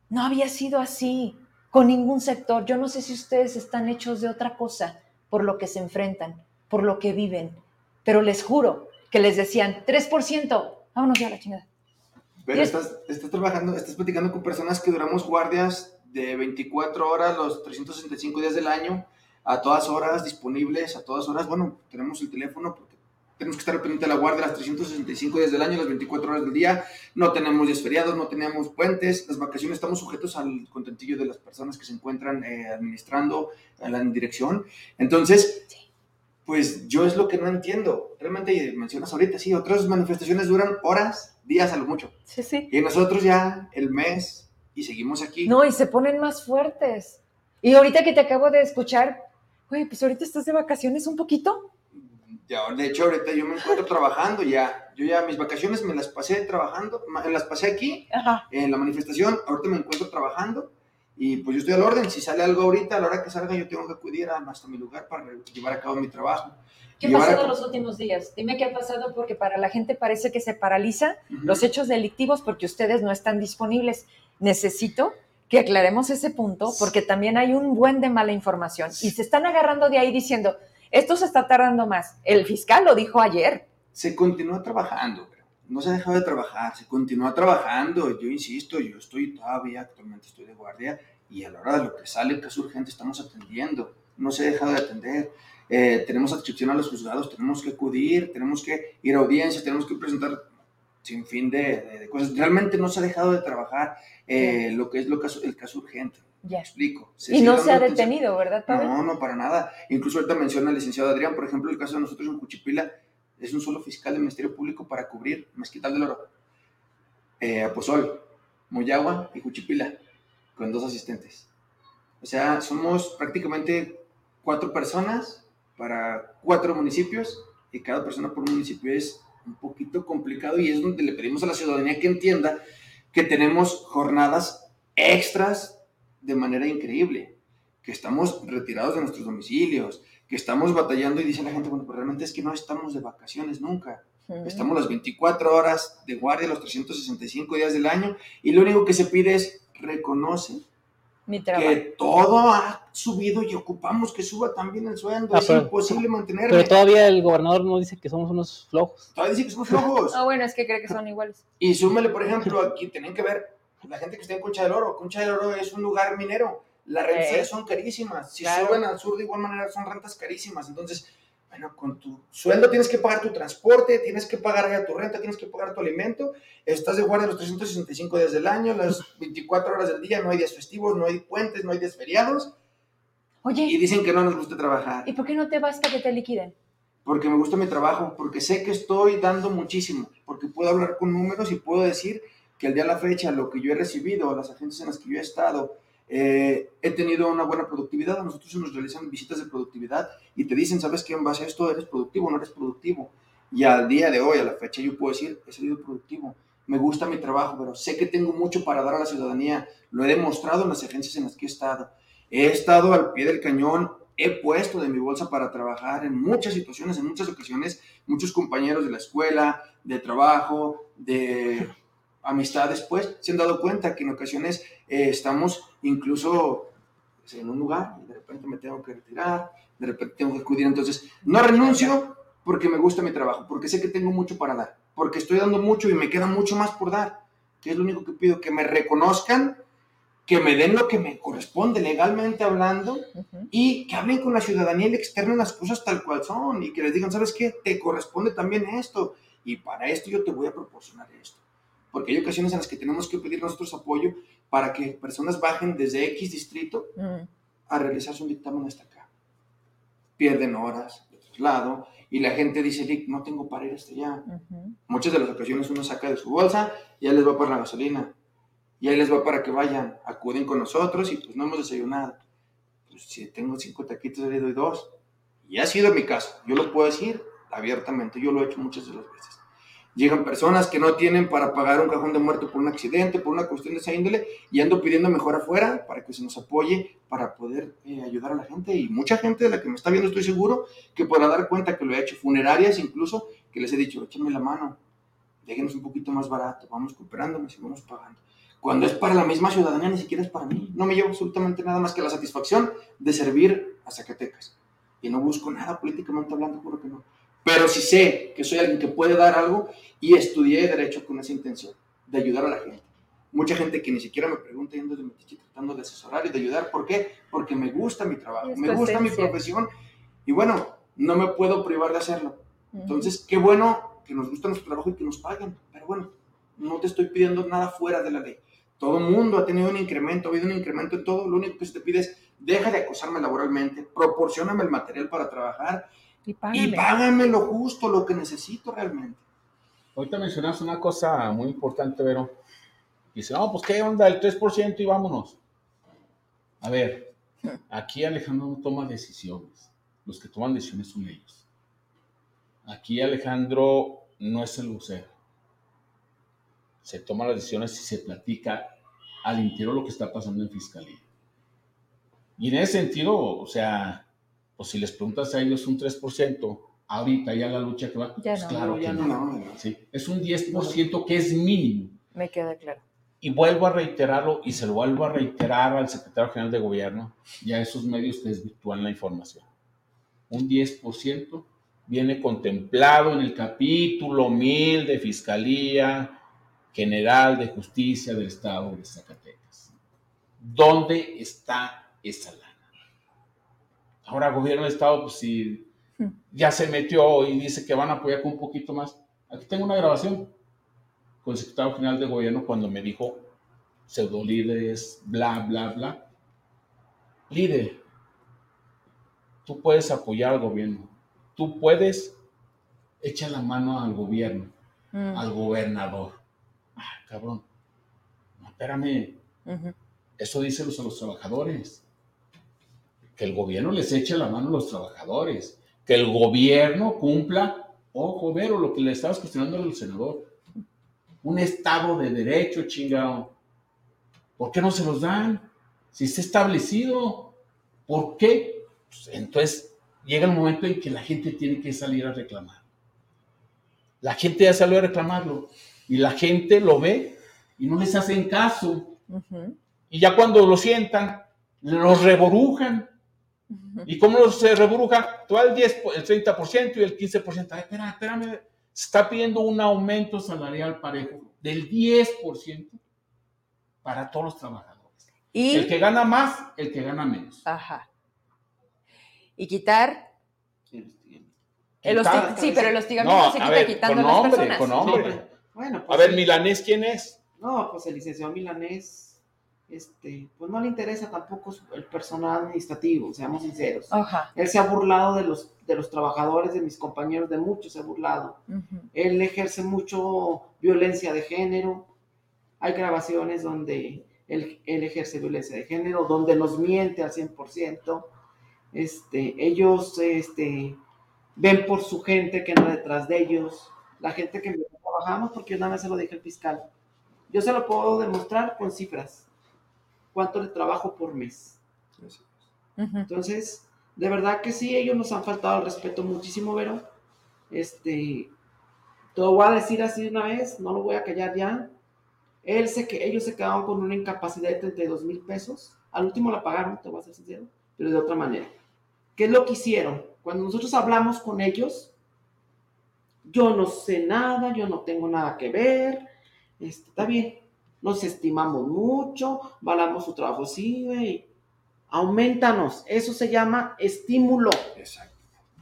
No había sido así con ningún sector. Yo no sé si ustedes están hechos de otra cosa por lo que se enfrentan, por lo que viven, pero les juro que les decían 3%, vámonos ya a la chingada. Pero estás, estás trabajando, estás platicando con personas que duramos guardias de 24 horas los 365 días del año, a todas horas disponibles, a todas horas. Bueno, tenemos el teléfono porque tenemos que estar pendiente de la guardia las 365 días del año, las 24 horas del día. No tenemos días feriados, no tenemos puentes. Las vacaciones estamos sujetos al contentillo de las personas que se encuentran eh, administrando a la dirección. Entonces, pues yo es lo que no entiendo. Realmente mencionas ahorita, sí, otras manifestaciones duran horas días a lo mucho. Sí, sí. Y nosotros ya el mes y seguimos aquí. No, y se ponen más fuertes. Y ahorita que te acabo de escuchar, güey, pues ahorita estás de vacaciones un poquito. Ya, de hecho, ahorita yo me encuentro trabajando ya. Yo ya mis vacaciones me las pasé trabajando, las pasé aquí, en la manifestación. Ahorita me encuentro trabajando y pues yo estoy al orden. Si sale algo ahorita, a la hora que salga, yo tengo que acudir hasta mi lugar para llevar a cabo mi trabajo. ¿Qué ha pasado en los últimos días? Dime qué ha pasado porque para la gente parece que se paraliza los hechos delictivos porque ustedes no están disponibles. Necesito que aclaremos ese punto porque también hay un buen de mala información y se están agarrando de ahí diciendo, esto se está tardando más. El fiscal lo dijo ayer. Se continúa trabajando, no se ha dejado de trabajar, se continúa trabajando. Yo insisto, yo estoy todavía, actualmente estoy de guardia y a la hora de lo que sale, que es urgente, estamos atendiendo. No se ha dejado de atender. Eh, tenemos adscripción a los juzgados, tenemos que acudir, tenemos que ir a audiencias, tenemos que presentar sin fin de, cosas. Realmente no se ha dejado de trabajar eh, lo que es lo caso, el caso urgente. Ya. explico. y no se ha detenido, ¿verdad, Pablo? No, no, para nada. Incluso ahorita menciona el licenciado Adrián, por ejemplo, el caso de nosotros en Cuchipila, es un solo fiscal del Ministerio Público para cubrir Mezquital del Oro, eh, Aposol, Moyagua y Cuchipila, con dos asistentes. O sea, somos prácticamente cuatro personas para cuatro municipios y cada persona por municipio es un poquito complicado y es donde le pedimos a la ciudadanía que entienda que tenemos jornadas extras de manera increíble, que estamos retirados de nuestros domicilios, que estamos batallando y dice la gente, bueno, pues realmente es que no estamos de vacaciones nunca. Estamos las 24 horas de guardia, los 365 días del año y lo único que se pide es reconoce que todo ha subido y ocupamos que suba también el sueldo. Ah, es imposible mantenerlo. Pero todavía el gobernador no dice que somos unos flojos. Todavía dice que somos flojos. Ah, bueno, es que cree que son iguales. Y súmele, por ejemplo, aquí tienen que ver la gente que está en Concha del Oro. Concha del Oro es un lugar minero. Las rentas son carísimas. Si suben al sur de igual manera son rentas carísimas. Entonces, bueno, con tu sueldo tienes que pagar tu transporte, tienes que pagar ya tu renta, tienes que pagar tu alimento, estás de guardia los 365 días del año, las 24 horas del día, no hay días festivos, no hay puentes, no hay días feriados. Oye. Y dicen que no nos gusta trabajar. ¿Y por qué no te basta que te liquiden? Porque me gusta mi trabajo, porque sé que estoy dando muchísimo, porque puedo hablar con números y puedo decir que al día de la fecha lo que yo he recibido, las agencias en las que yo he estado, eh, he tenido una buena productividad, a nosotros nos realizan visitas de productividad y te dicen, ¿sabes qué? En base a esto eres productivo, no eres productivo. Y al día de hoy, a la fecha, yo puedo decir, he sido productivo, me gusta mi trabajo, pero sé que tengo mucho para dar a la ciudadanía, lo he demostrado en las agencias en las que he estado. He estado al pie del cañón he puesto de mi bolsa para trabajar en muchas situaciones, en muchas ocasiones, muchos compañeros de la escuela, de trabajo, de amistades, pues, se han dado cuenta que en ocasiones eh, estamos incluso pues, en un lugar y de repente me tengo que retirar, de repente tengo que acudir. Entonces, no renuncio porque me gusta mi trabajo, porque sé que tengo mucho para dar, porque estoy dando mucho y me queda mucho más por dar, que es lo único que pido, que me reconozcan, que me den lo que me corresponde legalmente hablando y que hablen con la ciudadanía y le externen las cosas tal cual son y que les digan, ¿sabes qué? Te corresponde también esto y para esto yo te voy a proporcionar esto porque hay ocasiones en las que tenemos que pedir nosotros apoyo para que personas bajen desde X distrito mm. a realizarse un dictamen hasta acá. Pierden horas de traslado y la gente dice, no tengo para ir hasta allá. Muchas de las ocasiones uno saca de su bolsa y ya les va para la gasolina. Y ahí les va para que vayan, acuden con nosotros y pues no hemos desayunado. Pues si tengo cinco taquitos, le doy dos. Y ha sido mi caso. Yo lo puedo decir abiertamente. Yo lo he hecho muchas de las veces. Llegan personas que no tienen para pagar un cajón de muerto por un accidente, por una cuestión de esa índole, y ando pidiendo mejor afuera para que se nos apoye, para poder eh, ayudar a la gente. Y mucha gente de la que me está viendo, estoy seguro, que podrá dar cuenta que lo he hecho. Funerarias incluso, que les he dicho, échame la mano, déjenos un poquito más barato, vamos cooperándonos y vamos pagando. Cuando es para la misma ciudadanía, ni siquiera es para mí. No me llevo absolutamente nada más que la satisfacción de servir a Zacatecas. Y no busco nada políticamente hablando, juro que no pero si sé que soy alguien que puede dar algo y estudié Derecho con esa intención, de ayudar a la gente. Mucha gente que ni siquiera me pregunta yendo de metiche tratando de asesorar y de ayudar. ¿Por qué? Porque me gusta mi trabajo, me gusta mi profesión y bueno, no me puedo privar de hacerlo. Entonces, qué bueno que nos gusta nuestro trabajo y que nos paguen. Pero bueno, no te estoy pidiendo nada fuera de la ley. Todo el mundo ha tenido un incremento, ha habido un incremento en todo. Lo único que se te pide es, deja de acosarme laboralmente, proporcioname el material para trabajar y págame. lo justo, lo que necesito realmente. Ahorita mencionas una cosa muy importante, Vero. Dice, no, pues qué onda, el 3% y vámonos. A ver, aquí Alejandro no toma decisiones. Los que toman decisiones son ellos. Aquí Alejandro no es el vocero. Se toman las decisiones y se platica al interior lo que está pasando en fiscalía. Y en ese sentido, o sea, pues si les preguntas a ellos un 3%, ahorita ya la lucha que va, pues claro ya no. Sí, es un 10% que es mínimo. Me queda claro. Y vuelvo a reiterarlo y se lo vuelvo a reiterar al secretario general de gobierno ya esos medios que desvirtúan la información. Un 10% viene contemplado en el capítulo 1000 de Fiscalía General de Justicia del Estado de Zacatecas. ¿Dónde está esa ley? Ahora, gobierno de Estado, pues si hmm. ya se metió y dice que van a apoyar con un poquito más. Aquí tengo una grabación con el secretario general de gobierno cuando me dijo pseudo líderes, bla, bla, bla. Líder, tú puedes apoyar al gobierno, tú puedes echar la mano al gobierno, hmm. al gobernador. Ah, cabrón, no, espérame, eso díselos a los trabajadores que el gobierno les eche la mano a los trabajadores, que el gobierno cumpla, ojo, Vero, lo que le estabas cuestionando al senador, un Estado de derecho, chingado. ¿Por qué no se los dan? Si está establecido, ¿por qué? Pues, entonces llega el momento en que la gente tiene que salir a reclamar. La gente ya salió a reclamarlo y la gente lo ve y no les hacen caso. Y ya cuando lo sientan, los reborujan ¿Y cómo se rebruja? Todo el, 10, el 30% y el 15%. Ay, espera, espérame. Se está pidiendo un aumento salarial parejo del 10% para todos los trabajadores. ¿Y? El que gana más, el que gana menos. Ajá. Y quitar. El sí, pero el hostigamiento se quita quitando a las personas. Con nombre. Bueno, pues a ver, Milanés, ¿quién es? No, pues el licenciado Milanés este, pues no le interesa tampoco el personal administrativo, seamos sinceros. Él se ha burlado de los, de los trabajadores, de mis compañeros, de muchos se ha burlado. Él ejerce mucho violencia de género. Hay grabaciones donde él, ejerce violencia de género, donde nos miente al 100%. Este, ellos este, ven por su gente que anda detrás de ellos, la gente que trabajamos, porque una vez se lo dije al fiscal. Yo se lo puedo demostrar con cifras cuánto le trabajo por mes. Entonces, De verdad que sí, ellos nos han faltado al respeto muchísimo, Vero. Este, te lo voy a decir así de una vez, no lo voy a callar ya. Él se, que ellos se quedaron con una incapacidad de 32 mil pesos. Al último la pagaron, te voy a ser sincero, pero de otra manera. ¿Qué es lo que hicieron? Cuando nosotros hablamos con ellos, yo no sé nada, yo no tengo nada que ver, este, está bien, nos estimamos mucho, valamos su trabajo, sí, güey, aumentanos, eso se llama estímulo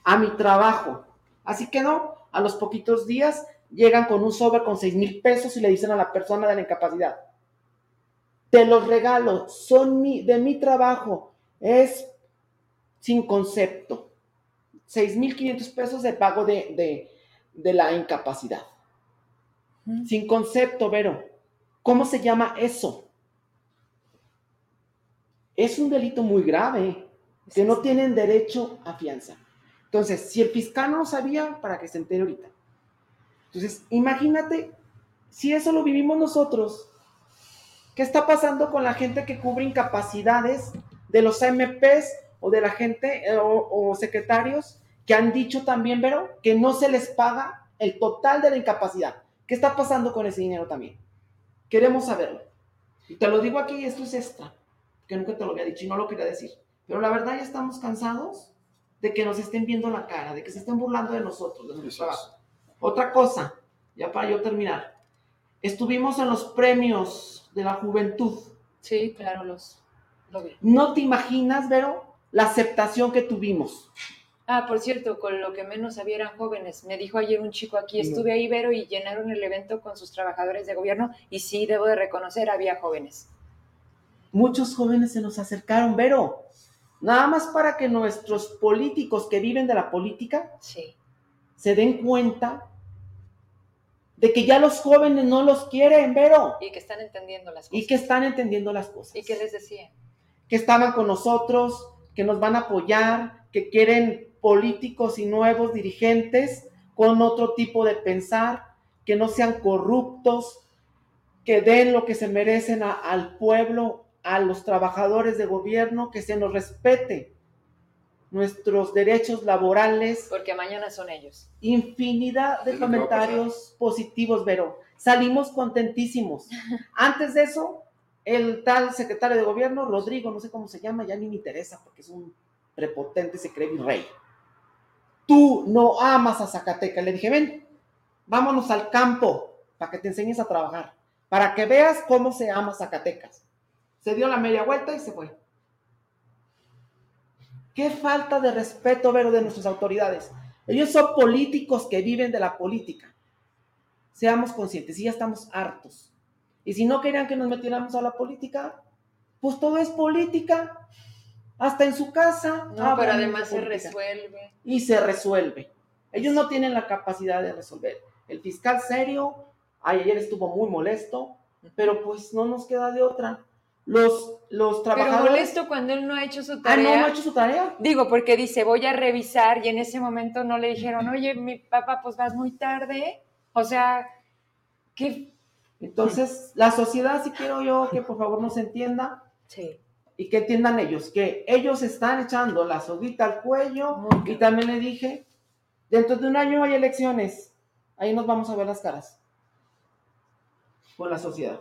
a mi trabajo. Así que no, a los poquitos días llegan con un sobre con 6 mil pesos y le dicen a la persona de la incapacidad, te los regalo, son de mi trabajo, es sin concepto. 6.500 pesos de pago de, la incapacidad. Sin concepto, Vero. ¿Cómo se llama eso? Es un delito muy grave, que no tienen derecho a fianza. Entonces, si el fiscal no lo sabía, para que se entere ahorita. Entonces, imagínate, si eso lo vivimos nosotros, ¿qué está pasando con la gente que cubre incapacidades de los AMPs o de la gente eh, o, secretarios que han dicho también, Vero, que no se les paga el total de la incapacidad. ¿Qué está pasando con ese dinero también? Queremos saberlo. Y te lo digo aquí, esto es extra, que nunca te lo había dicho y no lo quería decir. Pero la verdad ya estamos cansados de que nos estén viendo la cara, de que se estén burlando de nosotros, de nuestro trabajo. Otra cosa, ya para yo terminar. Estuvimos en los premios de la juventud. Sí, claro, los lo vi. ¿No te imaginas, Vero, la aceptación que tuvimos. Ah, por cierto, con lo que menos había eran jóvenes. Me dijo ayer un chico aquí, estuve ahí, Vero, y llenaron el evento con sus trabajadores de gobierno y sí, debo de reconocer, había jóvenes. Muchos jóvenes se nos acercaron, Vero, nada más para que nuestros políticos que viven de la política sí. se den cuenta de que ya los jóvenes no los quieren, Vero. Y que están entendiendo las cosas. Y que están entendiendo las cosas. ¿Y qué les decía? Que estaban con nosotros, que nos van a apoyar, que quieren políticos y nuevos dirigentes con otro tipo de pensar, que no sean corruptos, que den lo que se merecen al pueblo, a los trabajadores de gobierno, que se nos respete nuestros derechos laborales. Porque mañana son ellos. Infinidad de comentarios positivos, Vero. Salimos contentísimos. Antes de eso, el tal secretario de gobierno, Rodrigo, no sé cómo se llama, ya ni me interesa porque es un prepotente, se cree rey. Tú no amas a Zacatecas. Le dije, ven, vámonos al campo para que te enseñes a trabajar, para que veas cómo se ama Zacatecas. Se dio la media vuelta y se fue. Qué falta de respeto, Vero, de nuestras autoridades. Ellos son políticos que viven de la política. Seamos conscientes, y ya estamos hartos y si no querían que nos metiéramos a la política, pues todo es política. Hasta en su casa. No, pero además se resuelve. Y se resuelve. Ellos no tienen la capacidad de resolver. El fiscal serio, ayer estuvo muy molesto, pero pues no nos queda de otra. Los, los trabajadores. Pero molesto cuando él no ha hecho su tarea. Ah, no, no ha hecho su tarea. Digo, porque dice, voy a revisar, y en ese momento no le dijeron, oye, mi papá, pues vas muy tarde. O sea, ¿qué, entonces, la sociedad, si quiero yo que por favor nos entienda. Sí. Y que entiendan ellos, que ellos están echando la soguita al cuello. Y también le dije, dentro de un año hay elecciones. Ahí nos vamos a ver las caras. Con la sociedad.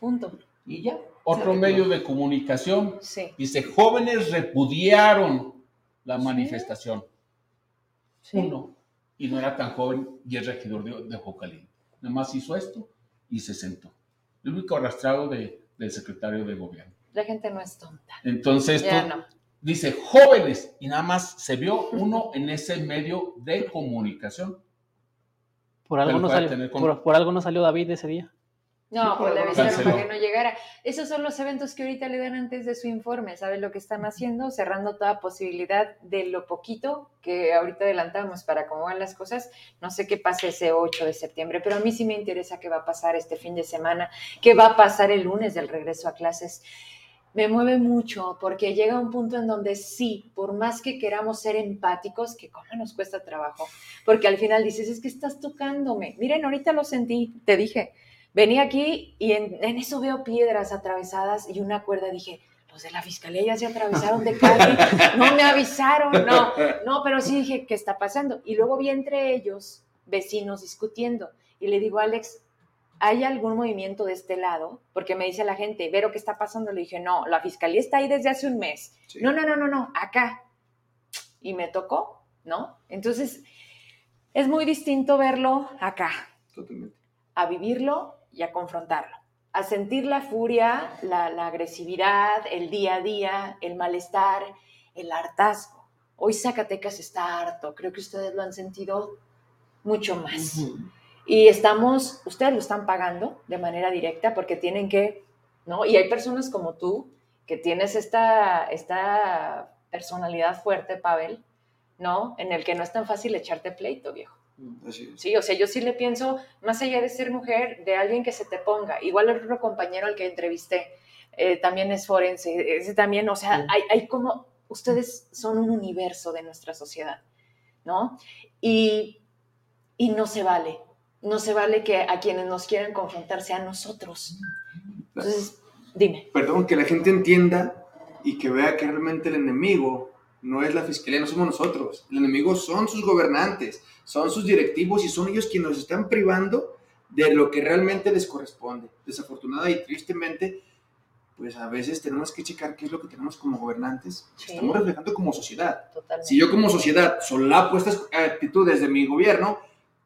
Punto. Y ya. Otro medio de comunicación. Sí. Dice, jóvenes repudiaron la manifestación. Sí. Uno. Y no era tan joven y es regidor de, de Nada más hizo esto y se sentó. El único arrastrado de, del secretario de gobierno. La gente no es tonta. Entonces, dice jóvenes y nada más se vio uno en ese medio de comunicación. Por algo, no salió, por algo no salió David ese día. No, pues le avisaron para que no llegara. Esos son los eventos que ahorita le dan antes de su informe. ¿Saben lo que están haciendo? Cerrando toda posibilidad de lo poquito que ahorita adelantamos para cómo van las cosas. No sé qué pase ese 8 de septiembre, pero a mí sí me interesa qué va a pasar este fin de semana, qué va a pasar el lunes del regreso a clases. Me mueve mucho porque llega un punto en donde sí, por más que queramos ser empáticos, que cómo nos cuesta trabajo, porque al final dices, es que estás tocándome. Miren, ahorita lo sentí, te dije, Venía aquí y en, eso veo piedras atravesadas y una cuerda. Dije, lo los de la fiscalía ya se atravesaron de calle, no me avisaron, no, no, pero sí dije, ¿qué está pasando? Y luego vi entre ellos vecinos discutiendo y le digo, Alex, ¿hay algún movimiento de este lado? Porque me dice la gente, ¿Vero qué está pasando? Le dije, no, la fiscalía está ahí desde hace un mes. No, no, no, no, no, acá. Y me tocó, ¿no? Entonces, es muy distinto verlo acá. Totalmente. A vivirlo y a confrontarlo. A sentir la furia, la, agresividad, el día a día, el malestar, el hartazgo. Hoy Zacatecas está harto. Creo que ustedes lo han sentido mucho más. Y estamos, ustedes lo están pagando de manera directa porque tienen que, ¿no? Y hay personas como tú que tienes esta, esta personalidad fuerte, Pavel, ¿no? En el que no es tan fácil echarte pleito, viejo. Mm, sí, o sea, yo sí le pienso, más allá de ser mujer, de alguien que se te ponga. Igual el otro compañero al que entrevisté eh, también es forense, ese también, o sea, hay, hay como, ustedes son un universo de nuestra sociedad, ¿no? Y, y no se vale, no se vale que a quienes nos quieren confrontar sean nosotros. Entonces, dime. Perdón, que la gente entienda y que vea que realmente el enemigo no es la fiscalía, no somos nosotros. El enemigo son sus gobernantes, son sus directivos y son ellos quienes nos están privando de lo que realmente les corresponde. Desafortunada y tristemente, pues a veces tenemos que checar qué es lo que tenemos como gobernantes. Estamos reflejando como sociedad. Si yo como sociedad solapo estas actitudes de mi gobierno,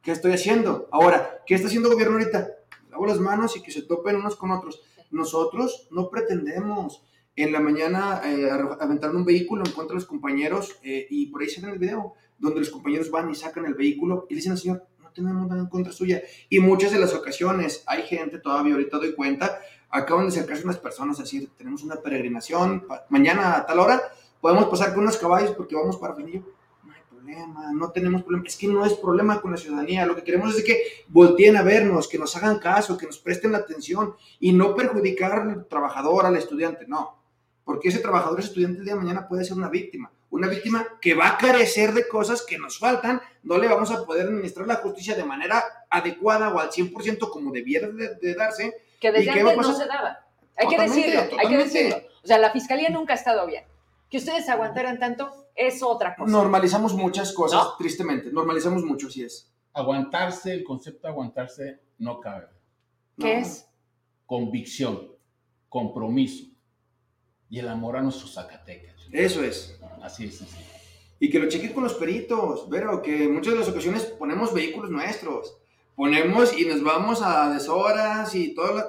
¿Qué estoy haciendo? Ahora, ¿qué está haciendo el gobierno ahorita? Lavo las manos y que se topen unos con otros. Nosotros no pretendemos en la mañana eh, aventar un vehículo en contra de los compañeros eh, y por ahí se ve el video, donde los compañeros van y sacan el vehículo y le dicen al señor, no tenemos nada en contra suya. Y muchas de las ocasiones hay gente todavía, ahorita doy cuenta, acaban de acercarse unas personas a decir, tenemos una peregrinación, mañana a tal hora podemos pasar con unos caballos porque vamos para Fenillo no tenemos problema. Es que no es problema con la ciudadanía. Lo que queremos es que volteen a vernos, que nos hagan caso, que nos presten la atención y no perjudicar al trabajador, al estudiante. No, porque ese trabajador, ese estudiante el día de mañana puede ser una víctima. Una víctima que va a carecer de cosas que nos faltan. No le vamos a poder administrar la justicia de manera adecuada o al 100% como debiera de, darse. Que desde antes no se daba. Hay que decirlo, hay que decirlo. O sea, la fiscalía nunca ha estado bien. Que ustedes aguantaran tanto es otra cosa. Normalizamos muchas cosas, tristemente. Normalizamos mucho, así es. Aguantarse, el concepto de aguantarse no cabe. ¿Qué es? Convicción, compromiso y el amor a nuestros Zacatecas. Eso es. Así es, así. Y que lo chequen con los peritos, pero que en muchas de las ocasiones ponemos vehículos nuestros. Ponemos y nos vamos a deshoras y toda la,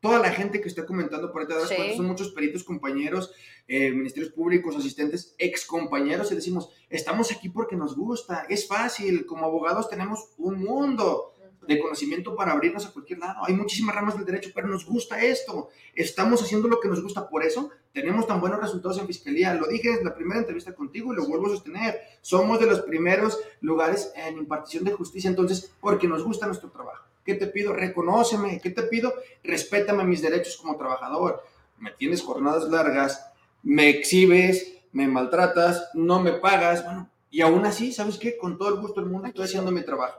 toda la gente que está comentando por ahí, son muchos peritos, compañeros, eh, ministerios públicos, asistentes, ex compañeros, y decimos, estamos aquí porque nos gusta, es fácil, como abogados tenemos un mundo de conocimiento para abrirnos a cualquier lado. Hay muchísimas ramas del derecho, pero nos gusta esto. Estamos haciendo lo que nos gusta. Por eso tenemos tan buenos resultados en fiscalía. Lo dije en la primera entrevista contigo y lo vuelvo a sostener. Somos de los primeros lugares en impartición de justicia, entonces, porque nos gusta nuestro trabajo. ¿Qué te pido? Reconóceme. ¿Qué te pido? Respétame mis derechos como trabajador. Me tienes jornadas largas, me exhibes, me maltratas, no me pagas. Bueno, y aún así, ¿sabes qué? Con todo el gusto del mundo estoy haciendo mi trabajo.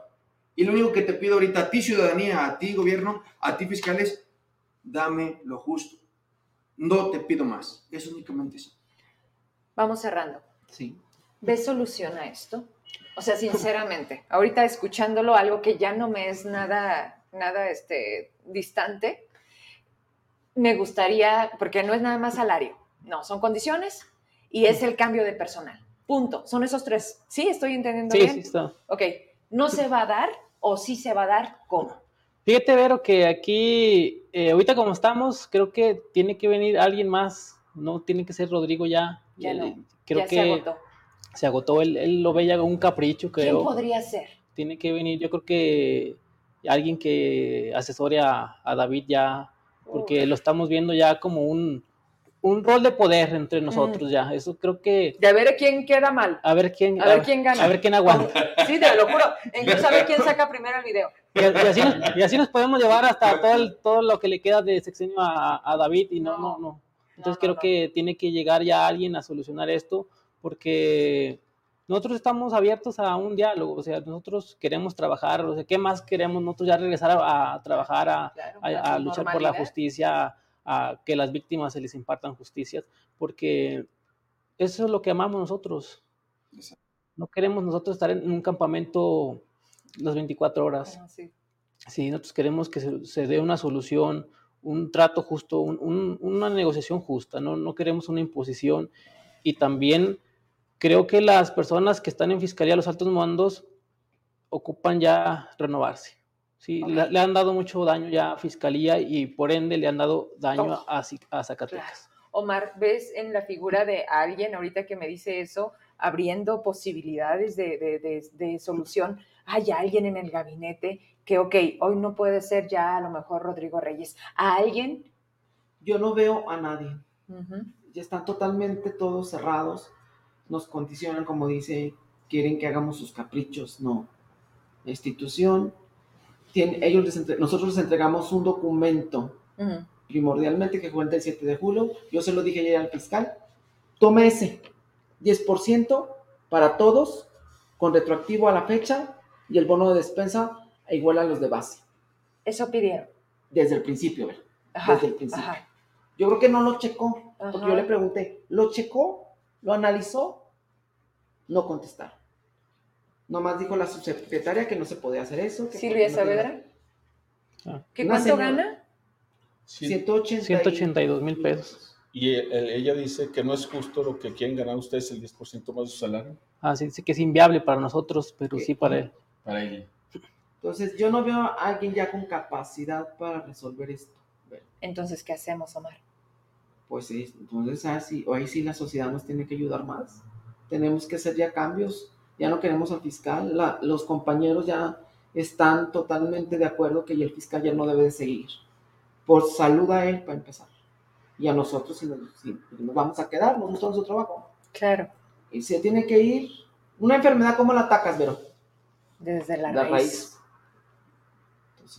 Y lo único que te pido ahorita a ti, ciudadanía, a ti, gobierno, a ti, fiscales, dame lo justo. No te pido más. Es únicamente eso. Vamos cerrando. Sí. ¿Ves solución a esto? O sea, sinceramente, ahorita escuchándolo, algo que ya no me es nada, nada este, distante, me gustaría, porque no es nada más salario, no, son condiciones y es el cambio de personal. Punto. Son esos tres. ¿Sí? ¿Estoy entendiendo bien? Sí, está. Ok. ¿No se va a dar o sí se va a dar cómo? Fíjate, Vero, que aquí, eh, ahorita como estamos, creo que tiene que venir alguien más, no tiene que ser Rodrigo ya. Ya no, creo ya que, se agotó se agotó, él, él lo veía como un capricho, creo. ¿Quién podría ser? Tiene que venir, yo creo que alguien que asesore a, David ya, porque lo estamos viendo ya como un, un rol de poder entre nosotros ya. Eso creo que. De a ver quién queda mal. A ver quién. A, ver quién gana. A ver quién aguanta. Sí, te lo juro. Incluso a ver quién saca primero el video. Y, así, nos, y así, nos, podemos llevar hasta todo, todo lo que le queda de sexenio a, a David y no, no, no. Entonces creo que tiene que llegar ya alguien a solucionar esto porque nosotros estamos abiertos a un diálogo, o sea, nosotros queremos trabajar, o sea, ¿qué más queremos nosotros ya regresar a, trabajar, a, luchar por la justicia, a que las víctimas se les impartan justicias, porque eso es lo que amamos nosotros. No queremos nosotros estar en un campamento las 24 horas. Ah, sí. nosotros queremos que se, dé una solución, un trato justo, una negociación justa, ¿no? no queremos una imposición. Y también creo que las personas que están en fiscalía, los altos mandos, ocupan ya renovarse. Sí, le, han dado mucho daño ya a Fiscalía y por ende le han dado daño a, a, Zacatecas. Omar, ¿ves en la figura de alguien ahorita que me dice eso, abriendo posibilidades de, solución? Hay alguien en el gabinete que, ok, hoy no puede ser ya a lo mejor Rodrigo Reyes. ¿A alguien? Yo no veo a nadie. Ya están totalmente todos cerrados. Nos condicionan, como dice, quieren que hagamos sus caprichos. No. La institución ellos nosotros les entregamos un documento primordialmente que cuenta el 7 de julio. Yo se lo dije ayer al fiscal. Tome ese 10% para todos con retroactivo a la fecha y el bono de despensa igual a los de base. Eso pidieron. Desde el principio, Desde el principio. Yo creo que no lo checó, porque yo le pregunté, ¿lo checó? ¿Lo analizó? No contestaron. Nomás dijo la subsecretaria que no se podía hacer eso. Silvia Saavedra. Ah. ¿Qué cuánto gana? 182 mil pesos. Y ella dice que no es justo lo que quieren ganar ustedes el 10% más de su salario. Ah, sí, dice que es inviable para nosotros, pero sí para él. Para ella. Entonces, yo no veo a alguien ya con capacidad para resolver esto. Entonces, ¿qué hacemos, Omar? Pues sí, entonces así, ah, ahí sí la sociedad nos tiene que ayudar más. Tenemos que hacer ya cambios ya no queremos al fiscal, los compañeros ya están totalmente de acuerdo que el fiscal ya no debe de seguir. Por salud a él, para empezar. Y a nosotros, si nos, vamos a quedar, nos gusta nuestro trabajo. Claro. Y se tiene que ir. Una enfermedad, ¿cómo la atacas, Vero? Desde la, raíz.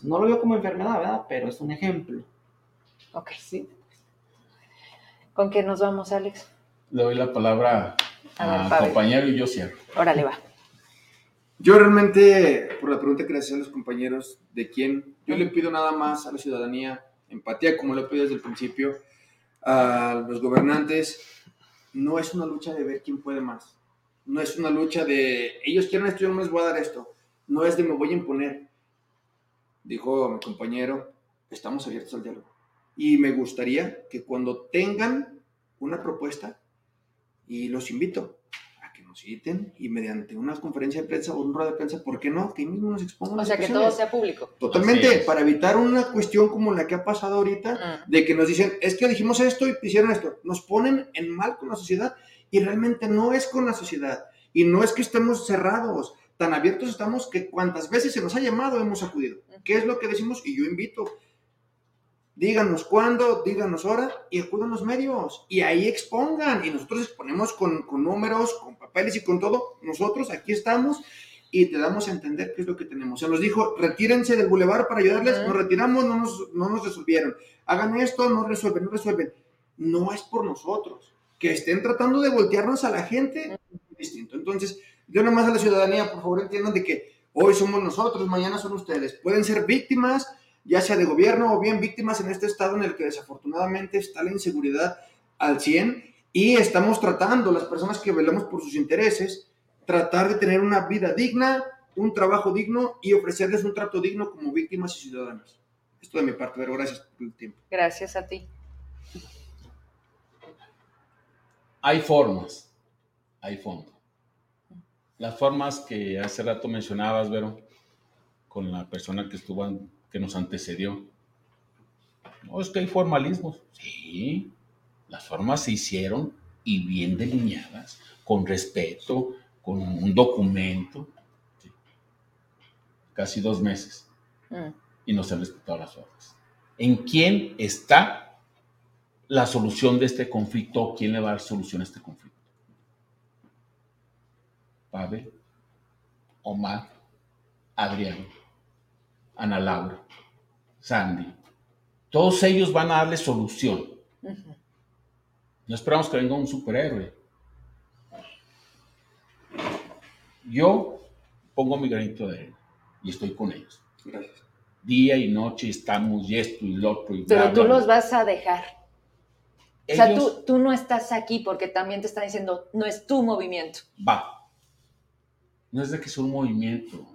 no lo veo como enfermedad, ¿verdad? Pero es un ejemplo. Ok. Sí. ¿Con qué nos vamos, Alex? Le doy la palabra a compañero y yo cierro. Órale, va. Yo realmente, por la pregunta que le hacía a los compañeros, ¿de quién? Yo le pido nada más a la ciudadanía, empatía, como lo he pedido desde el principio, a los gobernantes. No es una lucha de ver quién puede más. No es una lucha de ellos quieren esto, yo no les voy a dar esto. No es de me voy a imponer. Dijo mi compañero, estamos abiertos al diálogo. Y me gustaría que cuando tengan una propuesta, y los invito a que nos citen y mediante una conferencia de prensa o un rueda de prensa, ¿por qué no? Que mismo nos expongan. O sea, que todo sea público. Totalmente, para evitar una cuestión como la que ha pasado ahorita, ah. de que nos dicen, es que dijimos esto y hicieron esto. Nos ponen en mal con la sociedad y realmente no es con la sociedad. Y no es que estemos cerrados, tan abiertos estamos que cuantas veces se nos ha llamado hemos acudido. ¿Qué es lo que decimos? Y yo invito díganos cuándo, díganos hora y acudan los medios y ahí expongan y nosotros exponemos con, números, con papeles y con todo. Nosotros aquí estamos y te damos a entender qué es lo que tenemos. Se nos dijo, retírense del bulevar para ayudarles, nos retiramos, no nos, no nos resolvieron. Hagan esto, no resuelven, no resuelven. No es por nosotros. Que estén tratando de voltearnos a la gente, distinto. Entonces, yo nomás a la ciudadanía, por favor, entiendan de que hoy somos nosotros, mañana son ustedes. Pueden ser víctimas, ya sea de gobierno o bien víctimas en este estado en el que desafortunadamente está la inseguridad al 100 y estamos tratando, las personas que velamos por sus intereses, tratar de tener una vida digna, un trabajo digno y ofrecerles un trato digno como víctimas y ciudadanas. Esto de mi parte, pero gracias por el tiempo. Gracias a ti. Hay formas, hay fondo. Las formas que hace rato mencionabas, Vero, con la persona que estuvo que nos antecedió. No, es que hay formalismos. Sí, las formas se hicieron y bien delineadas, con respeto, con un documento. Casi dos meses. Mm. Y no se han respetado las formas. ¿En quién está la solución de este conflicto? ¿Quién le va a dar solución a este conflicto? Pavel, Omar, Adrián Ana Laura, Sandy. Todos ellos van a darle solución. No esperamos que venga un superhéroe. Yo pongo mi granito de arena y estoy con ellos. Gracias. día y noche estamos y esto y lo otro. Y Pero tú los vas a dejar. o sea, tú, tú no estás aquí porque también te están diciendo, no es tu movimiento. Va. No es de que es un movimiento.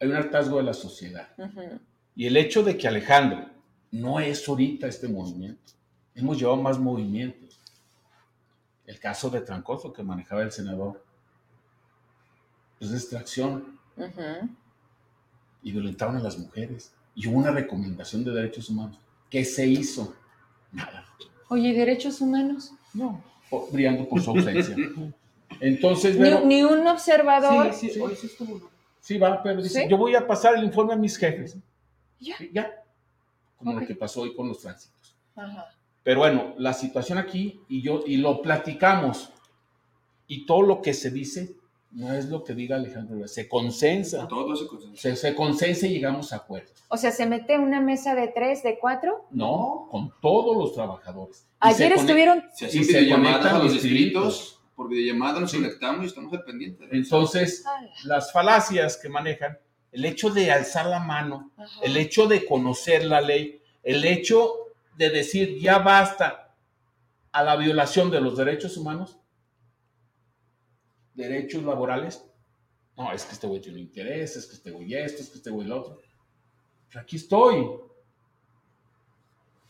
Hay un hartazgo de la sociedad. Y el hecho de que Alejandro no es ahorita este movimiento. Hemos llevado más movimientos. El caso de Trancoso que manejaba el senador. Es extracción y violentaron a las mujeres. Y hubo una recomendación de derechos humanos. ¿Qué se hizo? Nada. Oye, ¿y derechos humanos? No, brillando por su ausencia. Entonces, ni, un observador. Sí, sí, sí, sí va, pero dice, yo voy a pasar el informe a mis jefes. Ya. Ya. Como lo que pasó hoy con los tránsitos. Ajá. Pero bueno, la situación aquí, y yo, y lo platicamos, y todo lo que se dice no es lo que diga Alejandro, se consensa. Todo se consensa. Se, se consensa y llegamos a acuerdos. O sea, ¿se mete una mesa de tres, de cuatro? No, con todos los trabajadores. Ayer estuvieron... Se hacen videollamadas a los distritos, por videollamada nos conectamos y estamos al pendiente. Entonces, las falacias que manejan, el hecho de alzar la mano, el hecho de conocer la ley, el hecho de decir ya basta a la violación de los derechos humanos, derechos laborales. No, es que este güey tiene interés, es que este güey esto, es que este güey lo otro. Pero aquí estoy.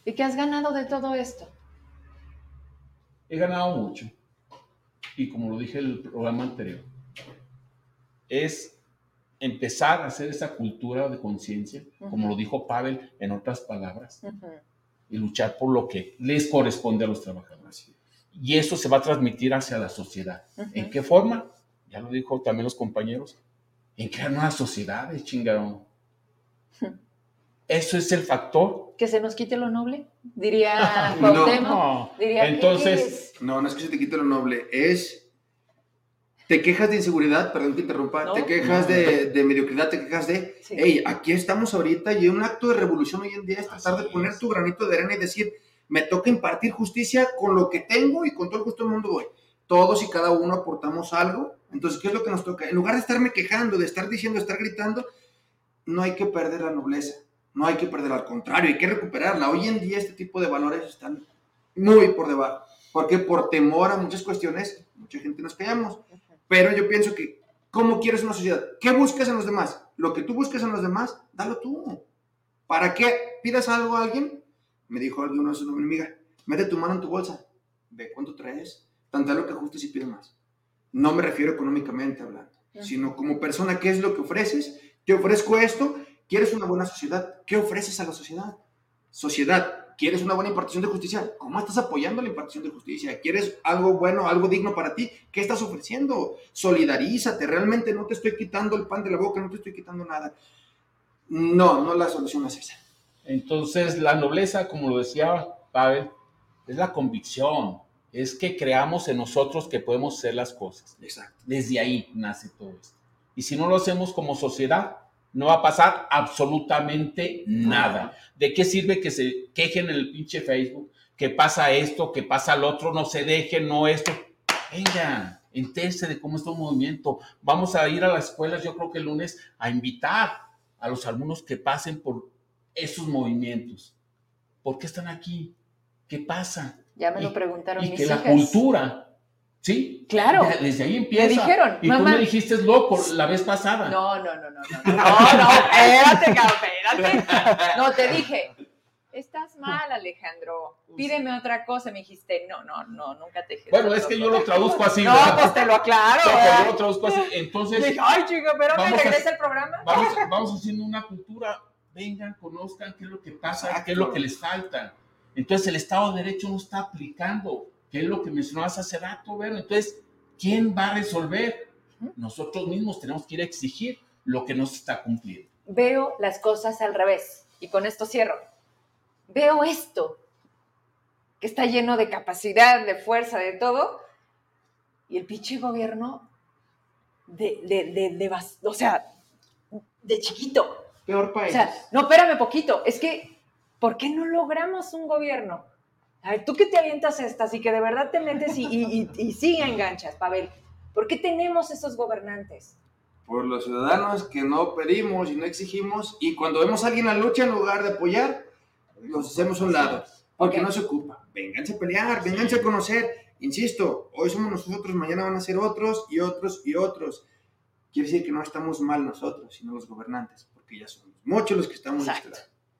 ¿Y qué has ganado de todo esto? He ganado mucho. Y como lo dije en el programa anterior, es empezar a hacer esa cultura de conciencia, como lo dijo Pavel en otras palabras, y luchar por lo que les corresponde a los trabajadores y eso se va a transmitir hacia la sociedad. ¿En qué forma? Ya lo dijo también los compañeros, en crear nuevas sociedades, chingado. Eso es el factor. Que se nos quite lo noble, diría no, diría, Entonces, no, no es que se te quite lo noble, es te quejas de inseguridad, perdón que interrumpa, te quejas de, mediocridad, te quejas de, hey, aquí estamos ahorita y un acto de revolución hoy en día es tratar de poner tu granito de arena y decir, me toca impartir justicia con lo que tengo y con todo el gusto del mundo voy. Todos y cada uno aportamos algo. Entonces, ¿qué es lo que nos toca? En lugar de estarme quejando, de estar diciendo, de estar gritando, no hay que perder la nobleza. No hay que perder, al contrario, hay que recuperarla. Hoy en día este tipo de valores están muy por debajo. Porque por temor a muchas cuestiones, mucha gente nos callamos. Pero yo pienso que, ¿cómo quieres una sociedad? ¿Qué buscas en los demás? Lo que tú busques en los demás, dalo tú. ¿Para qué pidas algo a alguien? me dijo alguna vez una amiga, mete tu mano en tu bolsa, ve cuánto traes, tanto lo que ajustes y pide más. No me refiero económicamente hablando, sino como persona, ¿qué es lo que ofreces? Te ofrezco esto, ¿quieres una buena sociedad? ¿Qué ofreces a la sociedad? Sociedad, ¿quieres una buena impartición de justicia? ¿Cómo estás apoyando la impartición de justicia? ¿Quieres algo bueno, algo digno para ti? ¿Qué estás ofreciendo? Solidarízate, realmente no te estoy quitando el pan de la boca, no te estoy quitando nada. No, no la solución es esa. Entonces, la nobleza, como lo decía Pavel, es la convicción, es que creamos en nosotros que podemos hacer las cosas. Exacto. Desde ahí nace todo esto. Y si no lo hacemos como sociedad, no va a pasar absolutamente nada. ¿De qué sirve que se quejen en el pinche Facebook? Que pasa esto, que pasa lo otro, no se dejen, no esto. Venga, entérese de cómo está un movimiento. Vamos a ir a las escuelas, yo creo que el lunes, a invitar a los alumnos que pasen por esos movimientos? ¿Por qué están aquí? ¿Qué pasa? Ya me lo preguntaron y que la cultura, ¿sí? Claro. Desde ahí empieza. Me dijeron, y tú me dijiste loco la vez pasada. No, no, no, no, no, no, no, espérate, espérate. No, te dije, estás mal, Alejandro. Pídeme otra cosa. Me dijiste, no, no, no, nunca te dije. Bueno, es que yo lo traduzco así. No, pues te lo aclaro. No, pues yo lo traduzco así. Entonces. Dije, ay, chico, pero me regresa el programa. Vamos, vamos haciendo una cultura vengan, conozcan qué es lo que pasa, qué es lo que les falta. Entonces el Estado de Derecho no está aplicando, qué es lo que mencionabas hace rato, ¿ver? Entonces, ¿quién va a resolver? Nosotros mismos tenemos que ir a exigir lo que no se está cumpliendo. Veo las cosas al revés y con esto cierro. Veo esto, que está lleno de capacidad, de fuerza, de todo, y el pinche gobierno de, de, de, de, o sea, de chiquito, Peor país. O sea, no, espérame poquito. Es que, ¿por qué no logramos un gobierno? A ver, tú que te avientas estas y que de verdad te metes y, y, y, sí enganchas, Pavel. ¿Por qué tenemos esos gobernantes? por los ciudadanos que no pedimos y no exigimos, y cuando vemos a alguien en la lucha, en lugar de apoyar, los hacemos a un lado, porque no se ocupa. Vénganse a pelear, vénganse a conocer. Insisto, hoy somos nosotros, mañana van a ser otros y otros y otros. Quiere decir que no estamos mal nosotros, sino los gobernantes, porque ya somos muchos los que estamos Exacto.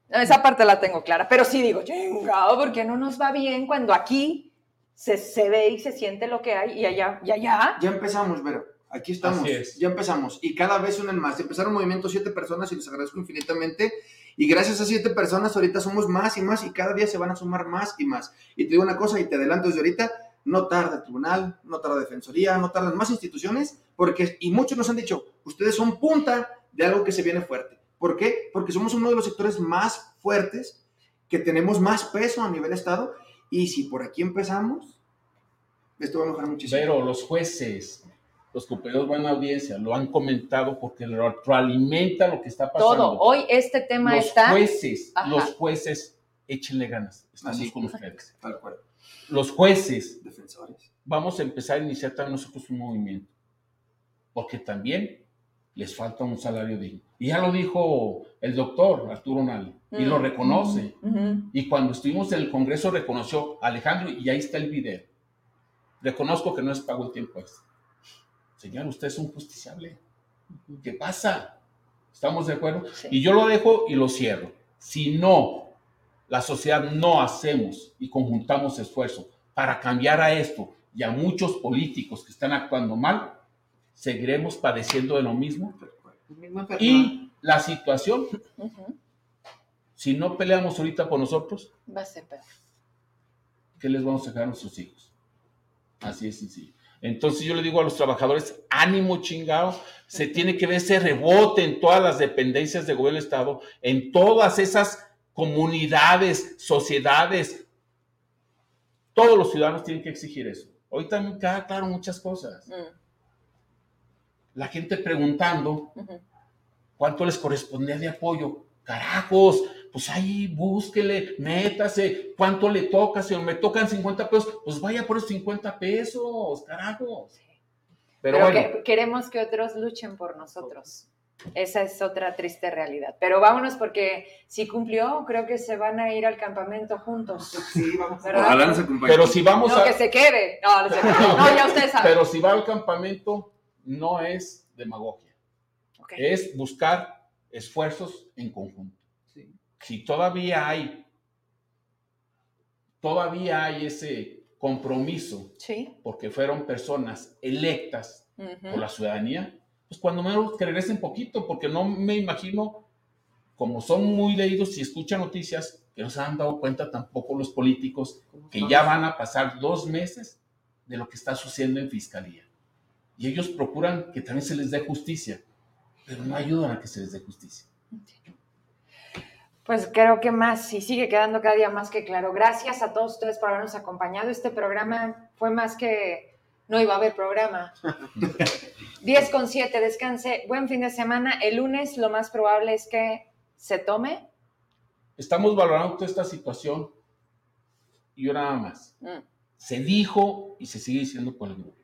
Esa parte la tengo clara, pero sí digo, chingado, porque no nos va bien cuando aquí se, se, ve y se siente lo que hay y allá, y allá. Ya empezamos, Vero. Aquí estamos. Ya empezamos. Y cada vez unen más. Empezaron movimiento siete personas y les agradezco infinitamente. Y gracias a siete personas, ahorita somos más y más y cada día se van a sumar más y más. Y te digo una cosa y te adelanto desde ahorita, no tarda el tribunal, no tarda defensoría, no tardan más instituciones, porque, y muchos nos han dicho, ustedes son punta de algo que se viene fuerte. ¿Por qué? Porque somos uno de los sectores más fuertes, que tenemos más peso a nivel Estado, y si por aquí empezamos, esto va a mejorar muchísimo. Pero los jueces, los compañeros van a audiencia, lo han comentado porque retroalimenta lo que está pasando. Todo, hoy este tema está... Jueces, los jueces, échenle ganas, estamos con ustedes. Los jueces, defensores, vamos a empezar a iniciar también nosotros un movimiento, porque también les falta un salario digno. Y ya lo dijo el doctor Arturo Nali, y lo mm. reconoce. Y cuando estuvimos en el Congreso reconoció a Alejandro, y ahí está el video. Reconozco que no es pago el tiempo este. Señor, usted es un justiciable. ¿Qué pasa? ¿Estamos de acuerdo? Y yo lo dejo y lo cierro. Si no, la sociedad no hacemos y conjuntamos esfuerzo para cambiar a esto y a muchos políticos que están actuando mal, seguiremos padeciendo de lo mismo. Y la situación, si no peleamos ahorita por nosotros, va a ser peor. ¿Qué les vamos a dejar a nuestros hijos? Así es sencillo. Entonces yo le digo a los trabajadores, ánimo chingado, se tiene que ver ese rebote en todas las dependencias de gobierno del Estado, en todas esas comunidades, sociedades. Todos los ciudadanos tienen que exigir eso. Hoy también queda claro muchas cosas. Mm la gente preguntando cuánto les correspondía de apoyo. Carajos, pues ahí búsquele, métase, cuánto le toca, si me tocan 50 pesos, pues vaya por esos 50 pesos, carajos. Pero, bueno. queremos que otros luchen por nosotros. Esa es otra triste realidad. Pero vámonos porque si cumplió, creo que se van a ir al campamento juntos. Sí, vamos. Pero si vamos no, que se quede. No, no, ya usted sabe. Pero si va al campamento, no es demagogia. Es buscar esfuerzos en conjunto. Si todavía hay, todavía hay ese compromiso, porque fueron personas electas por la ciudadanía, pues cuando menos que regresen poquito, porque no me imagino, como son muy leídos y escuchan noticias, que no se han dado cuenta tampoco los políticos, que ya van a pasar dos meses de lo que está sucediendo en fiscalía y ellos procuran que también se les dé justicia, pero no ayudan a que se les dé justicia. Pues creo que más, y sigue quedando cada día más que claro. Gracias a todos ustedes por habernos acompañado. Este programa fue más que no iba a haber programa. 10 con 7, descanse. Buen fin de semana. El lunes lo más probable es que se tome. Estamos valorando toda esta situación y yo nada más. Mm. Se dijo y se sigue diciendo por el grupo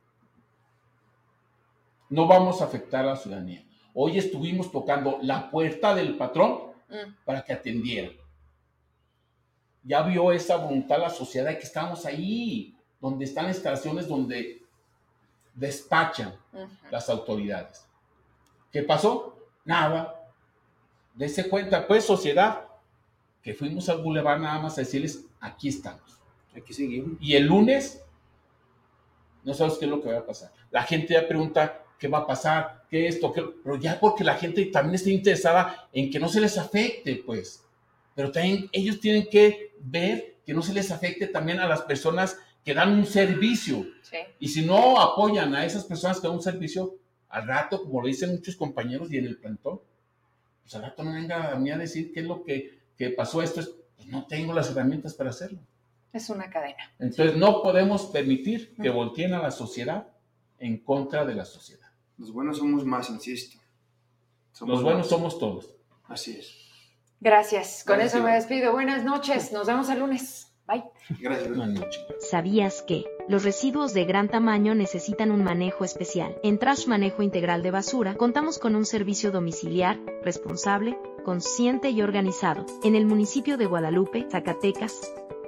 no vamos a afectar a la ciudadanía. Hoy estuvimos tocando la puerta del patrón mm. para que atendiera. Ya vio esa voluntad la sociedad de que estamos ahí, donde están instalaciones donde despachan las autoridades. ¿Qué pasó? Nada. Dese cuenta, pues, sociedad, que fuimos al bulevar nada más a decirles, aquí estamos. Aquí seguimos. Y el lunes, no sabes qué es lo que va a pasar. La gente ya pregunta, qué va a pasar, qué esto, qué... pero ya porque la gente también está interesada en que no se les afecte, pues. Pero también ellos tienen que ver que no se les afecte también a las personas que dan un servicio. Y si no apoyan a esas personas que dan un servicio, al rato, como lo dicen muchos compañeros y en el plantón, pues al rato no venga a mí a decir qué es lo que, que pasó esto, pues no tengo las herramientas para hacerlo. Es una cadena. Entonces no podemos permitir que volteen a la sociedad en contra de la sociedad. Los buenos somos más, insisto. los buenos somos todos. Así es. Gracias. Con eso me despido. Buenas noches. Nos vemos el lunes. Bye. Gracias. ¿Sabías que los residuos de gran tamaño necesitan un manejo especial? En Trash Manejo Integral de Basura contamos con un servicio domiciliar, responsable, consciente y organizado. En el municipio de Guadalupe, Zacatecas,